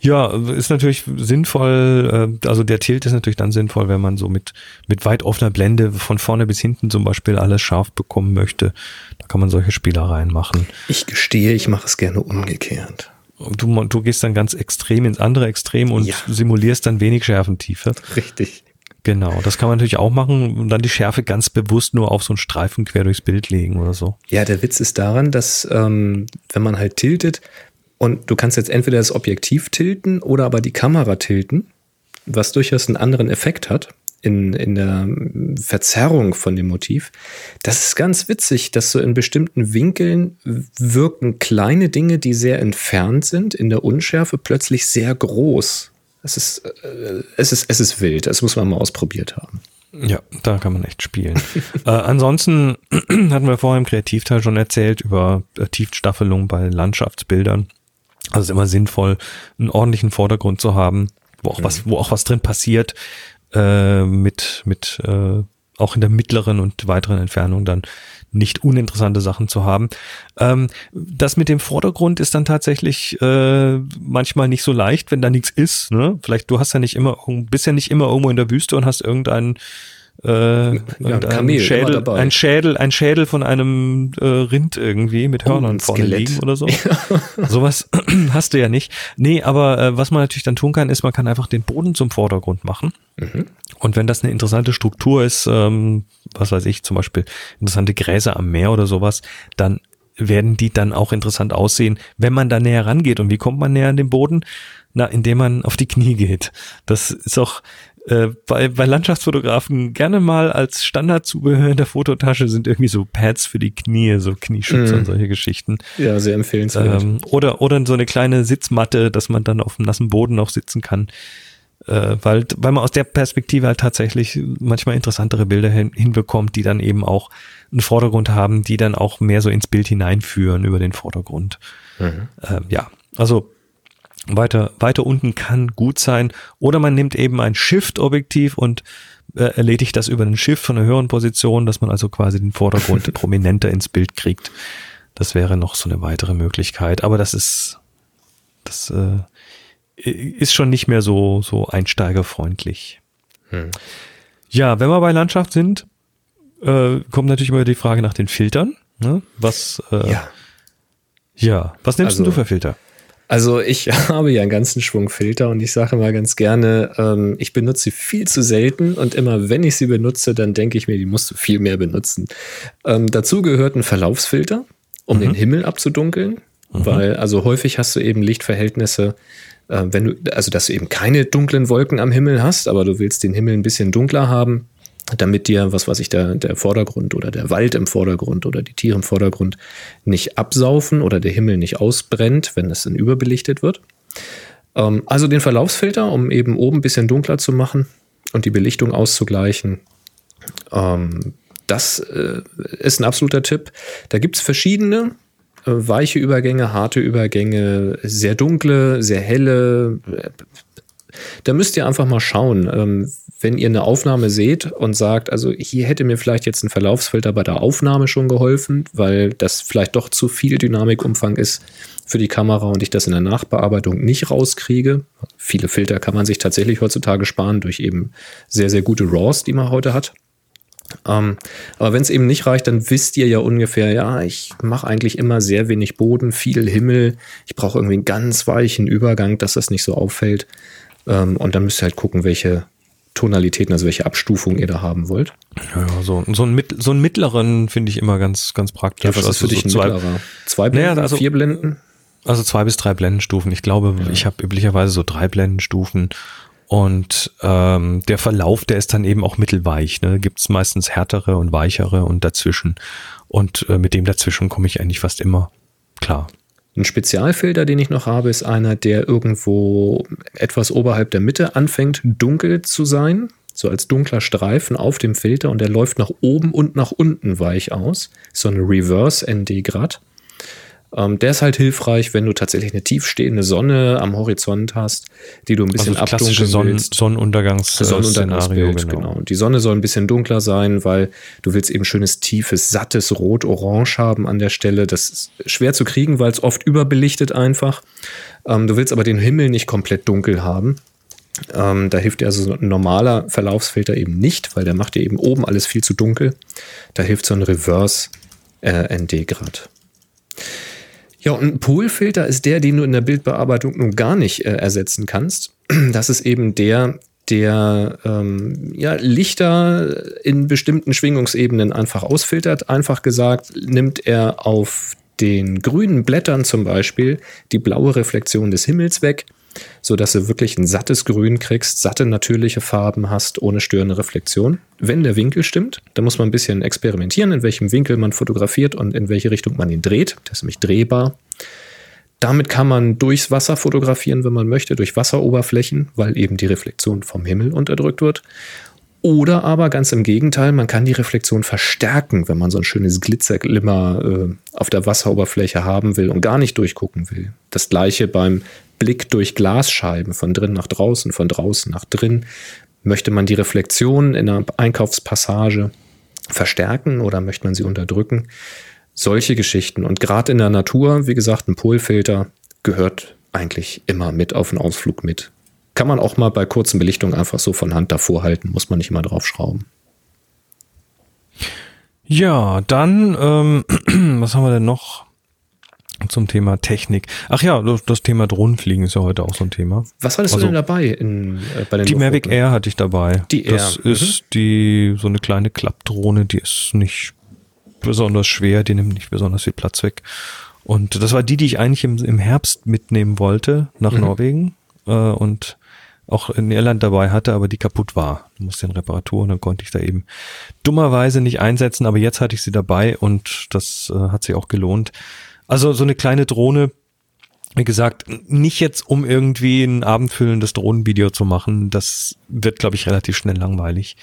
S2: Ja, ist natürlich sinnvoll, äh, also der Tilt ist natürlich dann sinnvoll, wenn man so mit, mit weit offener Blende von vorne bis hinten zum Beispiel alles scharf bekommen möchte. Da kann man solche Spielereien machen.
S1: Ich gestehe, ich mache es gerne umgekehrt.
S2: Du, du gehst dann ganz extrem ins andere Extrem und
S1: Ja.
S2: simulierst dann wenig Schärfentiefe.
S1: Richtig.
S2: Genau, das kann man natürlich auch machen und dann die Schärfe ganz bewusst nur auf so einen Streifen quer durchs Bild legen oder so.
S1: Ja, der Witz ist daran, dass ähm, wenn man halt tiltet und du kannst jetzt entweder das Objektiv tilten oder aber die Kamera tilten, was durchaus einen anderen Effekt hat in, in der Verzerrung von dem Motiv. Das ist ganz witzig, dass so in bestimmten Winkeln wirken kleine Dinge, die sehr entfernt sind, in der Unschärfe plötzlich sehr groß. Es ist, äh, es ist, es ist wild. Das muss man mal ausprobiert haben.
S2: Ja, da kann man echt spielen. äh, ansonsten hatten wir vorher im Kreativteil schon erzählt über äh, Tiefstaffelung bei Landschaftsbildern. Also es ist immer sinnvoll, einen ordentlichen Vordergrund zu haben, wo auch was, wo auch was drin passiert, äh, mit, mit äh, auch in der mittleren und weiteren Entfernung dann nicht uninteressante Sachen zu haben. Ähm, das mit dem Vordergrund ist dann tatsächlich äh, manchmal nicht so leicht, wenn da nichts ist. Ne? Vielleicht du hast ja nicht immer, bist ja nicht immer irgendwo in der Wüste und hast irgendeinen äh, irgendeinen
S1: Kamel, immer
S2: Schädel, ein Schädel, ein Schädel von einem äh, Rind irgendwie mit Hörnern
S1: ein
S2: vorne liegen oder so. Sowas hast du ja nicht. Nee, aber äh, was man natürlich dann tun kann, ist, man kann einfach den Boden zum Vordergrund machen. Und wenn das eine interessante Struktur ist, ähm, was weiß ich, zum Beispiel interessante Gräser am Meer oder sowas, dann werden die dann auch interessant aussehen, wenn man da näher rangeht. Und wie kommt man näher an den Boden? Na, indem man auf die Knie geht. Das ist auch äh, bei, bei Landschaftsfotografen gerne mal als Standardzubehör in der Fototasche sind irgendwie so Pads für die Knie, so Knieschützer
S1: Mhm.
S2: und solche Geschichten.
S1: Ja, sehr empfehlenswert.
S2: Ähm, oder, oder so eine kleine Sitzmatte, dass man dann auf dem nassen Boden auch sitzen kann. Äh, weil, weil man aus der Perspektive halt tatsächlich manchmal interessantere Bilder hin, hinbekommt, die dann eben auch einen Vordergrund haben, die dann auch mehr so ins Bild hineinführen über den Vordergrund.
S1: Mhm.
S2: Ähm, ja, also weiter, weiter unten kann gut sein. Oder man nimmt eben ein Shift-Objektiv und äh, erledigt das über einen Shift von einer höheren Position, dass man also quasi den Vordergrund prominenter ins Bild kriegt. Das wäre noch so eine weitere Möglichkeit. Aber das ist, das äh, ist schon nicht mehr so, so einsteigerfreundlich.
S1: Hm.
S2: Ja, wenn wir bei Landschaft sind, äh, kommt natürlich immer die Frage nach den Filtern. Ne? Was, äh, ja.
S1: Ja.
S2: was nimmst
S1: Also-
S2: du für Filter?
S1: Also ich habe ja einen ganzen Schwung Filter und ich sage mal ganz gerne, ähm, ich benutze sie viel zu selten und immer wenn ich sie benutze, dann denke ich mir, die musst du viel mehr benutzen. Ähm, dazu gehört ein Verlaufsfilter, um den Himmel abzudunkeln, weil also häufig hast du eben Lichtverhältnisse, äh, wenn du, also dass du eben keine dunklen Wolken am Himmel hast, aber du willst den Himmel ein bisschen dunkler haben, damit dir, was weiß ich, der, der Vordergrund oder der Wald im Vordergrund oder die Tiere im Vordergrund nicht absaufen oder der Himmel nicht ausbrennt, wenn es dann überbelichtet wird. Ähm, also den Verlaufsfilter, um eben oben ein bisschen dunkler zu machen und die Belichtung auszugleichen. Ähm, das äh, ist ein absoluter Tipp. Da gibt es verschiedene äh, weiche Übergänge, harte Übergänge, sehr dunkle, sehr helle, äh, Da müsst ihr einfach mal schauen, ähm, wenn ihr eine Aufnahme seht und sagt, also hier hätte mir vielleicht jetzt ein Verlaufsfilter bei der Aufnahme schon geholfen, weil das vielleicht doch zu viel Dynamikumfang ist für die Kamera und ich das in der Nachbearbeitung nicht rauskriege. Viele Filter kann man sich tatsächlich heutzutage sparen durch eben sehr, sehr gute RAWs, die man heute hat. Ähm, aber wenn es eben nicht reicht, dann wisst ihr ja ungefähr, ja, ich mache eigentlich immer sehr wenig Boden, viel Himmel. Ich brauche irgendwie einen ganz weichen Übergang, dass das nicht so auffällt. Ähm, und dann müsst ihr halt gucken, welche Tonalitäten, also welche Abstufung ihr da haben wollt.
S2: Ja, so, so, ein, so einen mittleren finde ich immer ganz, ganz praktisch. Ja,
S1: was ist für also dich so ein zwei, mittlerer? Zwei
S2: Blenden, naja, also, vier Blenden? Also zwei bis drei Blendenstufen. Ich glaube, ja. ich habe üblicherweise so drei Blendenstufen und ähm, der Verlauf, der ist dann eben auch mittelweich. Ne? Gibt es meistens härtere und weichere und dazwischen. Und äh, mit dem dazwischen komme ich eigentlich fast immer klar.
S1: Ein Spezialfilter, den ich noch habe, ist einer, der irgendwo etwas oberhalb der Mitte anfängt, dunkel zu sein. So als dunkler Streifen auf dem Filter und der läuft nach oben und nach unten weich aus. So eine Reverse ND Grad. Ähm, der ist halt hilfreich, wenn du tatsächlich eine tiefstehende Sonne am Horizont hast, die du ein bisschen also abdunkeln
S2: Sonnen, willst. Sonnenuntergangs
S1: Sonnenuntergangsbild, genau. genau. Die Sonne soll ein bisschen dunkler sein, weil du willst eben schönes, tiefes, sattes Rot-Orange haben an der Stelle. Das ist schwer zu kriegen, weil es oft überbelichtet einfach. Ähm, du willst aber den Himmel nicht komplett dunkel haben. Ähm, da hilft dir also ein normaler Verlaufsfilter eben nicht, weil der macht dir eben oben alles viel zu dunkel. Da hilft so ein Reverse äh, ND-Grad. Ja, und ein Polfilter ist der, den du in der Bildbearbeitung nun gar nicht äh, ersetzen kannst. Das ist eben der, der ähm, ja, Lichter in bestimmten Schwingungsebenen einfach ausfiltert. Einfach gesagt, nimmt er auf den grünen Blättern zum Beispiel die blaue Reflexion des Himmels weg so dass du wirklich ein sattes Grün kriegst, satte natürliche Farben hast, ohne störende Reflexion. Wenn der Winkel stimmt, dann muss man ein bisschen experimentieren, in welchem Winkel man fotografiert und in welche Richtung man ihn dreht. Der ist nämlich drehbar. Damit kann man durchs Wasser fotografieren, wenn man möchte, durch Wasseroberflächen, weil eben die Reflexion vom Himmel unterdrückt wird. Oder aber ganz im Gegenteil, man kann die Reflexion verstärken, wenn man so ein schönes Glitzerglimmer äh, auf der Wasseroberfläche haben will und gar nicht durchgucken will. Das gleiche beim Blick durch Glasscheiben von drin nach draußen, von draußen nach drin. Möchte man die Reflexion in einer Einkaufspassage verstärken oder möchte man sie unterdrücken? Solche Geschichten. Und gerade in der Natur, wie gesagt, ein Polfilter gehört eigentlich immer mit auf den Ausflug mit. Kann man auch mal bei kurzen Belichtungen einfach so von Hand davor halten, muss man nicht immer drauf schrauben.
S2: Ja, dann, ähm, was haben wir denn noch? Zum Thema Technik. Ach ja, das, Thema Drohnenfliegen ist ja heute auch so ein Thema.
S1: Was hattest also, du denn dabei in,
S2: äh, bei den Die Mavic Air hatte ich dabei.
S1: Die Air.
S2: Das mhm. ist die so eine kleine Klappdrohne, die ist nicht besonders schwer, die nimmt nicht besonders viel Platz weg. Und das war die, die ich eigentlich im, im Herbst mitnehmen wollte nach mhm. Norwegen äh, und auch in Irland dabei hatte, aber die kaputt war. Du musste in Reparatur und dann konnte ich da eben dummerweise nicht einsetzen, aber jetzt hatte ich sie dabei und das äh, hat sich auch gelohnt. Also so eine kleine Drohne, wie gesagt, nicht jetzt um irgendwie ein abendfüllendes Drohnenvideo zu machen. Das wird, glaube ich, relativ schnell langweilig.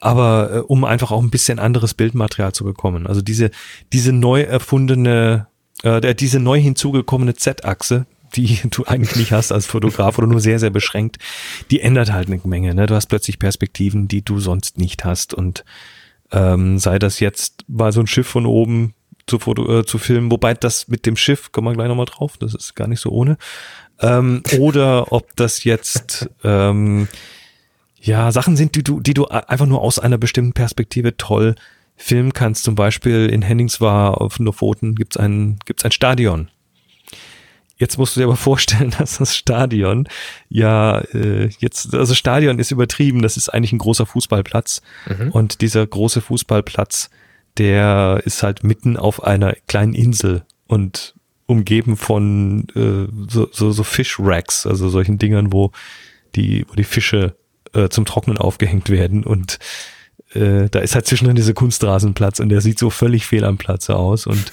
S2: Aber äh, um einfach auch ein bisschen anderes Bildmaterial zu bekommen. Also diese, diese neu erfundene, äh, diese neu hinzugekommene Z-Achse, die du eigentlich nicht hast als Fotograf oder nur sehr, sehr beschränkt, die ändert halt eine Menge. Ne? Du hast plötzlich Perspektiven, die du sonst nicht hast. Und ähm, sei das jetzt mal so ein Schiff von oben, zu, Foto, äh, zu filmen, wobei das mit dem Schiff, kommen wir gleich nochmal drauf, das ist gar nicht so ohne. Ähm, oder ob das jetzt ähm, ja Sachen sind, die du, die du einfach nur aus einer bestimmten Perspektive toll filmen kannst. Zum Beispiel in Henningswahr auf Lofoten gibt's ein, gibt's ein Stadion. Jetzt musst du dir aber vorstellen, dass das Stadion ja äh, jetzt, also Stadion ist übertrieben, das ist eigentlich ein großer Fußballplatz. Mhm. Und dieser große Fußballplatz der ist halt mitten auf einer kleinen Insel und umgeben von äh, so, so, so Fish-Racks, also solchen Dingern, wo die, wo die Fische äh, zum Trocknen aufgehängt werden und äh, da ist halt zwischendrin dieser Kunstrasenplatz und der sieht so völlig fehl am Platze aus und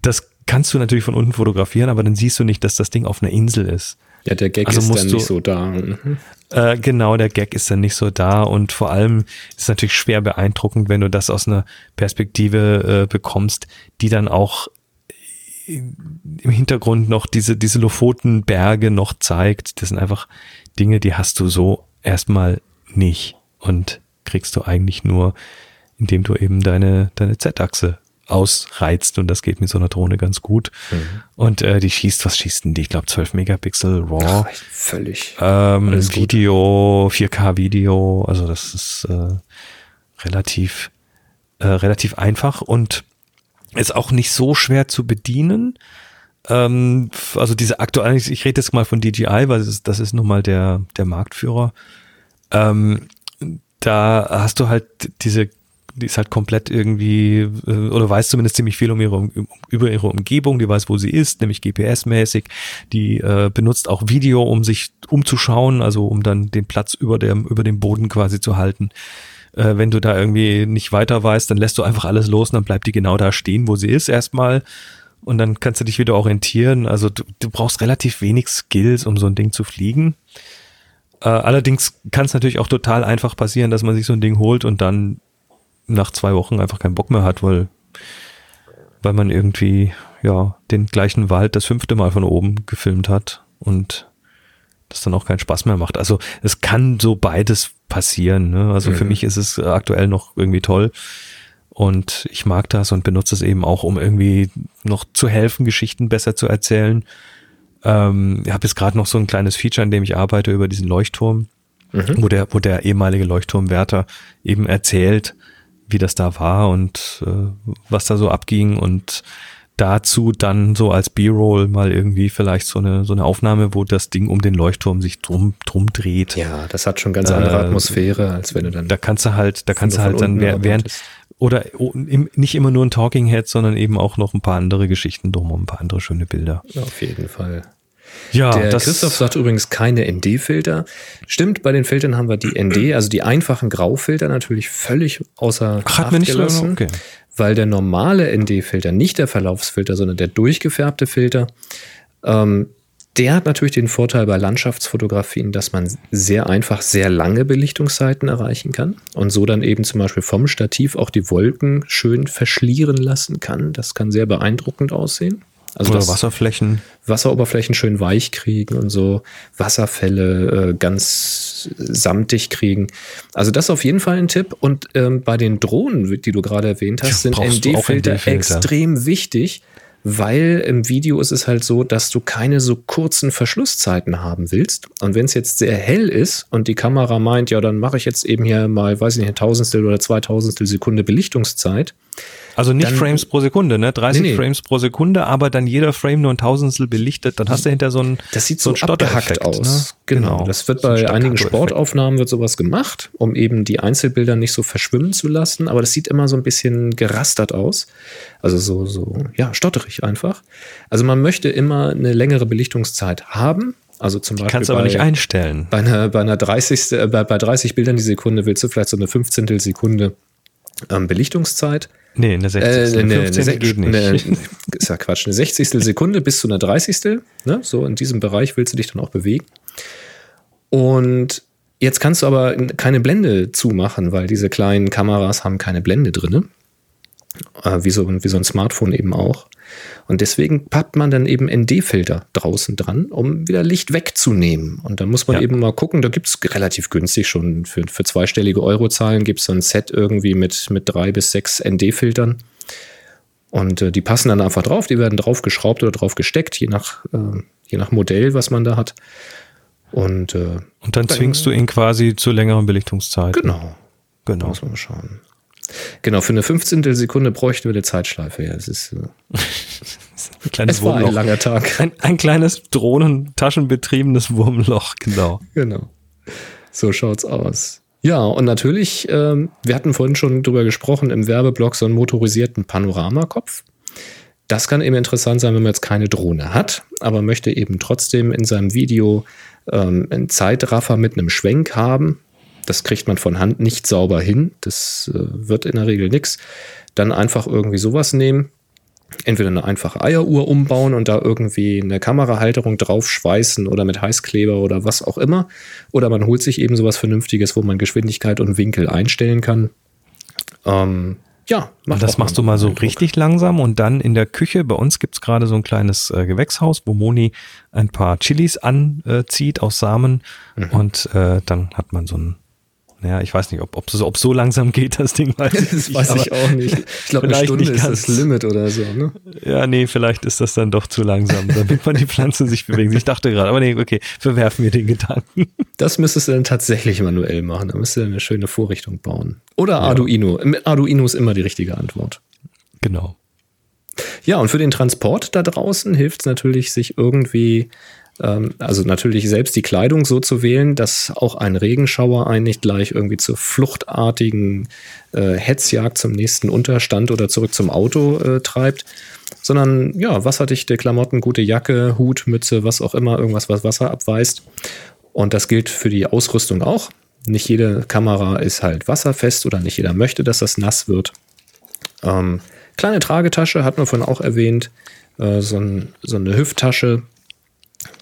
S2: das kannst du natürlich von unten fotografieren, aber dann siehst du nicht, dass das Ding auf einer Insel ist.
S1: Ja, der Gag also ist dann nicht so da. Mhm.
S2: Äh, genau, der Gag ist dann nicht so da und vor allem ist natürlich schwer beeindruckend, wenn du das aus einer Perspektive äh, bekommst, die dann auch im Hintergrund noch diese, diese Lofotenberge noch zeigt. Das sind einfach Dinge, die hast du so erstmal nicht und kriegst du eigentlich nur, indem du eben deine, deine Z-Achse ausreizt und das geht mit so einer Drohne ganz gut. Mhm. Und äh, die schießt, was schießt denn die? Ich glaube 12 Megapixel RAW. Ach,
S1: völlig.
S2: Ähm, Video, 4K Video, also das ist äh, relativ, äh, relativ einfach und ist auch nicht so schwer zu bedienen. Ähm, also diese aktuelle, ich rede jetzt mal von DJI, weil das ist, das ist nun mal der, der Marktführer. Ähm, da hast du halt diese die ist halt komplett irgendwie, äh, oder weiß zumindest ziemlich viel um ihre, über ihre Umgebung, die weiß, wo sie ist, nämlich GPS-mäßig. Die äh, benutzt auch Video, um sich umzuschauen, also um dann den Platz über dem, über dem Boden quasi zu halten. Äh, wenn du da irgendwie nicht weiter weißt, dann lässt du einfach alles los und dann bleibt die genau da stehen, wo sie ist erstmal. Und dann kannst du dich wieder orientieren. Also du, du brauchst relativ wenig Skills, um so ein Ding zu fliegen. Äh, allerdings kann es natürlich auch total einfach passieren, dass man sich so ein Ding holt und dann nach zwei Wochen einfach keinen Bock mehr hat, weil, weil man irgendwie, ja, den gleichen Wald das fünfte Mal von oben gefilmt hat und das dann auch keinen Spaß mehr macht. Also es kann so beides passieren. Ne? Also mhm. für mich ist es aktuell noch irgendwie toll. Und ich mag das und benutze es eben auch, um irgendwie noch zu helfen, Geschichten besser zu erzählen. Ähm, ich habe jetzt gerade noch so ein kleines Feature, an dem ich arbeite über diesen Leuchtturm, mhm. wo der, wo der ehemalige Leuchtturmwärter eben erzählt, wie das da war und äh, was da so abging und dazu dann so als B-Roll mal irgendwie vielleicht so eine, so eine Aufnahme, wo das Ding um den Leuchtturm sich drum, drum dreht.
S1: Ja, das hat schon ganz andere äh, Atmosphäre, als wenn du dann.
S2: Da kannst du halt, da kannst du halt dann während, oder nicht immer nur ein Talking Head, sondern eben auch noch ein paar andere Geschichten drum, ein paar andere schöne Bilder.
S1: Auf jeden Fall. Ja, der Christoph sagt übrigens keine ND-Filter. Stimmt, bei den Filtern haben wir die ND, also die einfachen Graufilter natürlich völlig außer
S2: Ach, Acht gelassen, okay.
S1: weil der normale ND-Filter, nicht der Verlaufsfilter, sondern der durchgefärbte Filter, ähm, der hat natürlich den Vorteil bei Landschaftsfotografien, dass man sehr einfach sehr lange Belichtungszeiten erreichen kann und so dann eben zum Beispiel vom Stativ auch die Wolken schön verschlieren lassen kann. Das kann sehr beeindruckend aussehen.
S2: Also Oder Wasserflächen.
S1: Wasseroberflächen schön weich kriegen und so Wasserfälle äh, ganz samtig kriegen. Also das ist auf jeden Fall ein Tipp. Und ähm, bei den Drohnen, die du gerade erwähnt hast, sind ND-Filter ND extrem wichtig, weil im Video ist es halt so, dass du keine so kurzen Verschlusszeiten haben willst. Und wenn es jetzt sehr hell ist und die Kamera meint, ja, dann mache ich jetzt eben hier mal, weiß ich nicht, ein Tausendstel oder Zweitausendstel Sekunde Belichtungszeit,
S2: also nicht dann, Frames pro Sekunde, ne? 30 nee, nee. Frames pro Sekunde, aber dann jeder Frame nur ein Tausendstel belichtet, dann hast du hinter so ein
S1: Das sieht so, so abgehackt aus. Ne? Genau. genau. Das wird so bei einigen Sportaufnahmen wird sowas gemacht, um eben die Einzelbilder nicht so verschwimmen zu lassen, aber das sieht immer so ein bisschen gerastert aus. Also so, so, ja, stotterig einfach. Also man möchte immer eine längere Belichtungszeit haben, also zum Beispiel.
S2: Kannst du aber nicht einstellen.
S1: Bei einer, bei einer 30. Äh, bei, bei 30 Bildern die Sekunde willst du vielleicht so eine 15. Sekunde ähm, Belichtungszeit.
S2: Nee, eine 60. Äh, eine, eine, eine,
S1: geht nicht. Eine, ist ja Quatsch. Eine 60. Sekunde bis zu einer 30. Ne? So in diesem Bereich willst du dich dann auch bewegen. Und jetzt kannst du aber keine Blende zumachen, weil diese kleinen Kameras haben keine Blende drin. Äh, wie, so, wie so ein Smartphone eben auch. Und deswegen pappt man dann eben ND-Filter draußen dran, um wieder Licht wegzunehmen. Und da muss man ja. eben mal gucken, da gibt es relativ günstig schon für, für zweistellige Eurozahlen gibt es so ein Set irgendwie mit, mit drei bis sechs ND-Filtern. Und äh, die passen dann einfach drauf, die werden drauf geschraubt oder drauf gesteckt, je nach, äh, je nach Modell, was man da hat. Und, äh,
S2: und dann zwingst du ihn quasi zu längeren Belichtungszeiten.
S1: Genau. Genau. muss man mal schauen. Genau, für eine 15. Sekunde bräuchten wir eine Zeitschleife. Ja, es ist, äh,
S2: ein kleines es war ein
S1: langer Tag.
S2: Ein, ein kleines drohnentaschenbetriebenes Wurmloch, genau.
S1: Genau. So schaut's aus. Ja, und natürlich, ähm, wir hatten vorhin schon drüber gesprochen, im Werbeblock so einen motorisierten Panoramakopf. Das kann eben interessant sein, wenn man jetzt keine Drohne hat, aber möchte eben trotzdem in seinem Video ähm, einen Zeitraffer mit einem Schwenk haben, das kriegt man von Hand nicht sauber hin. Das äh, wird in der Regel nichts. Dann einfach irgendwie sowas nehmen. Entweder eine einfache Eieruhr umbauen und da irgendwie eine Kamerahalterung draufschweißen oder mit Heißkleber oder was auch immer. Oder man holt sich eben sowas Vernünftiges, wo man Geschwindigkeit und Winkel einstellen kann. Ähm, ja,
S2: und das machst du mal so Eindruck. richtig langsam und dann in der Küche, bei uns gibt's gerade so ein kleines äh, Gewächshaus, wo Moni ein paar Chilis anzieht aus Samen mhm. und äh, dann hat man so ein ja, ich weiß nicht, ob ob so, ob so langsam geht, das Ding.
S1: Weiß das ich weiß ich auch nicht. Ich glaube, eine Stunde ist das Limit oder so. Ne?
S2: Ja, nee, vielleicht ist das dann doch zu langsam, damit man die Pflanzen sich bewegen. Ich dachte gerade, aber nee, okay, verwerfen wir den Gedanken.
S1: Das müsstest du dann tatsächlich manuell machen. Da müsstest du eine schöne Vorrichtung bauen. Oder Arduino. Ja. Arduino ist immer die richtige Antwort.
S2: Genau.
S1: Ja, und für den Transport da draußen hilft es natürlich, sich irgendwie also natürlich selbst die Kleidung so zu wählen, dass auch ein Regenschauer einen nicht gleich irgendwie zur fluchtartigen äh, Hetzjagd zum nächsten Unterstand oder zurück zum Auto äh, treibt, sondern ja, wasserdichte Klamotten, gute Jacke, Hut, Mütze, was auch immer, irgendwas, was Wasser abweist. Und das gilt für die Ausrüstung auch. Nicht jede Kamera ist halt wasserfest oder nicht jeder möchte, dass das nass wird. Ähm, kleine Tragetasche hat man vorhin auch erwähnt. Äh, so, ein, so, eine Hüfttasche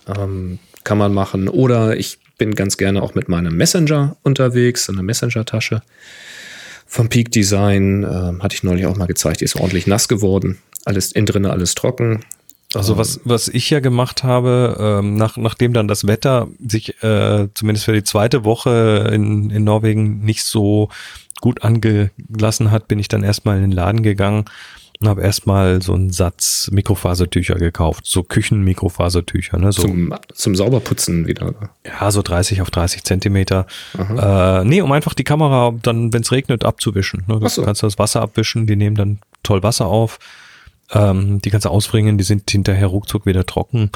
S1: ähm, kann man machen. Oder ich bin ganz gerne auch mit meinem Messenger unterwegs, so eine Messenger-Tasche vom Peak Design. Äh, hatte ich neulich auch mal gezeigt, die ist ordentlich nass geworden. Alles innen drin, alles trocken.
S2: Also was, was ich ja gemacht habe, ähm, nach, nachdem dann das Wetter sich äh, zumindest für die zweite Woche in, in Norwegen nicht so gut angelassen hat, bin ich dann erstmal in den Laden gegangen habe erstmal so einen Satz Mikrofasertücher gekauft, so Küchenmikrofasertücher. Ne? So,
S1: zum, zum Sauberputzen wieder.
S2: Ja, so 30 auf 30 Zentimeter. Äh, nee, um einfach die Kamera dann, wenn es regnet, abzuwischen. Ne? Du so. kannst das Wasser abwischen, die nehmen dann toll Wasser auf. Ähm, die kannst du ausbringen, die sind hinterher ruckzuck wieder trocken.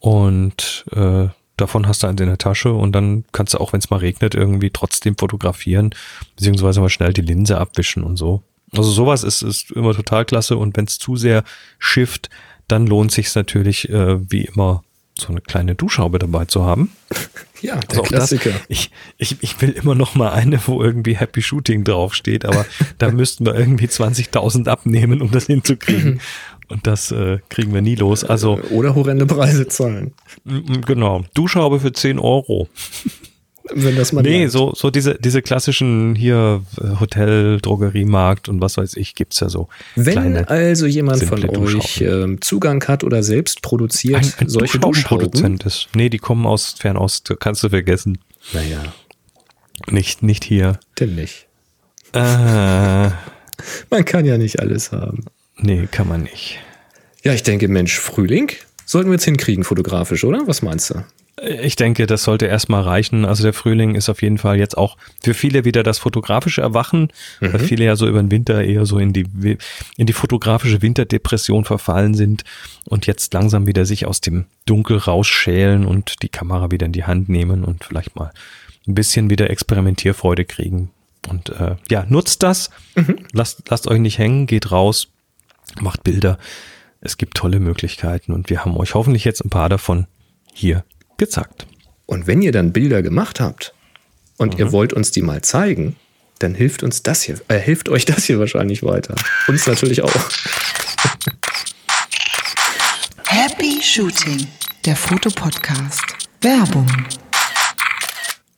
S2: Und äh, davon hast du eins in der Tasche und dann kannst du auch, wenn es mal regnet, irgendwie trotzdem fotografieren, beziehungsweise mal schnell die Linse abwischen und so. Also sowas ist, ist immer total klasse und wenn es zu sehr schifft, dann lohnt sich natürlich äh, wie immer so eine kleine Duschhaube dabei zu haben.
S1: Ja, der also Klassiker. Das,
S2: ich, ich, ich will immer noch mal eine, wo irgendwie Happy Shooting draufsteht, aber da müssten wir irgendwie 20.000 abnehmen, um das hinzukriegen. Und das äh, kriegen wir nie los. Also
S1: Oder horrende Preise zahlen.
S2: Genau. Duschhaube für 10 Euro.
S1: Wenn das mal
S2: Nee, so, so diese, diese klassischen hier äh, Hotel, Drogeriemarkt und was weiß ich, gibt's ja so.
S1: Wenn also jemand von euch äh, Zugang hat oder selbst produziert ein, ein solche Duschhauben.
S2: ist. Nee, die kommen aus Fernost, kannst du vergessen.
S1: Naja.
S2: Nicht, nicht hier.
S1: Denn nicht.
S2: Äh,
S1: man kann ja nicht alles haben.
S2: Nee, kann man nicht.
S1: Ja, ich denke, Mensch, Frühling sollten wir jetzt hinkriegen, fotografisch, oder? Was meinst du?
S2: Ich denke, das sollte erstmal reichen. Also der Frühling ist auf jeden Fall jetzt auch für viele wieder das fotografische Erwachen, mhm. weil viele ja so über den Winter eher so in die, in die fotografische Winterdepression verfallen sind und jetzt langsam wieder sich aus dem Dunkel rausschälen und die Kamera wieder in die Hand nehmen und vielleicht mal ein bisschen wieder Experimentierfreude kriegen. Und äh, ja, nutzt das, mhm. lasst, lasst euch nicht hängen, geht raus, macht Bilder. Es gibt tolle Möglichkeiten und wir haben euch hoffentlich jetzt ein paar davon hier gezackt.
S1: Und wenn ihr dann Bilder gemacht habt und mhm. ihr wollt uns die mal zeigen, dann hilft uns das hier, äh, hilft euch das hier wahrscheinlich weiter. Uns natürlich auch.
S4: Happy Shooting, der Fotopodcast. Werbung.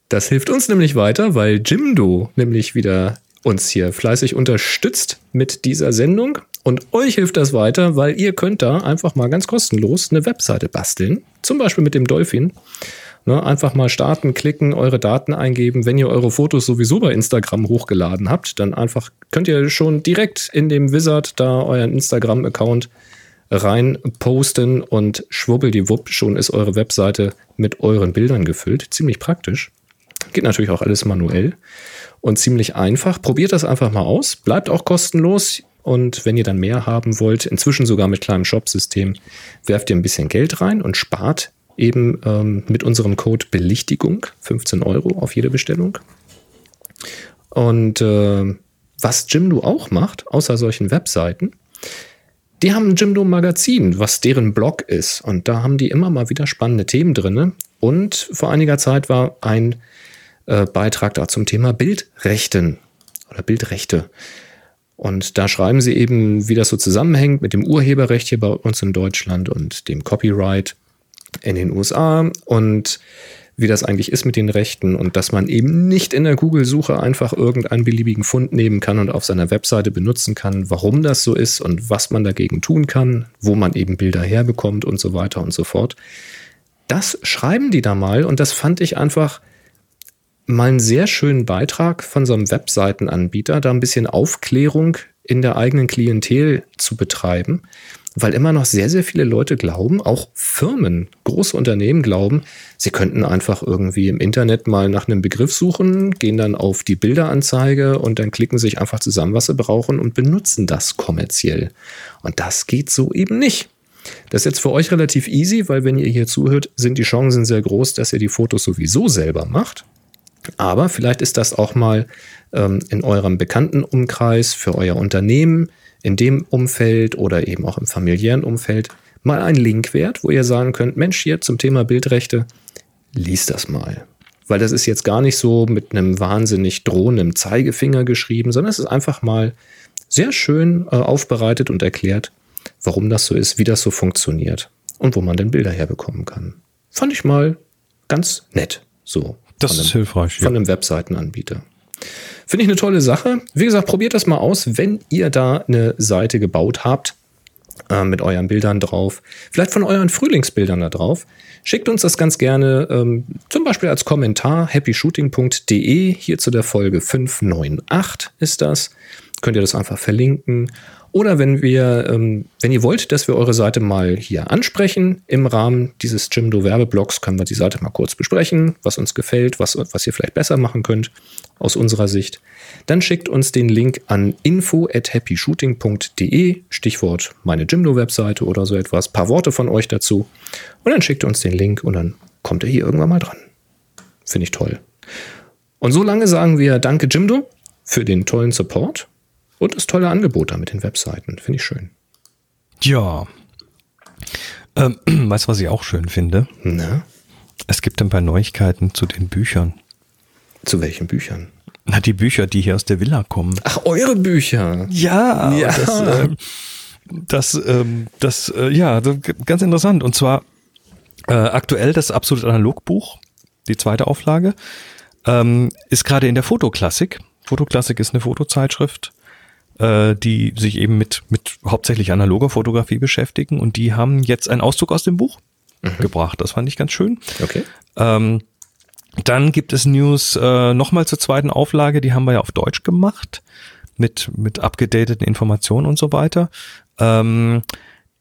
S1: Das hilft uns nämlich weiter, weil Jimdo nämlich wieder uns hier fleißig unterstützt mit dieser Sendung. Und euch hilft das weiter, weil ihr könnt da einfach mal ganz kostenlos eine Webseite basteln. Zum Beispiel mit dem Dolphin. Ne, einfach mal starten, klicken, eure Daten eingeben. Wenn ihr eure Fotos sowieso bei Instagram hochgeladen habt, dann einfach könnt ihr schon direkt in dem Wizard da euren Instagram-Account rein posten und schwubbeldiwupp, schon ist eure Webseite mit euren Bildern gefüllt. Ziemlich praktisch. Geht natürlich auch alles manuell und ziemlich einfach. Probiert das einfach mal aus. Bleibt auch kostenlos. Und wenn ihr dann mehr haben wollt, inzwischen sogar mit kleinem Shop-System, werft ihr ein bisschen Geld rein und spart eben ähm, mit unserem Code Belichtigung 15 Euro auf jede Bestellung. Und äh, was Jimdo auch macht, außer solchen Webseiten, die haben ein Jimdo Magazin, was deren Blog ist. Und da haben die immer mal wieder spannende Themen drin. Und vor einiger Zeit war ein äh, Beitrag da zum Thema Bildrechten oder Bildrechte. Und da schreiben sie eben, wie das so zusammenhängt mit dem Urheberrecht hier bei uns in Deutschland und dem Copyright in den USA. Und wie das eigentlich ist mit den Rechten und dass man eben nicht in der Google-Suche einfach irgendeinen beliebigen Fund nehmen kann und auf seiner Webseite benutzen kann, warum das so ist und was man dagegen tun kann, wo man eben Bilder herbekommt und so weiter und so fort. Das schreiben die da mal und das fand ich einfach mal einen sehr schönen Beitrag von so einem Webseitenanbieter, da ein bisschen Aufklärung in der eigenen Klientel zu betreiben weil immer noch sehr, sehr viele Leute glauben, auch Firmen, große Unternehmen glauben, sie könnten einfach irgendwie im Internet mal nach einem Begriff suchen, gehen dann auf die Bilderanzeige und dann klicken sich einfach zusammen, was sie brauchen und benutzen das kommerziell. Und das geht so eben nicht. Das ist jetzt für euch relativ easy, weil wenn ihr hier zuhört, sind die Chancen sehr groß, dass ihr die Fotos sowieso selber macht. Aber vielleicht ist das auch mal ähm, in eurem bekannten Umkreis für euer Unternehmen in dem Umfeld oder eben auch im familiären Umfeld mal ein Link wert, wo ihr sagen könnt, Mensch, hier zum Thema Bildrechte, lies das mal. Weil das ist jetzt gar nicht so mit einem wahnsinnig drohenden Zeigefinger geschrieben, sondern es ist einfach mal sehr schön äh, aufbereitet und erklärt, warum das so ist, wie das so funktioniert und wo man denn Bilder herbekommen kann. Fand ich mal ganz nett. So.
S2: Das ist
S1: einem,
S2: hilfreich.
S1: Von einem Webseitenanbieter. Finde ich eine tolle Sache. Wie gesagt, probiert das mal aus, wenn ihr da eine Seite gebaut habt äh, mit euren Bildern drauf. Vielleicht von euren Frühlingsbildern da drauf. Schickt uns das ganz gerne ähm, zum Beispiel als Kommentar happyshooting.de hier zu der Folge 598 ist das. Könnt ihr das einfach verlinken. Oder wenn wir, ähm, wenn ihr wollt, dass wir eure Seite mal hier ansprechen im Rahmen dieses Jimdo Werbeblogs, können wir die Seite mal kurz besprechen, was uns gefällt, was, was ihr vielleicht besser machen könnt aus unserer Sicht. Dann schickt uns den Link an info at happyshooting.de, Stichwort meine Jimdo-Webseite oder so etwas, paar Worte von euch dazu. Und dann schickt uns den Link und dann kommt er hier irgendwann mal dran. Finde ich toll. Und so lange sagen wir Danke Jimdo für den tollen Support und das tolle Angebot da mit den Webseiten. Finde ich schön.
S2: Ja. Ähm, weißt du, was ich auch schön finde?
S1: Na?
S2: Es gibt ein paar Neuigkeiten zu den Büchern.
S1: Zu welchen Büchern?
S2: Na, die Bücher, die hier aus der Villa kommen.
S1: Ach, eure Bücher.
S2: Ja,
S1: Ja.
S2: das, ähm, das, ähm, das äh, ja, das, ganz interessant. Und zwar äh, aktuell das absolut Analogbuch, die zweite Auflage, ähm, ist gerade in der Fotoklassik. Fotoklassik ist eine Fotozeitschrift, äh, die sich eben mit, mit hauptsächlich analoger Fotografie beschäftigen und die haben jetzt einen Auszug aus dem Buch gebracht. Das fand ich ganz schön.
S1: Okay.
S2: Ähm, dann gibt es News äh, nochmal zur zweiten Auflage, die haben wir ja auf Deutsch gemacht, mit, mit abgedateten Informationen und so weiter. Ähm,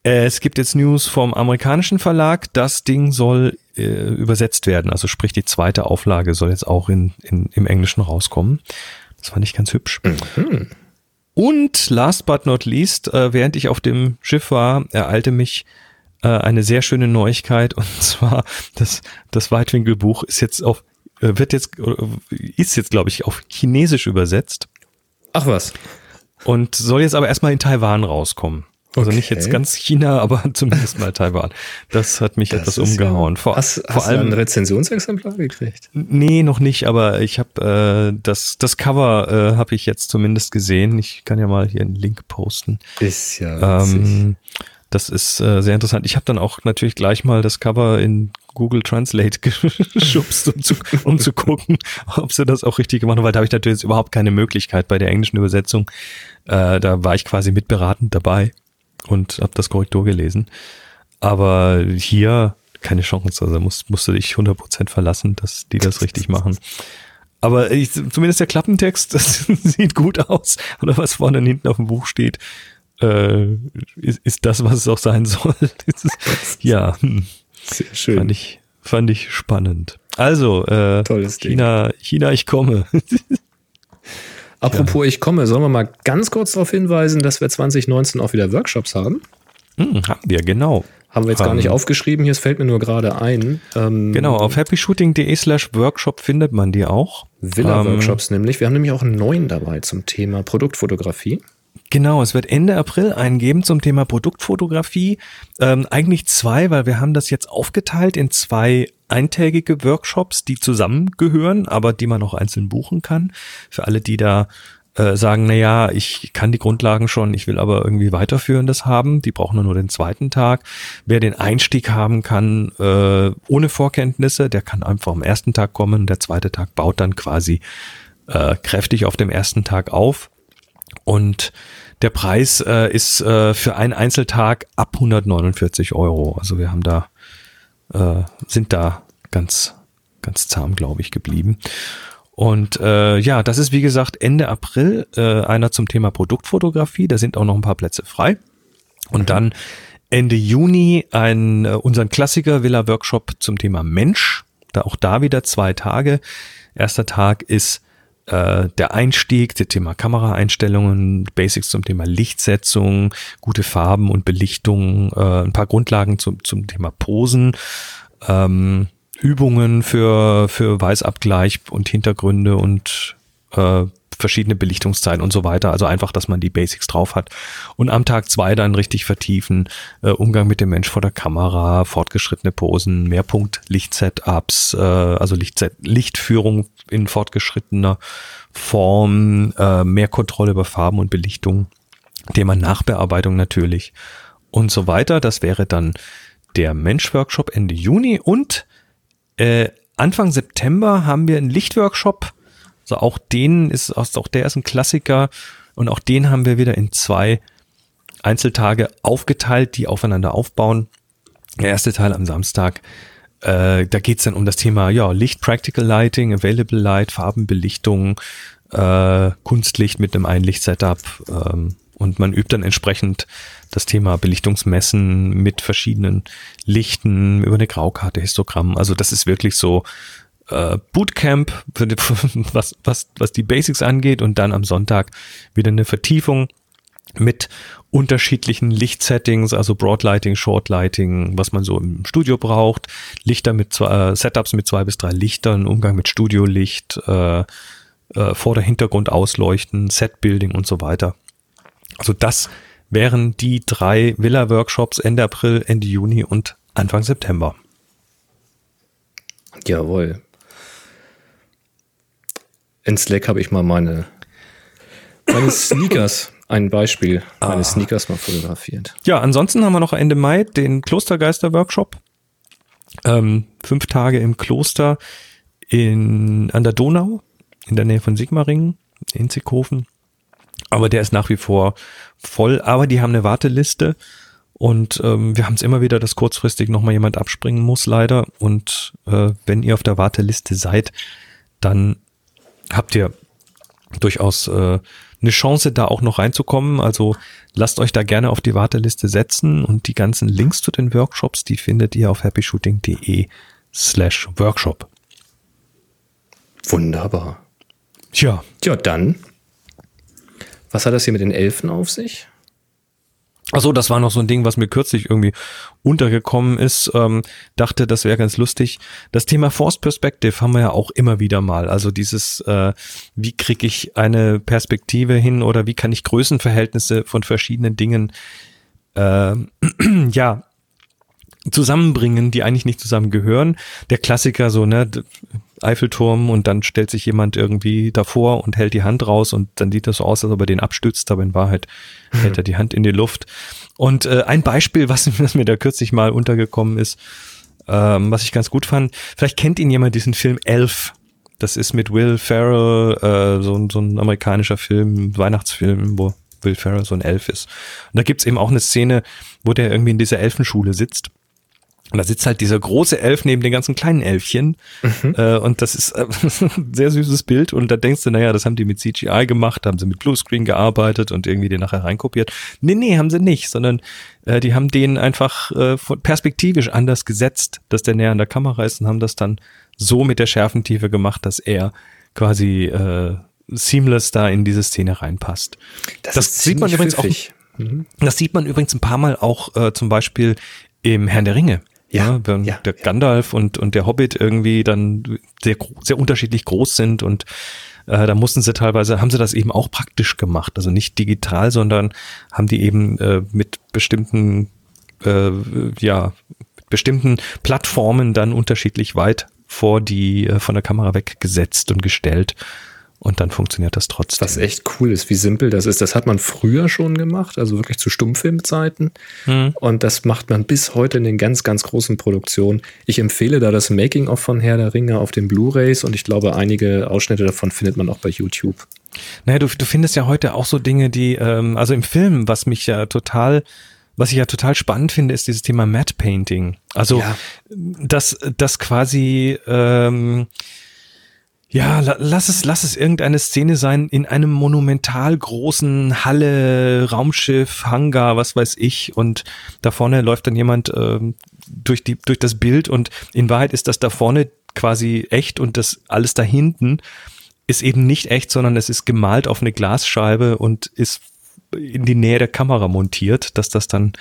S2: es gibt jetzt News vom amerikanischen Verlag, das Ding soll äh, übersetzt werden, also sprich die zweite Auflage soll jetzt auch in, in, im Englischen rauskommen. Das fand ich ganz hübsch. Und last but not least, äh, während ich auf dem Schiff war, ereilte mich äh, eine sehr schöne Neuigkeit und zwar das, das Weitwinkelbuch ist jetzt auf, äh, wird jetzt, ist jetzt glaube ich auf Chinesisch übersetzt
S1: Ach was.
S2: und soll jetzt aber erstmal in Taiwan rauskommen. Also nicht
S1: Okay.
S2: jetzt ganz China, aber zumindest mal Taiwan. Das hat mich etwas
S1: ist
S2: umgehauen.
S1: Ja,
S2: vor
S1: hast
S2: vor
S1: hast du
S2: allem
S1: ein Rezensionsexemplar gekriegt?
S2: Nee, noch nicht, aber ich habe äh, das das Cover äh, habe ich jetzt zumindest gesehen. Ich kann ja mal hier einen Link posten.
S1: Ist ja witzig.
S2: Ähm, das ist äh, sehr interessant. Ich habe dann auch natürlich gleich mal das Cover in Google Translate geschubst, um zu, um zu gucken, ob sie das auch richtig gemacht haben, weil da habe ich natürlich jetzt überhaupt keine Möglichkeit bei der englischen Übersetzung. Äh, da war ich quasi mitberatend dabei und habe das Korrektur gelesen. Aber hier keine Chance. Also musst, musst du dich 100% verlassen, dass die das richtig machen. Aber ich, zumindest der Klappentext, das sieht gut aus. Oder was vorne und hinten auf dem Buch steht, äh, ist, ist das, was es auch sein soll. Ja, hm,
S1: Sehr schön.
S2: fand ich, fand ich spannend. Also, äh,
S1: Ding.
S2: China, China, ich komme.
S1: Apropos, ich komme, sollen wir mal ganz kurz darauf hinweisen, dass wir 2019 auch wieder Workshops haben?
S2: hm, haben wir, genau.
S1: Haben wir jetzt gar
S2: Ähm,
S1: nicht aufgeschrieben, hier es fällt mir nur gerade ein. Ähm,
S2: Genau, auf happyshooting.de slash Workshop findet man die auch.
S1: Villa-Workshops nämlich. Wir haben nämlich auch einen neuen dabei zum Thema Produktfotografie.
S2: Genau, es wird Ende April einen geben zum Thema Produktfotografie. Ähm, eigentlich zwei, weil wir haben das jetzt aufgeteilt in zwei eintägige Workshops, die zusammengehören, aber die man auch einzeln buchen kann. Für alle, die da äh, sagen, na ja, ich kann die Grundlagen schon, ich will aber irgendwie weiterführendes haben. Die brauchen nur den zweiten Tag. Wer den Einstieg haben kann äh, ohne Vorkenntnisse, der kann einfach am ersten Tag kommen. Der zweite Tag baut dann quasi äh, kräftig auf dem ersten Tag auf. Und der Preis äh, ist äh, für einen Einzeltag ab 149 Euro. Also wir haben da, äh, sind da ganz, ganz zahm, glaube ich, geblieben. Und äh, ja, das ist wie gesagt Ende April äh, einer zum Thema Produktfotografie. Da sind auch noch ein paar Plätze frei. Und dann Ende Juni ein, äh, unseren Klassiker Villa Workshop zum Thema Mensch. Da auch da wieder zwei Tage. Erster Tag ist äh, der Einstieg, das Thema Kameraeinstellungen, Basics zum Thema Lichtsetzung, gute Farben und Belichtung, äh, ein paar Grundlagen zum, zum Thema Posen. Ähm, Übungen für, für Weißabgleich und Hintergründe und äh, verschiedene Belichtungszeiten und so weiter. Also einfach, dass man die Basics drauf hat. Und am Tag zwei dann richtig vertiefen. Äh, Umgang mit dem Mensch vor der Kamera, fortgeschrittene Posen, Mehrpunkt-Licht-Setups, äh, also Licht Lichtführung in fortgeschrittener Form, äh, mehr Kontrolle über Farben und Belichtung, Thema Nachbearbeitung natürlich und so weiter. Das wäre dann der Mensch-Workshop Ende Juni und äh, Anfang September haben wir einen Lichtworkshop. Also auch den ist, auch der ist ein Klassiker. Und auch den haben wir wieder in zwei Einzeltage aufgeteilt, die aufeinander aufbauen. Der erste Teil am Samstag. Äh, da geht's dann um das Thema ja, Licht, Practical Lighting, Available Light, Farbenbelichtung, äh, Kunstlicht mit einem Einlicht-Setup. Ähm, und man übt dann entsprechend das Thema Belichtungsmessen mit verschiedenen Lichten über eine Graukarte, Histogramm. Also das ist wirklich so äh, Bootcamp, die, was, was, was die Basics angeht und dann am Sonntag wieder eine Vertiefung mit unterschiedlichen Lichtsettings, also Broadlighting, Shortlighting, was man so im Studio braucht, Lichter mit zwei, äh, Setups mit zwei bis drei Lichtern, Umgang mit Studiolicht, äh, äh, Vorder-, Hintergrund ausleuchten, Setbuilding und so weiter. Also das wären die drei Villa-Workshops Ende April, Ende Juni und Anfang September.
S1: Jawohl. In Slack habe ich mal meine, meine Sneakers, ein Beispiel, meine ah. Sneakers mal fotografiert.
S2: Ja, ansonsten haben wir noch Ende Mai den Klostergeister-Workshop. Ähm, fünf Tage im Kloster in, an der Donau, in der Nähe von Sigmaringen, in Zickhofen. Aber der ist nach wie vor voll. Aber die haben eine Warteliste. Und ähm, wir haben es immer wieder, dass kurzfristig nochmal jemand abspringen muss, leider. Und äh, wenn ihr auf der Warteliste seid, dann habt ihr durchaus äh, eine Chance, da auch noch reinzukommen. Also lasst euch da gerne auf die Warteliste setzen und die ganzen Links zu den Workshops, die findet ihr auf happyshooting.de slash Workshop.
S1: Wunderbar.
S2: Tja.
S1: Tja, dann was hat das hier mit den Elfen auf sich?
S2: Achso, das war noch so ein Ding, was mir kürzlich irgendwie untergekommen ist. Ähm, dachte, das wäre ganz lustig. Das Thema Force Perspective haben wir ja auch immer wieder mal. Also dieses, äh, wie kriege ich eine Perspektive hin oder wie kann ich Größenverhältnisse von verschiedenen Dingen äh, ja zusammenbringen, die eigentlich nicht zusammengehören. Der Klassiker so, ne, Eiffelturm und dann stellt sich jemand irgendwie davor und hält die Hand raus und dann sieht das so aus, als ob er den abstützt, aber in Wahrheit hält er die Hand in die Luft. Und äh, ein Beispiel, was, was mir da kürzlich mal untergekommen ist, ähm, was ich ganz gut fand, vielleicht kennt ihn jemand diesen Film Elf. Das ist mit Will Ferrell, äh, so, so ein amerikanischer Film, Weihnachtsfilm, wo Will Ferrell so ein Elf ist. Und da gibt's eben auch eine Szene, wo der irgendwie in dieser Elfenschule sitzt und da sitzt halt dieser große Elf neben den ganzen kleinen Elfchen. Mhm. Äh, und das ist äh, ein sehr süßes Bild. Und da denkst du, naja, das haben die mit CGI gemacht, haben sie mit Bluescreen gearbeitet und irgendwie den nachher reinkopiert. Nee, nee, haben sie nicht, sondern äh, die haben den einfach äh, perspektivisch anders gesetzt, dass der näher an der Kamera ist und haben das dann so mit der Schärfentiefe gemacht, dass er quasi äh, seamless da in diese Szene reinpasst.
S1: Das, das sieht man übrigens pfiffig. auch. Mhm.
S2: Das sieht man übrigens ein paar Mal auch äh, zum Beispiel im Herrn der Ringe. Ja, ja, wenn ja, der Gandalf und, und der Hobbit irgendwie dann sehr, sehr unterschiedlich groß sind und äh, da mussten sie teilweise, haben sie das eben auch praktisch gemacht. Also nicht digital, sondern haben die eben äh, mit bestimmten, äh, ja, mit bestimmten Plattformen dann unterschiedlich weit vor die, äh, von der Kamera weggesetzt und gestellt. Und dann funktioniert das trotzdem.
S1: Was echt cool ist, wie simpel das ist. Das hat man früher schon gemacht, also wirklich zu Stummfilmzeiten. Mhm. Und das macht man bis heute in den ganz, ganz großen Produktionen. Ich empfehle da das Making-of von Herr der Ringe auf den Blu-Rays und ich glaube, einige Ausschnitte davon findet man auch bei YouTube.
S2: Naja, du, du findest ja heute auch so Dinge, die, ähm, also im Film, was mich ja total was ich ja total spannend finde, ist dieses Thema Matte Painting. Also, ja. dass das quasi ähm, ja, lass es, lass es irgendeine Szene sein in einem monumental großen Halle, Raumschiff, Hangar, was weiß ich. Und da vorne läuft dann jemand äh, durch, die, durch das Bild und in Wahrheit ist das da vorne quasi echt und das alles da hinten ist eben nicht echt, sondern es ist gemalt auf eine Glasscheibe und ist in die Nähe der Kamera montiert, dass das dann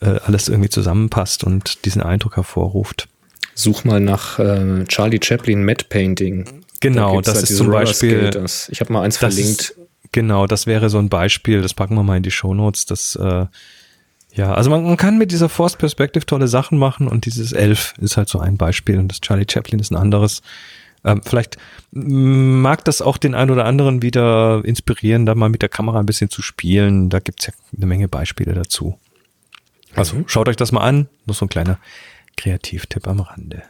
S2: äh, alles irgendwie zusammenpasst und diesen Eindruck hervorruft.
S1: Such mal nach äh, Charlie Chaplin Matte Painting.
S2: Genau, da das halt ist zum Beispiel.
S1: Das. Ich habe mal eins verlinkt. Ist,
S2: genau, das wäre so ein Beispiel. Das packen wir mal in die Shownotes. Das äh, ja, also man, man kann mit dieser Forced Perspective tolle Sachen machen und dieses Elf ist halt so ein Beispiel und das Charlie Chaplin ist ein anderes. Ähm, vielleicht mag das auch den einen oder anderen wieder inspirieren, da mal mit der Kamera ein bisschen zu spielen. Da gibt's ja eine Menge Beispiele dazu. Also mhm. schaut euch das mal an. Nur so ein kleiner Kreativtipp am Rande.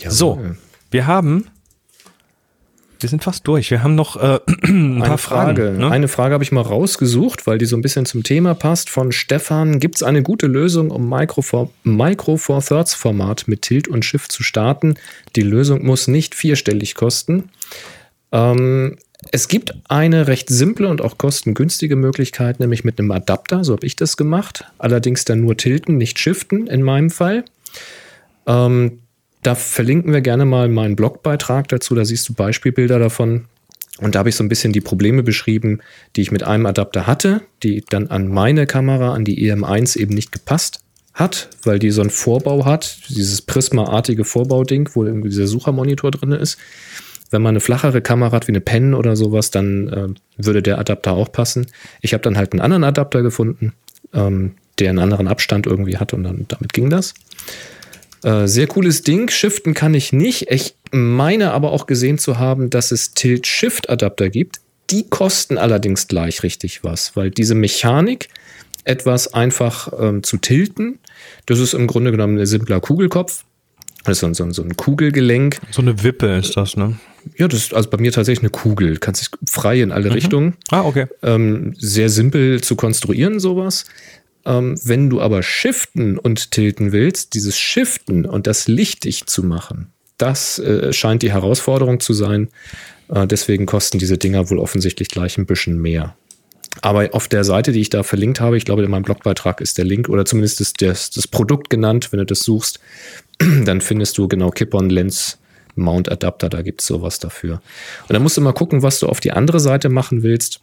S2: Ja, so, wir haben, wir sind fast durch. Wir haben noch äh, ein
S1: eine paar Frage. Fragen. Ne? Eine Frage habe ich mal rausgesucht, weil die so ein bisschen zum Thema passt. Von Stefan: Gibt es eine gute Lösung, um Micro Four, Micro Four Thirds Format mit Tilt und Shift zu starten? Die Lösung muss nicht vierstellig kosten. Ähm, es gibt eine recht simple und auch kostengünstige Möglichkeit, nämlich mit einem Adapter. So habe ich das gemacht. Allerdings dann nur tilten, nicht shiften in meinem Fall. Ähm, da verlinken wir gerne mal meinen Blogbeitrag dazu. Da siehst du Beispielbilder davon. Und da habe ich so ein bisschen die Probleme beschrieben, die ich mit einem Adapter hatte, die dann an meine Kamera, an die EM1 eben nicht gepasst hat, weil die so einen Vorbau hat, dieses Prisma-artige Vorbauding, wo irgendwie dieser Suchermonitor drin ist. Wenn man eine flachere Kamera hat, wie eine Pen oder sowas, dann äh, würde der Adapter auch passen. Ich habe dann halt einen anderen Adapter gefunden, ähm, der einen anderen Abstand irgendwie hat und dann damit ging das. Äh, sehr cooles Ding. Shiften kann ich nicht. Ich meine aber auch gesehen zu haben, dass es Tilt-Shift-Adapter gibt. Die kosten allerdings gleich richtig was, weil diese Mechanik, etwas einfach ähm, zu tilten, das ist im Grunde genommen ein simpler Kugelkopf. Das ist so, so, so ein Kugelgelenk.
S2: So eine Wippe ist das, ne?
S1: Ja, das ist also bei mir tatsächlich eine Kugel. Kannst dich frei in alle mhm. Richtungen.
S2: Ah, okay.
S1: Ähm, sehr simpel zu konstruieren, sowas. Ähm, wenn du aber shiften und tilten willst, dieses Shiften und das lichtig zu machen, das äh, scheint die Herausforderung zu sein. Äh, deswegen kosten diese Dinger wohl offensichtlich gleich ein bisschen mehr. Aber auf der Seite, die ich da verlinkt habe, ich glaube, in meinem Blogbeitrag ist der Link oder zumindest ist das, das Produkt genannt, wenn du das suchst, dann findest du genau Kip-on Lens Mount Adapter, da gibt es sowas dafür. Und dann musst du mal gucken, was du auf die andere Seite machen willst.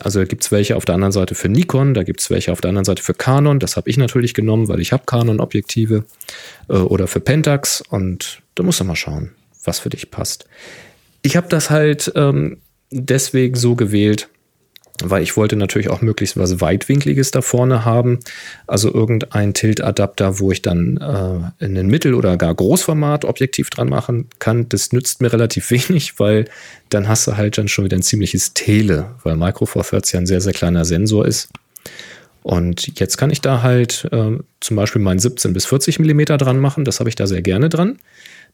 S1: Also da gibt es welche auf der anderen Seite für Nikon, da gibt es welche auf der anderen Seite für Canon. Das habe ich natürlich genommen, weil ich habe Canon-Objektive äh, oder für Pentax und da musst du mal schauen, was für dich passt. Ich habe das halt ähm, deswegen so gewählt, weil ich wollte natürlich auch möglichst was Weitwinkliges da vorne haben. Also irgendein Tilt-Adapter, wo ich dann äh, in ein Mittel- oder gar Großformat-Objektiv dran machen kann. Das nützt mir relativ wenig, weil dann hast du halt dann schon wieder ein ziemliches Tele, weil Micro Four Thirds ja ein sehr, sehr kleiner Sensor ist. Und jetzt kann ich da halt äh, zum Beispiel meinen 17 bis 40 Millimeter dran machen. Das habe ich da sehr gerne dran.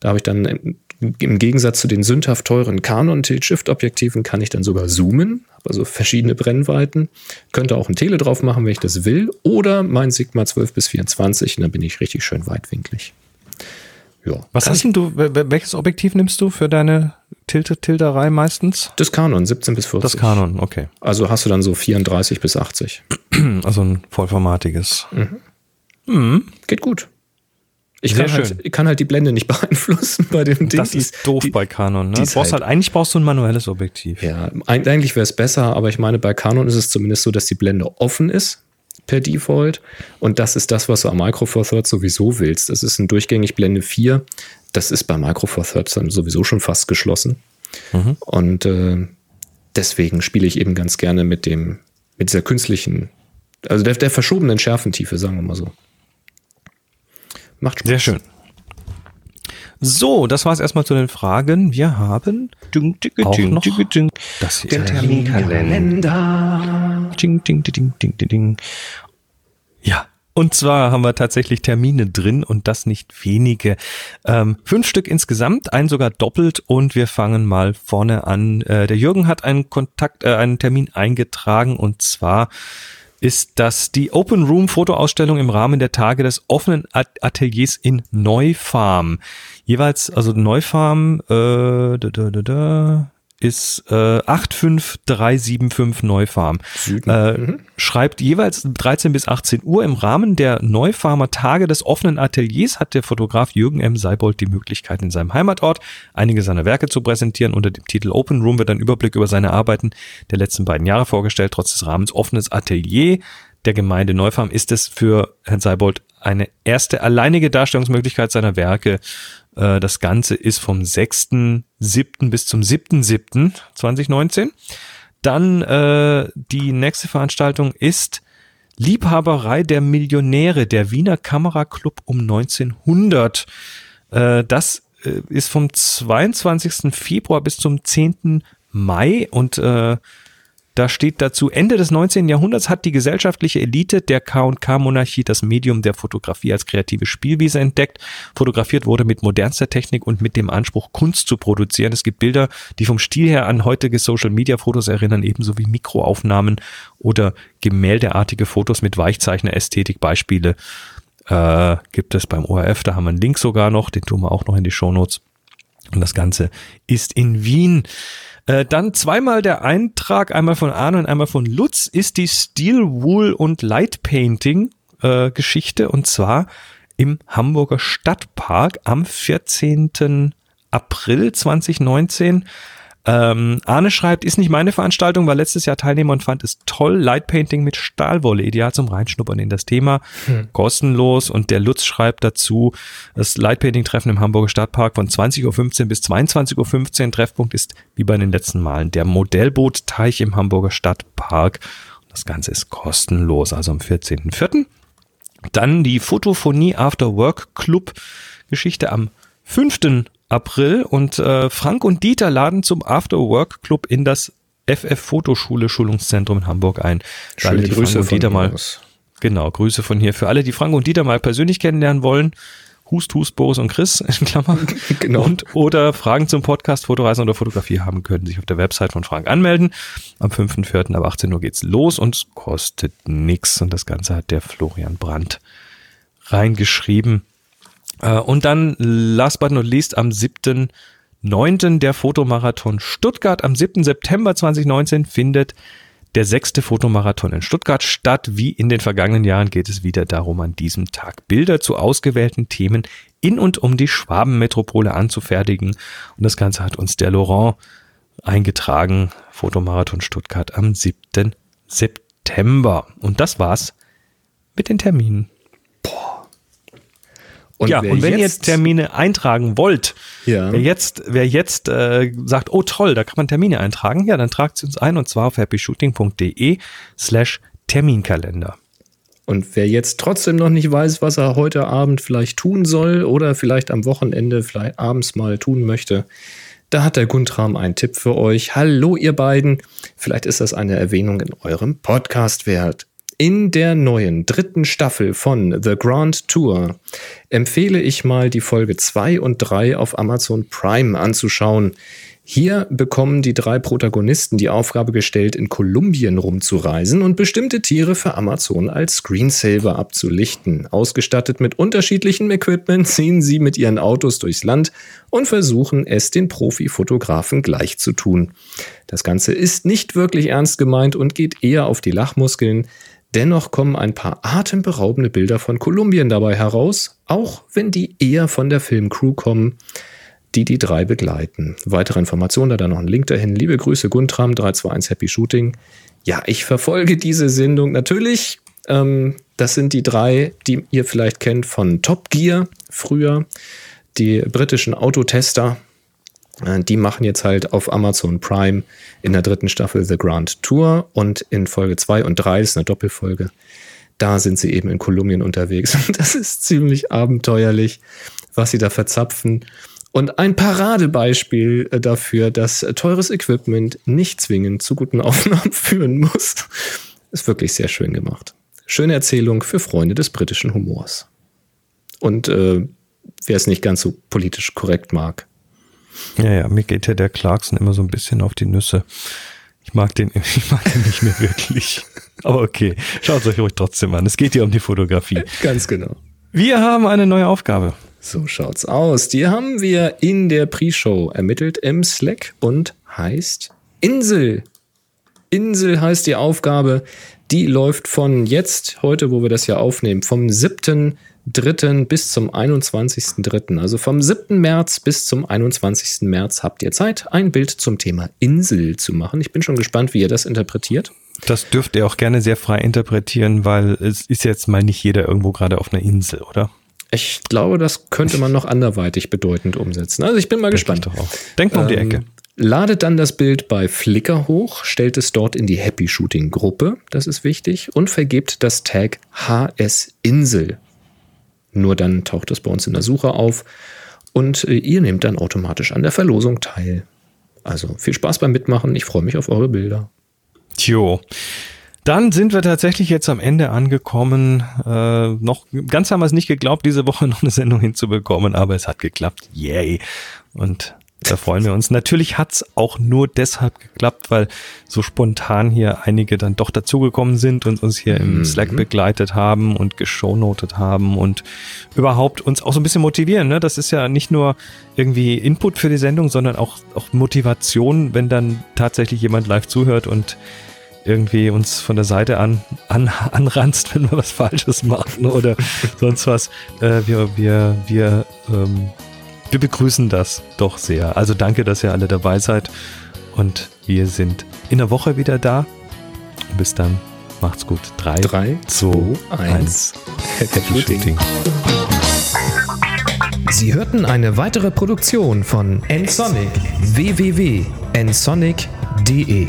S1: Da habe ich dann im Gegensatz zu den sündhaft teuren Canon Tilt-Shift-Objektiven kann ich dann sogar zoomen, also verschiedene Brennweiten. Könnte auch ein Tele drauf machen, wenn ich das will. Oder mein Sigma 12 bis 24 und dann bin ich richtig schön weitwinklig.
S2: Ja. Was hast denn du, welches Objektiv nimmst du für deine Tilte-Tilderei meistens?
S1: Das Canon, 17 bis 40.
S2: Das Canon, okay.
S1: Also hast du dann so 34 bis 80.
S2: Also ein vollformatiges. Mhm.
S1: Mhm. Geht gut. Ich kann, halt, kann, halt, die Blende nicht beeinflussen bei dem Ding.
S2: Das ist doof die, bei Canon. Ne? Du brauchst halt, halt, eigentlich brauchst du ein manuelles Objektiv.
S1: Ja, eigentlich wäre es besser, aber ich meine, bei Canon ist es zumindest so, dass die Blende offen ist per Default. Und das ist das, was du am Micro Four Thirds sowieso willst. Das ist ein durchgängig Blende 4. Das ist bei Micro Four Thirds dann sowieso schon fast geschlossen. Mhm. Und äh, deswegen spiele ich eben ganz gerne mit dem, mit dieser künstlichen, also der, der verschobenen Schärfentiefe, sagen wir mal so.
S2: Macht Spaß. Sehr schön. So, das war's erstmal zu den Fragen. Wir haben
S5: Ding, ding,
S2: auch
S5: ding,
S2: noch
S5: ding,
S2: das.
S5: Den Terminkalender.
S2: Ding, ding, ding, ding, ding, ding. Ja, und zwar haben wir tatsächlich Termine drin und das nicht wenige. Ähm, fünf Stück insgesamt, einen sogar doppelt und wir fangen mal vorne an. Äh, der Jürgen hat einen Kontakt, äh, einen Termin eingetragen und zwar ist das die Open Room Fotoausstellung im Rahmen der Tage des offenen At- Ateliers in Neufarm. Jeweils, also Neufarm, äh, da, da, da, da, ist äh, 85375 Neufarm.
S1: Süden.
S2: Äh, Schreibt jeweils 13 bis 18 Uhr im Rahmen der Neufarmer Tage des offenen Ateliers hat der Fotograf Jürgen M. Seibold die Möglichkeit, in seinem Heimatort einige seiner Werke zu präsentieren. Unter dem Titel Open Room wird ein Überblick über seine Arbeiten der letzten beiden Jahre vorgestellt. Trotz des Rahmens offenes Atelier der Gemeinde Neufarm ist es für Herrn Seibold eine erste alleinige Darstellungsmöglichkeit seiner Werke. Äh, Das Ganze ist vom 6.7. bis zum 7.7.2019. Dann äh, die nächste Veranstaltung ist Liebhaberei der Millionäre, der Wiener Kameraclub um 1900. Äh, das äh, ist vom 22. Februar bis zum 10. Mai und äh, da steht dazu, Ende des 19. Jahrhunderts hat die gesellschaftliche Elite der K&K-Monarchie das Medium der Fotografie als kreative Spielwiese entdeckt. Fotografiert wurde mit modernster Technik und mit dem Anspruch, Kunst zu produzieren. Es gibt Bilder, die vom Stil her an heutige Social-Media-Fotos erinnern, ebenso wie Mikroaufnahmen oder gemäldeartige Fotos mit Weichzeichner-Ästhetik. Beispiele äh, gibt es beim ORF, da haben wir einen Link sogar noch, den tun wir auch noch in die Shownotes. Und das Ganze ist in Wien. Äh, dann zweimal der Eintrag, einmal von Arne und einmal von Lutz, ist die Steel Wool und Light Painting äh, Geschichte und zwar im Hamburger Stadtpark am 14. April 2019. Ähm, Arne schreibt, ist nicht meine Veranstaltung, war letztes Jahr Teilnehmer und fand es toll. Lightpainting mit Stahlwolle, ideal zum Reinschnuppern in das Thema. Kostenlos. Und der Lutz schreibt dazu, das Lightpainting-Treffen im Hamburger Stadtpark von 20.15 Uhr bis 22.15 Uhr. Treffpunkt ist wie bei den letzten Malen der Modellboot-Teich im Hamburger Stadtpark. Das Ganze ist kostenlos, also am 14.04. Dann die Fotophonie After Work Club Geschichte am 5. April und äh, Frank und Dieter laden zum After Work Club in das FF Fotoschule Schulungszentrum in Hamburg ein. Für alle,
S1: Schöne
S2: die
S1: Grüße
S2: Frank und
S1: von
S2: Dieter mal,
S1: aus.
S2: genau, Grüße von hier. Für alle, die Frank und Dieter mal persönlich kennenlernen wollen, Hust, Hust, Boris und Chris in Klammer.
S1: Genau.
S2: Und oder Fragen zum Podcast, Fotoreisen oder Fotografie haben, können sich auf der Website von Frank anmelden. Am 5.4. ab 18 Uhr geht's los und es kostet nix. Und das Ganze hat der Florian Brandt reingeschrieben. Äh, Und dann, last but not least, am 7.9. der Fotomarathon Stuttgart. Am 7. September 2019 findet der sechste Fotomarathon in Stuttgart statt. Wie in den vergangenen Jahren geht es wieder darum, an diesem Tag Bilder zu ausgewählten Themen in und um die Schwabenmetropole anzufertigen. Und das Ganze hat uns der Laurent eingetragen. Fotomarathon Stuttgart am 7. September. Und das war's mit den Terminen.
S1: Und
S2: ja, und wenn ihr
S1: jetzt-
S2: Termine eintragen wollt,
S1: Ja.
S2: wer jetzt, wer jetzt äh, sagt, oh toll, da kann man Termine eintragen, ja, dann tragt sie uns ein und zwar auf happyshooting.de slash Terminkalender.
S1: Und wer jetzt trotzdem noch nicht weiß, was er heute Abend vielleicht tun soll oder vielleicht am Wochenende, vielleicht abends mal tun möchte, da hat der Guntram einen Tipp für euch. Hallo ihr beiden, vielleicht ist das eine Erwähnung in eurem Podcast wert. In der neuen dritten Staffel von The Grand Tour empfehle ich mal die Folge 2 und 3 auf Amazon Prime anzuschauen. Hier bekommen die drei Protagonisten die Aufgabe gestellt, in Kolumbien rumzureisen und bestimmte Tiere für Amazon als Screensaver abzulichten. Ausgestattet mit unterschiedlichem Equipment ziehen sie mit ihren Autos durchs Land und versuchen es den Profifotografen gleich zu tun. Das Ganze ist nicht wirklich ernst gemeint und geht eher auf die Lachmuskeln. Dennoch kommen ein paar atemberaubende Bilder von Kolumbien dabei heraus, auch wenn die eher von der Filmcrew kommen die die drei begleiten. Weitere Informationen, da dann noch ein Link dahin. Liebe Grüße, Guntram, 321 Happy Shooting. Ja, ich verfolge diese Sendung natürlich. Ähm, das sind die drei, die ihr vielleicht kennt von Top Gear früher, die britischen Autotester. Äh, Die machen jetzt halt auf Amazon Prime in der dritten Staffel The Grand Tour und in Folge 2 und 3, das ist eine Doppelfolge, da sind sie eben in Kolumbien unterwegs. Und das ist ziemlich abenteuerlich, was sie da verzapfen. Und ein Paradebeispiel äh, dafür, dass teures Equipment nicht zwingend zu guten Aufnahmen führen muss. Ist wirklich sehr schön gemacht. Schöne Erzählung für Freunde des britischen Humors. Und äh, wer es nicht ganz so politisch korrekt mag.
S2: Ja, ja, mir geht ja der Clarkson immer so ein bisschen auf die Nüsse. Ich mag den, ich mag den nicht mehr wirklich. Aber okay, schaut es euch ruhig trotzdem an. Es geht hier um die Fotografie.
S1: Ganz genau.
S2: Wir haben eine neue Aufgabe.
S1: So schaut's aus. Die haben wir in der Pre-Show ermittelt im Slack und heißt Insel. Insel heißt die Aufgabe. Die läuft von jetzt, heute, wo wir das ja aufnehmen, vom 7.3. bis zum 21.3. Also vom 7. März bis zum 21. März habt ihr Zeit, ein Bild zum Thema Insel zu machen. Ich bin schon gespannt, wie ihr das interpretiert.
S2: Das dürft ihr auch gerne sehr frei interpretieren, weil es ist jetzt mal nicht jeder irgendwo gerade auf einer Insel, oder?
S1: Ich glaube, das könnte man noch anderweitig bedeutend umsetzen. Also ich bin mal
S2: Denk
S1: gespannt.
S2: Doch auch. Denk mal um die
S1: Ähm,
S2: Ecke.
S1: Ladet dann das Bild bei Flickr hoch, stellt es dort in die Happy Shooting Gruppe, das ist wichtig, und vergebt das Tag HS Insel. Nur dann taucht es bei uns in der Suche auf und äh, ihr nehmt dann automatisch an der Verlosung teil. Also viel Spaß beim Mitmachen, ich freue mich auf eure Bilder.
S2: Tjo. Dann sind wir tatsächlich jetzt am Ende angekommen. Äh, noch ganz haben wir es nicht geglaubt, diese Woche noch eine Sendung hinzubekommen, aber es hat geklappt. Yay. Und da freuen wir uns. Natürlich hat's auch nur deshalb geklappt, weil so spontan hier einige dann doch dazugekommen sind und uns hier im Slack begleitet haben und geshownotet haben und überhaupt uns auch so ein bisschen motivieren. Ne? Das ist ja nicht nur irgendwie Input für die Sendung, sondern auch, auch Motivation, wenn dann tatsächlich jemand live zuhört und irgendwie uns von der Seite an, an anranzt, wenn wir was Falsches machen oder sonst was. Äh, wir, wir, wir, ähm, wir begrüßen das doch sehr. Also danke, dass ihr alle dabei seid. Und wir sind in der Woche wieder da. Bis dann. Macht's gut. Drei,
S1: 3, 2, 1. Happy Shooting. Sie hörten eine weitere Produktion von nsonic www.nsonic.de